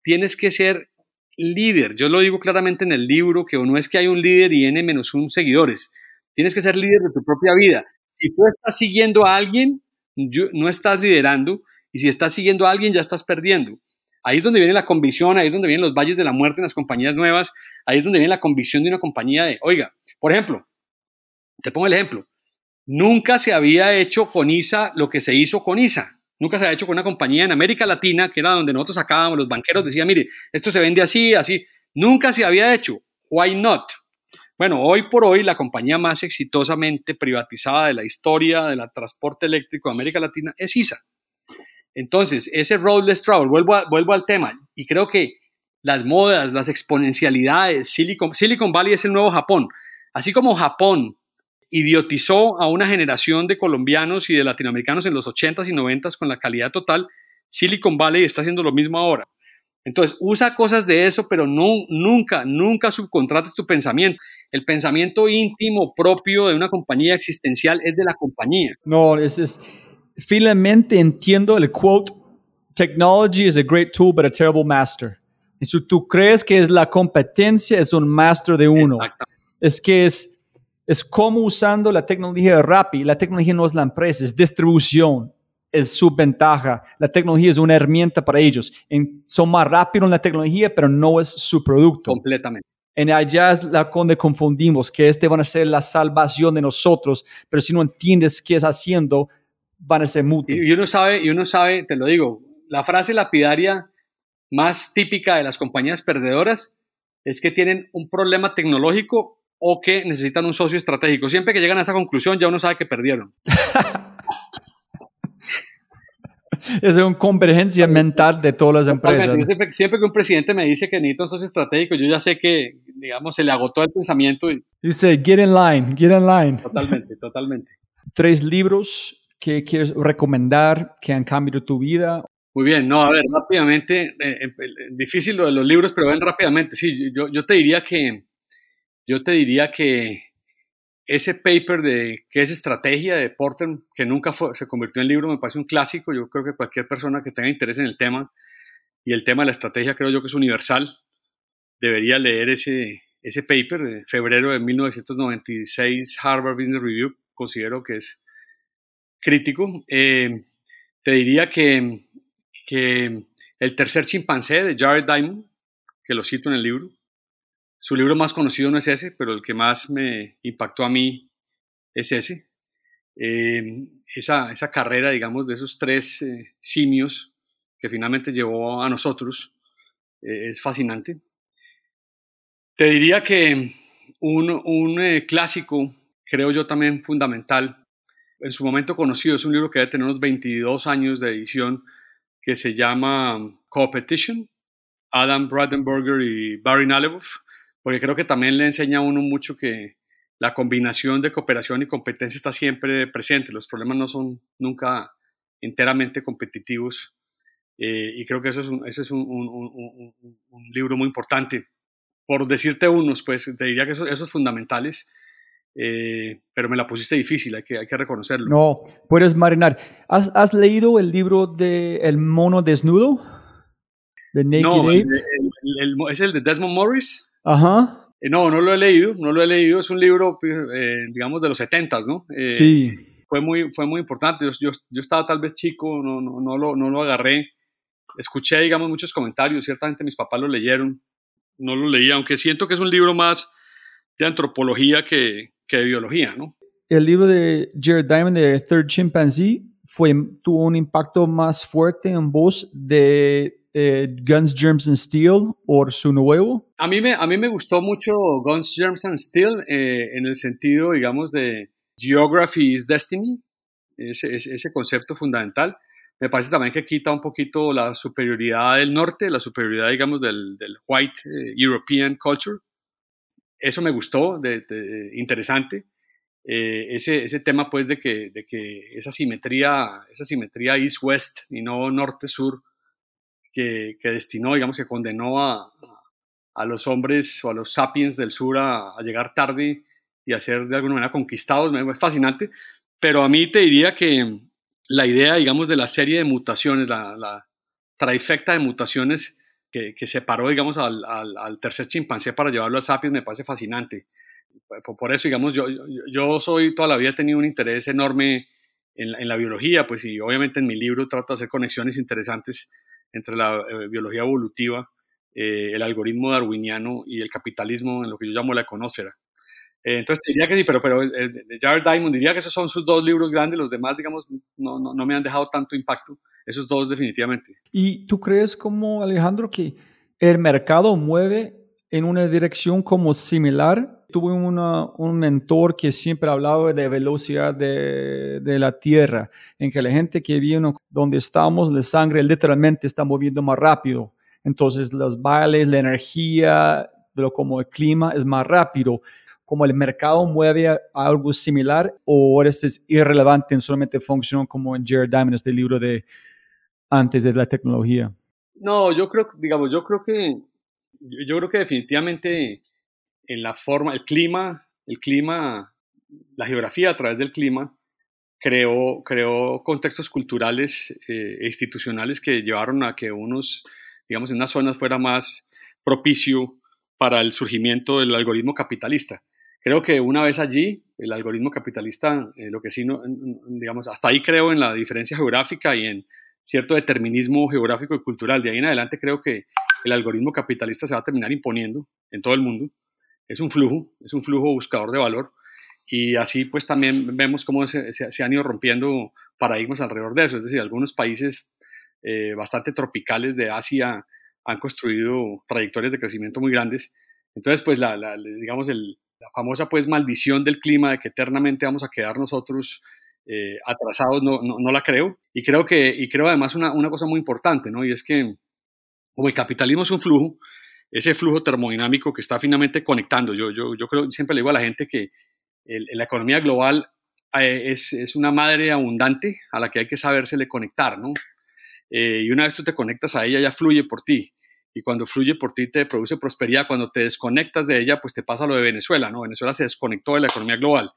tienes que ser líder. Yo lo digo claramente en el libro, que no es que hay un líder y n menos un seguidores. Tienes que ser líder de tu propia vida. Si tú estás siguiendo a alguien, no estás liderando. Y si estás siguiendo a alguien, ya estás perdiendo. Ahí es donde viene la convicción, ahí es donde vienen los valles de la muerte en las compañías nuevas, ahí es donde viene la convicción de una compañía de, oiga, por ejemplo, te pongo el ejemplo, nunca se había hecho con ISA lo que se hizo con ISA. Nunca se ha hecho con una compañía en América Latina, que era donde nosotros sacábamos, los banqueros decían, mire, esto se vende así, así. Nunca se había hecho. why not? Bueno, hoy por hoy la compañía más exitosamente privatizada de la historia del transporte eléctrico de América Latina es ISA. Entonces, ese roadless travel, vuelvo, vuelvo al tema, y creo que las modas, las exponencialidades, Silicon Valley es el nuevo Japón. Así como Japón idiotizó a una generación de colombianos y de latinoamericanos en los 80s y 90s con la calidad total, Silicon Valley está haciendo lo mismo ahora. Entonces, usa cosas de eso, pero no, nunca, nunca subcontrates tu pensamiento. El pensamiento íntimo propio de una compañía existencial es de la compañía. No, es, es finalmente entiendo el quote, technology is a great tool but a terrible master. Y si tú crees que es la competencia, es un master de uno. Es que es, es como usando la tecnología de Rappi. La tecnología no es la empresa, es distribución es su ventaja. La tecnología es una herramienta para ellos. En, son más rápidos en la tecnología, pero no es su producto. Completamente. En allá es la donde confundimos, que este van a ser la salvación de nosotros, pero si no entiendes qué es haciendo, van a ser mutuos. Y uno sabe, y uno sabe, te lo digo, la frase lapidaria más típica de las compañías perdedoras es que tienen un problema tecnológico o que necesitan un socio estratégico. Siempre que llegan a esa conclusión, ya uno sabe que perdieron. es una convergencia mental de todas las empresas. Siempre, que un presidente me dice que necesita un socio estratégico, yo ya sé que, digamos, se le agotó el pensamiento. Y... Dice, get in line, get in line. Totalmente, totalmente. Tres libros que quieres recomendar que han cambiado tu vida. Muy bien, no, a ver, rápidamente, eh, eh, difícil lo de los libros, pero ven rápidamente. Sí, yo, yo te diría que, yo te diría que ese paper de qué es estrategia de Porter, que nunca se convirtió en libro, me parece un clásico. Yo creo que cualquier persona que tenga interés en el tema, y el tema de la estrategia creo yo que es universal, debería leer ese, ese paper de febrero de 1996, Harvard Business Review. Considero que es crítico. Eh, te diría que, que El tercer chimpancé de Jared Diamond, que lo cito en el libro, su libro más conocido no es ese, pero el que más me impactó a mí es ese. Em, esa, esa, carrera, digamos, de esos tres eh, simios que finalmente llevó a nosotros eh, es fascinante. Te diría que un, un eh, clásico, creo yo también fundamental, en su momento conocido, es un libro que debe tener unos 22 años de edición, que se llama Competition, Adam Bradenberger y Barry Nalevoff porque creo que también le enseña a uno mucho que la combinación de cooperación y competencia está siempre presente. Los problemas no son nunca enteramente competitivos eh, y creo que eso es, un, es un, libro muy importante. Por decirte unos, pues te diría que esos, esos fundamentales, eh, pero me la pusiste difícil, hay que, hay que reconocerlo. No, puedes marinar. ¿Has, ¿Has, leído el libro de El mono desnudo? De Naked no, ¿es el de Desmond Morris? Ajá. Eh, no, no lo he leído, no lo he leído. Es un libro, pues, eh, digamos, de los setentas, ¿no? Eh, sí. Fue muy, fue muy importante. Yo, yo, estaba tal vez chico, no, no, no, lo, no lo agarré. Escuché, digamos, muchos comentarios. Ciertamente mis papás lo leyeron. No lo leí, aunque siento que es un libro más de antropología que, que de biología, ¿no? El libro de Jared Diamond de Third Chimpanzee fue, tuvo un impacto más fuerte en vos de eh, Guns, Germs and Steel o su nuevo? A mí me, a mí me gustó mucho Guns, Germs and Steel eh, en el sentido, digamos, de Geography is Destiny, ese, ese, concepto fundamental. Me parece también que quita un poquito la superioridad del norte, la superioridad, digamos, del, del white eh, European culture. Eso me gustó, de, interesante. ese, ese tema, pues, de que, de que esa simetría, esa simetría east-west y no norte-sur, que, destinó, digamos, que condenó a, a, los hombres o a los sapiens del sur a, llegar tarde y a ser de alguna manera conquistados. Es fascinante, pero a mí te diría que la idea, digamos, de la serie de mutaciones, la, la trifecta de mutaciones que, que separó, digamos, al, al, tercer chimpancé para llevarlo al sapiens me parece fascinante. Por, eso, digamos, yo, yo, soy, toda la vida he tenido un interés enorme en, en la biología, pues, y obviamente en mi libro trato de hacer conexiones interesantes entre la eh, biología evolutiva, eh, el algoritmo darwiniano y el capitalismo en lo que yo llamo la econósfera. Eh, entonces diría que sí, pero, pero Jared Diamond diría que esos son sus dos libros grandes, los demás, digamos, no, no, no me han dejado tanto impacto, esos dos definitivamente. ¿Y tú crees como Alejandro que el mercado mueve en una dirección como similar. Tuve una, un mentor que siempre hablaba de velocidad de, de, la Tierra, en que la gente que viene donde estamos, la sangre literalmente está moviendo más rápido. Entonces los bailes, la energía, pero como el clima es más rápido. Como el mercado mueve algo similar o esto es irrelevante, solamente funciona como en Jared Diamond, este libro de antes de la tecnología. No, yo creo, digamos, yo creo que yo creo que definitivamente en la forma, el clima, el clima, la geografía a través del clima creó, creó contextos culturales eh, e institucionales que llevaron a que unos, digamos, en unas zonas fuera más propicio para el surgimiento del algoritmo capitalista. Creo que una vez allí, el algoritmo capitalista, eh, lo que sí, no, digamos, hasta ahí creo en la diferencia geográfica y en cierto determinismo geográfico y cultural. De ahí en adelante creo que el algoritmo capitalista se va a terminar imponiendo en todo el mundo. Es un flujo, es un flujo buscador de valor. Y así pues también vemos cómo se, se, han ido rompiendo paradigmas alrededor de eso. Es decir, algunos países eh, bastante tropicales de Asia han construido trayectorias de crecimiento muy grandes. Entonces, pues la, digamos, la famosa pues maldición del clima de que eternamente vamos a quedar nosotros eh, atrasados, no, no, no, la creo. Y creo, que, y creo además una, una cosa muy importante, ¿no? Y es que como el capitalismo es un flujo, ese flujo termodinámico que está finamente conectando. Yo, yo, yo creo, siempre le digo a la gente que la economía global eh, es, es, una madre abundante a la que hay que sabérsele conectar, ¿no? Eh, y una vez tú te conectas a ella, ya fluye por ti. Y cuando fluye por ti te produce prosperidad. Cuando te desconectas de ella, pues te pasa lo de Venezuela, ¿no? Venezuela se desconectó de la economía global.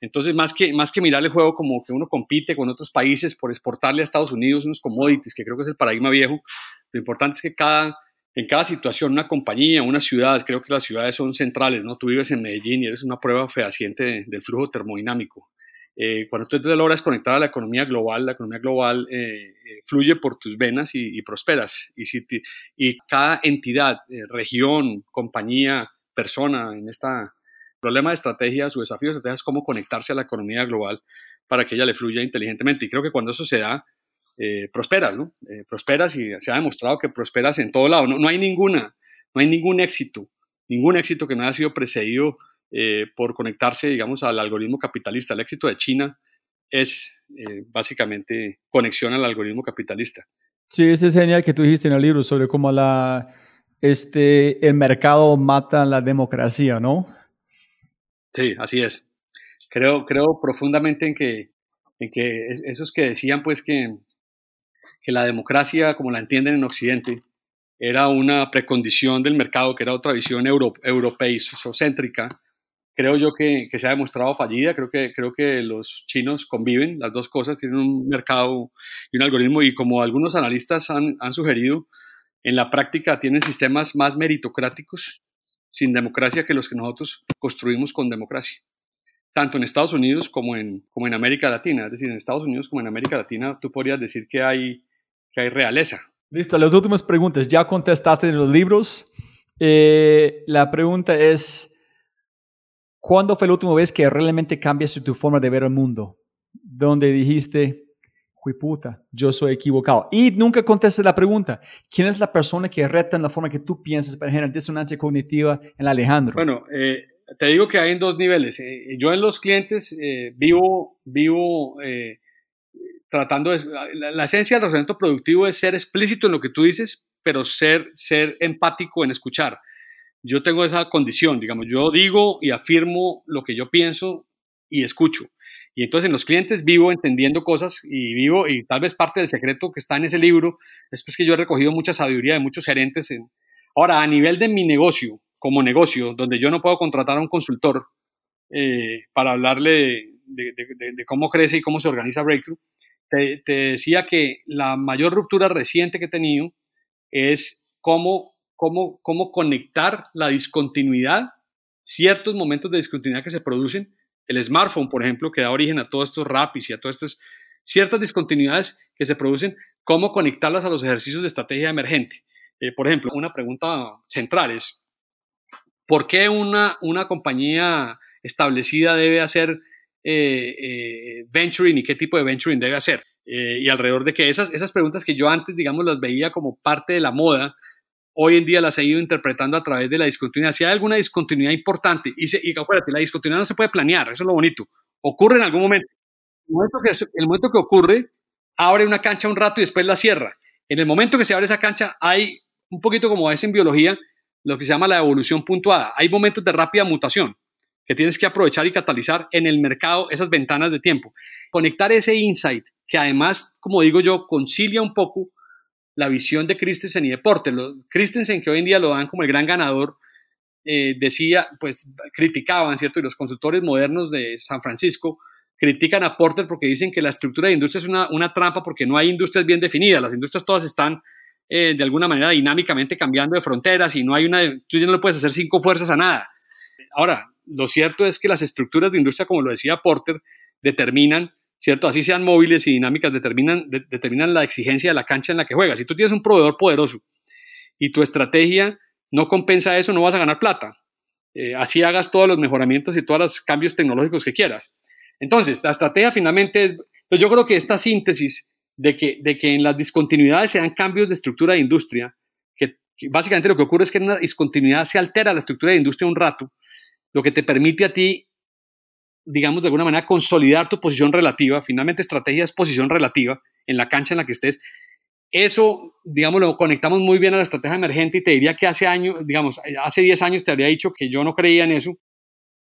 Entonces, más que, más que mirar el juego como que uno compite con otros países por exportarle a Estados Unidos unos commodities, que creo que es el paradigma viejo, lo importante es que cada, en cada situación, una compañía, una ciudad, creo que las ciudades son centrales, ¿no? Tú vives en Medellín y eres una prueba fehaciente del flujo termodinámico. Eh, cuando tú te logras conectar a la economía global, la economía global eh, eh, fluye por tus venas y, prosperas. Y, si y cada entidad, región, compañía, persona en esta problema de estrategia, su desafío de estrategia es cómo conectarse a la economía global para que ella le fluya inteligentemente. Y creo que cuando eso se da, eh, prosperas, ¿no? Eh, prosperas y se ha demostrado que prosperas en todo lado. No, no, hay ninguna, no hay ningún éxito, ningún éxito que no haya sido precedido eh, por conectarse, digamos, al algoritmo capitalista. El éxito de China es básicamente conexión al algoritmo capitalista. Sí, ese es genial que tú dijiste en el libro sobre cómo la, este, el mercado mata la democracia, ¿no? Sí, así es. Creo, creo profundamente en que, en que esos que decían pues que, que la democracia, como la entienden en Occidente, era una precondición del mercado, que era otra visión euro, europeicéntrica, creo yo que, que, se ha demostrado fallida. Creo que, creo que los chinos conviven, las dos cosas, tienen un mercado y un algoritmo, y como algunos analistas han, han sugerido, en la práctica tienen sistemas más meritocráticos sin democracia que los que nosotros construimos con democracia, tanto en Estados Unidos como en, como en América Latina. Es decir, en Estados Unidos como en América Latina tú podrías decir que hay, que hay realeza. Listo, las últimas preguntas. Ya contestaste en los libros. Eh, la pregunta es, ¿cuándo fue la última vez que realmente cambiaste tu forma de ver el mundo? Donde dijiste, puta, yo soy equivocado. Y nunca contestes la pregunta, ¿quién es la persona que reta en la forma que tú piensas para generar disonancia cognitiva en Alejandro? Bueno, eh, te digo que hay en dos niveles. Eh, yo en los clientes eh, vivo, vivo tratando de... La, la, esencia del razonamiento productivo es ser explícito en lo que tú dices, pero ser, ser empático en escuchar. Yo tengo esa condición, digamos, yo digo y afirmo lo que yo pienso y escucho. Y entonces en los clientes vivo entendiendo cosas y vivo, y tal vez parte del secreto que está en ese libro es pues que yo he recogido mucha sabiduría de muchos gerentes. En... Ahora, a nivel de mi negocio, como negocio, donde yo no puedo contratar a un consultor eh, para hablarle de, de, cómo crece y cómo se organiza Breakthrough, te, te, decía que la mayor ruptura reciente que he tenido es cómo, cómo, cómo conectar la discontinuidad, ciertos momentos de discontinuidad que se producen el smartphone, por ejemplo, que da origen a todos estos rapis y a todas estas ciertas discontinuidades que se producen, cómo conectarlas a los ejercicios de estrategia emergente. Eh, por ejemplo, una pregunta central es, ¿por qué una, una compañía establecida debe hacer eh, eh, venturing y qué tipo de venturing debe hacer? y alrededor de que esas, esas preguntas que yo antes, digamos, las veía como parte de la moda, hoy en día las he ido interpretando a través de la discontinuidad. Si hay alguna discontinuidad importante, y, se, y acuérdate, la discontinuidad no se puede planear, eso es lo bonito. Ocurre en algún momento. El momento que, el momento que ocurre, abre una cancha un rato y después la cierra. En el momento que se abre esa cancha, hay un poquito como es en biología, lo que se llama la evolución puntuada. Hay momentos de rápida mutación que tienes que aprovechar y catalizar en el mercado esas ventanas de tiempo. Conectar ese insight, que además, como digo yo, concilia un poco la visión de Christensen y de Porter. Christensen, que hoy en día lo dan como el gran ganador, eh, decía, pues criticaban, ¿cierto? Y los consultores modernos de San Francisco critican a Porter porque dicen que la estructura de industria es una trampa porque no hay industrias bien definidas. Las industrias todas están eh, de alguna manera dinámicamente cambiando de fronteras y no hay una, tú ya no le puedes hacer cinco fuerzas a nada. Ahora, lo cierto es que las estructuras de industria, como lo decía Porter, determinan, ¿cierto? Así sean móviles y dinámicas, determinan, determinan la exigencia de la cancha en la que juegas. Si tú tienes un proveedor poderoso y tu estrategia no compensa eso, no vas a ganar plata. Eh, así hagas todos los mejoramientos y todos los cambios tecnológicos que quieras. Entonces, la estrategia finalmente es, pues yo creo que esta síntesis de que, de que en las discontinuidades se dan cambios de estructura de industria, que, básicamente lo que ocurre es que en una discontinuidad se altera la estructura de industria un rato, lo que te permite a ti, digamos, de alguna manera consolidar tu posición relativa, finalmente estrategia es posición relativa en la cancha en la que estés. Eso, digamos, lo conectamos muy bien a la estrategia emergente y te diría que hace años, digamos, hace 10 años te habría dicho que yo no creía en eso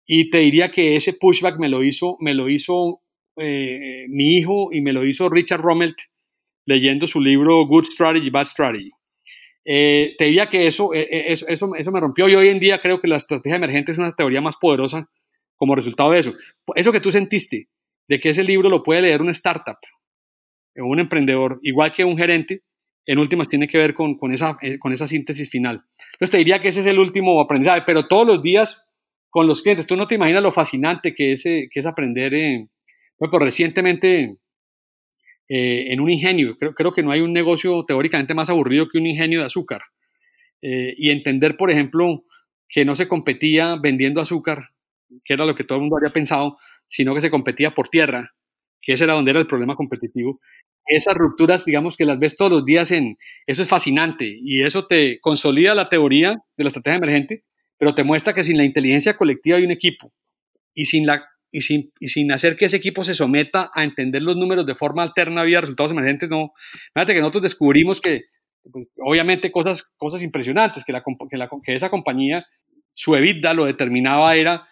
y te diría que ese pushback me lo hizo, me lo hizo eh, mi hijo y me lo hizo Richard Rommelt leyendo su libro Good Strategy, Bad Strategy. Eh, te diría que eso, eh, eso, eso, eso, me rompió y hoy en día creo que la estrategia emergente es una teoría más poderosa como resultado de eso. Eso que tú sentiste, de que ese libro lo puede leer una startup, un emprendedor, igual que un gerente, en últimas tiene que ver con, con, esa, con esa síntesis final. Entonces te diría que ese es el último aprendizaje, pero todos los días con los clientes, tú no te imaginas lo fascinante que es, que es aprender pues recientemente eh, en un ingenio, creo, creo, que no hay un negocio teóricamente más aburrido que un ingenio de azúcar. Eh, y entender, por ejemplo, que no se competía vendiendo azúcar, que era lo que todo el mundo había pensado, sino que se competía por tierra, que ese era donde era el problema competitivo. Esas rupturas, digamos que las ves todos los días en... Eso es fascinante y eso te consolida la teoría de la estrategia emergente, pero te muestra que sin la inteligencia colectiva hay un equipo y sin la y sin, y sin hacer que ese equipo se someta a entender los números de forma alterna vía resultados emergentes, no. Fíjate que nosotros descubrimos que, pues, obviamente, cosas, cosas impresionantes, que, la, que, la, que esa compañía, su EBITDA lo determinaba era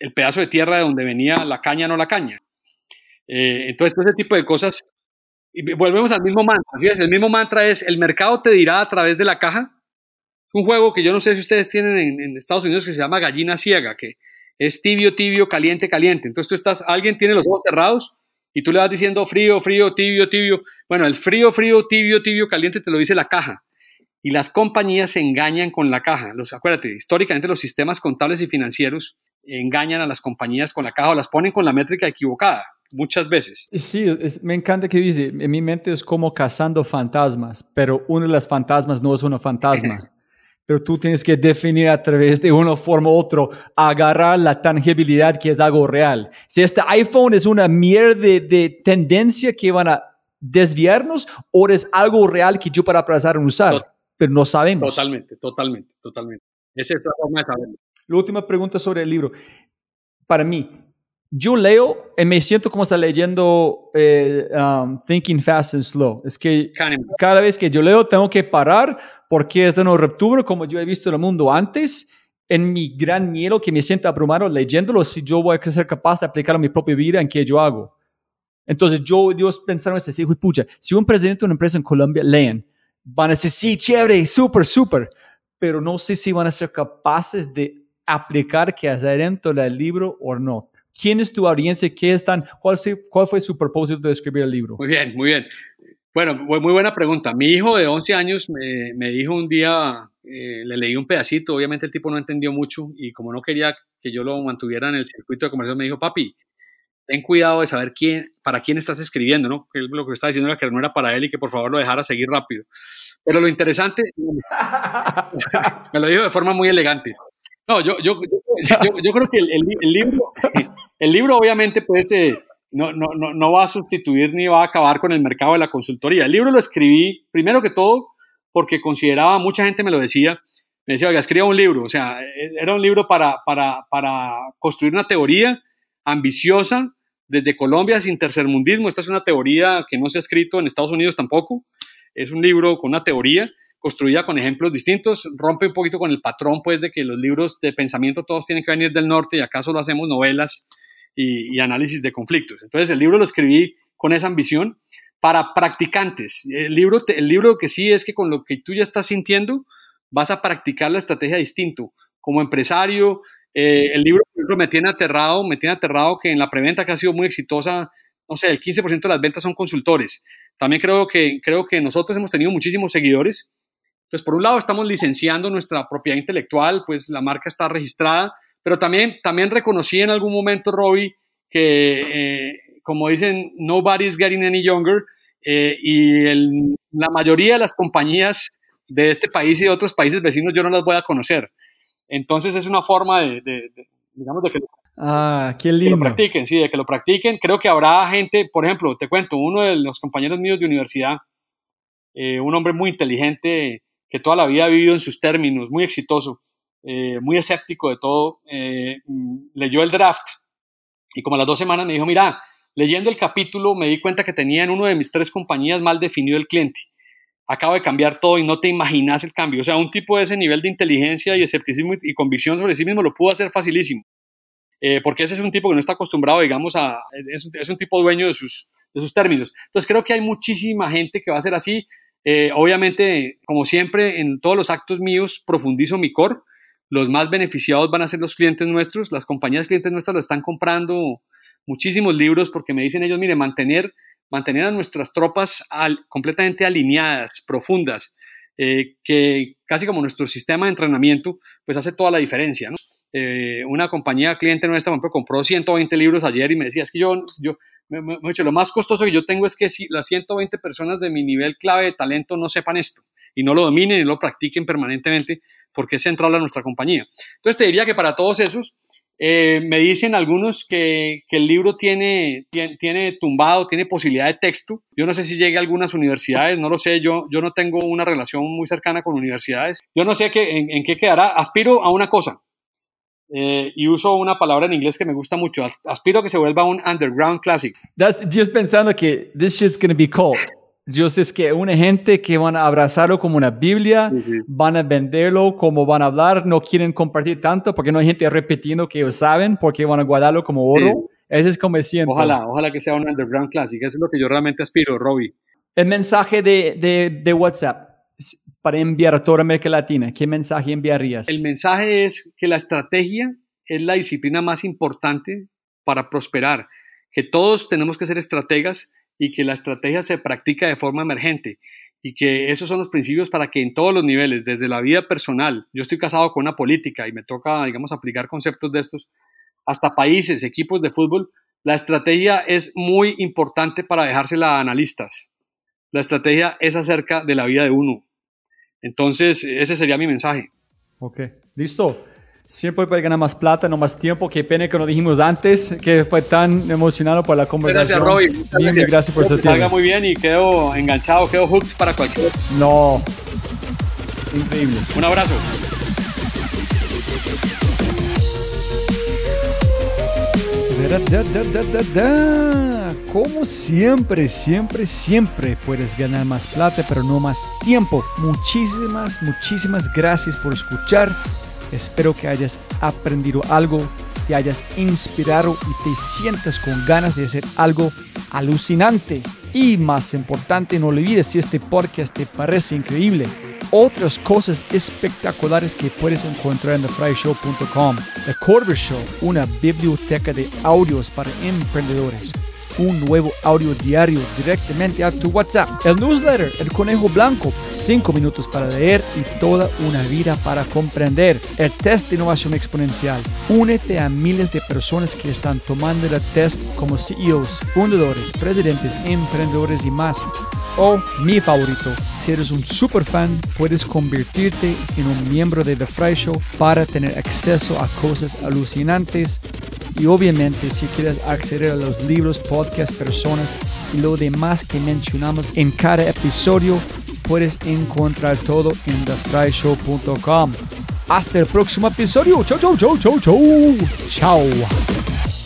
el pedazo de tierra de donde venía la caña, no la caña. Eh, entonces, todo ese tipo de cosas. Y volvemos al mismo mantra. ¿sí? El mismo mantra es: el mercado te dirá a través de la caja. Un juego que yo no sé si ustedes tienen en, en Estados Unidos que se llama Gallina Ciega, que es tibio, tibio, caliente, caliente. Entonces tú estás, alguien tiene los ojos cerrados y tú le vas diciendo frío, frío, tibio, tibio. Bueno, el frío, frío, tibio, tibio, caliente te lo dice la caja. Y las compañías se engañan con la caja. Los, acuérdate, históricamente los sistemas contables y financieros engañan a las compañías con la caja o las ponen con la métrica equivocada muchas veces. Sí, me encanta que dice, en mi mente es como cazando fantasmas, pero uno de las fantasmas no es una fantasma. pero tú tienes que definir a través de una forma u otra, agarrar la tangibilidad que es algo real. Si este iPhone es una mierda de, tendencia que van a desviarnos o es algo real que yo para empezar a usar, pero no sabemos. Totalmente, totalmente, totalmente. Esa es la forma de saberlo. La última pregunta sobre el libro. Para mí, yo leo y me siento como está leyendo eh, um, Thinking Fast and Slow. Es que cada vez que yo leo tengo que parar porque es de ruptura como yo he visto en el mundo antes, en mi gran miedo que me siento abrumado leyéndolo, si yo voy a ser capaz de aplicarlo a mi propia vida en qué yo hago. Entonces yo, Dios, pensaron este, hijo pucha, si un presidente de una empresa en Colombia leen, van a decir, sí, chévere, súper, súper, pero no sé si van a ser capaces de aplicar qué hacer dentro del libro o no. ¿Quién es tu audiencia? ¿Qué están? ¿Cuál, ¿Cuál fue su propósito de escribir el libro? Muy bien, muy bien. Bueno, muy buena pregunta. Mi hijo de 11 años me, me dijo un día, eh, le leí un pedacito, obviamente el tipo no entendió mucho y como no quería que yo lo mantuviera en el circuito de comercio, me dijo, papi, ten cuidado de saber quién, para quién estás escribiendo, ¿no? Que lo que estaba diciendo era que no era para él y que por favor lo dejara seguir rápido. Pero lo interesante, me lo dijo de forma muy elegante. No, yo, yo, yo, yo creo que el, el, libro, el libro obviamente puede ser no, no, no, va a sustituir ni va a acabar con el mercado de la consultoría. El libro lo escribí, primero que todo, porque consideraba, mucha gente me lo decía, me decía, oiga, escriba un libro, o sea, e, era un libro para, para, para construir una teoría ambiciosa desde Colombia sin tercermundismo. Esta es una teoría que no se ha escrito en Estados Unidos tampoco. Es un libro con una teoría construida con ejemplos distintos. Rompe un poquito con el patrón, pues, de que los libros de pensamiento todos tienen que venir del norte y acaso lo hacemos novelas y, y análisis de conflictos. Entonces, el libro lo escribí con esa ambición para practicantes. El libro, el libro que sí es que con lo que tú ya estás sintiendo, vas a practicar la estrategia distinto. Como empresario, eh, el libro, me tiene aterrado, me tiene aterrado que en la preventa que ha sido muy exitosa, no sé, el 15% de las ventas son consultores. También creo que, creo que nosotros hemos tenido muchísimos seguidores. Entonces, por un lado, estamos licenciando nuestra propiedad intelectual, pues la marca está registrada, pero también, también reconocí en algún momento, Robbie, que, eh, como dicen, nobody's getting any younger, eh, y la mayoría de las compañías de este país y de otros países vecinos yo no las voy a conocer. Entonces es una forma de, digamos, de que, ah, qué lindo. lo practiquen, sí, de que lo practiquen. Creo que habrá gente, por ejemplo, te cuento, uno de los compañeros míos de universidad, eh, un hombre muy inteligente, que toda la vida ha vivido en sus términos, muy exitoso, eh, muy escéptico de todo, eh, leyó el draft y como a las dos semanas me dijo, mira, leyendo el capítulo me di cuenta que tenía en uno de mis tres compañías mal definido el cliente acabo de cambiar todo y no te imaginas el cambio. O sea, un tipo de ese nivel de inteligencia y escepticismo y convicción sobre sí mismo lo pudo hacer facilísimo. Eh, porque ese es un tipo que no está acostumbrado, digamos, a, es, un tipo dueño de sus, de sus términos. Entonces creo que hay muchísima gente que va a ser así. Obviamente, como siempre, en todos los actos míos profundizo mi core. Los más beneficiados van a ser los clientes nuestros. Las compañías clientes nuestras lo están comprando muchísimos libros porque me dicen ellos, mire, mantener mantener a nuestras tropas completamente alineadas, profundas, eh, que casi como nuestro sistema de entrenamiento, pues hace toda la diferencia. Eh, una compañía cliente nuestra, por ejemplo, compró 120 libros ayer y me decía, es que yo, yo me, lo más costoso que yo tengo es que si las 120 personas de mi nivel clave de talento no sepan esto y no lo dominen y lo practiquen permanentemente porque es central a nuestra compañía. Entonces te diría que para todos esos, eh, me dicen algunos que, el libro tiene, tiene, tumbado, tiene posibilidad de texto. Yo no sé si llegue a algunas universidades, no lo sé. Yo, yo no tengo una relación muy cercana con universidades. Yo no sé qué, en, qué quedará. Aspiro a una cosa. Eh, y uso una palabra en inglés que me gusta mucho. Aspiro a que se vuelva un underground classic. That's just pensando que this shit's gonna be cold. Yo sé que una gente que van a abrazarlo como una Biblia, van a venderlo como van a hablar, no quieren compartir tanto porque no hay gente repitiendo que ellos saben porque van a guardarlo como oro. Ese es como siento. Ojalá, ojalá que sea un underground classic. Eso es lo que yo realmente aspiro, Robbie. El mensaje de, de, de WhatsApp para enviar a toda América Latina, ¿qué mensaje enviarías? El mensaje es que la estrategia es la disciplina más importante para prosperar, que todos tenemos que ser estrategas y que la estrategia se practica de forma emergente y que esos son los principios para que en todos los niveles, desde la vida personal, yo estoy casado con una política y me toca, digamos, aplicar conceptos de estos, hasta países, equipos de fútbol, la estrategia es muy importante para dejársela a analistas. La estrategia es acerca de la vida de uno. Entonces, ese sería mi mensaje. Ok, listo siempre puede ganar más plata, no más tiempo. Qué pena que no dijimos antes, que fue tan emocionado por la conversación. Gracias, Robin. gracias. gracias por tu tiempo. Salga muy bien y quedo enganchado, quedo hooked para cualquier. No. Increíble. Un abrazo. Como siempre, siempre, siempre puedes ganar más plata, pero no más tiempo. Muchísimas, muchísimas gracias por escuchar. Espero que hayas aprendido algo, te hayas inspirado y te sientas con ganas de hacer algo alucinante. Y más importante, no olvides si este podcast te parece increíble, otras cosas espectaculares que puedes encontrar en thefryshow.com. The Corber Show, una biblioteca de audios para emprendedores un nuevo audio diario directamente a tu WhatsApp. El newsletter, El Conejo Blanco, 5 minutos para leer y toda una vida para comprender. El test de innovación exponencial. Únete a miles de personas que están tomando el test como CEOs, fundadores, presidentes, emprendedores y más. O mi favorito, si eres un super fan, puedes convertirte en un miembro de The Fry Show para tener acceso a cosas alucinantes y obviamente si quieres acceder a los libros, podcasts, personas y lo demás que mencionamos en cada episodio, puedes encontrar todo en thefryshow.com. Hasta el próximo episodio. Chau, chau, chau, chau, chau. Chao.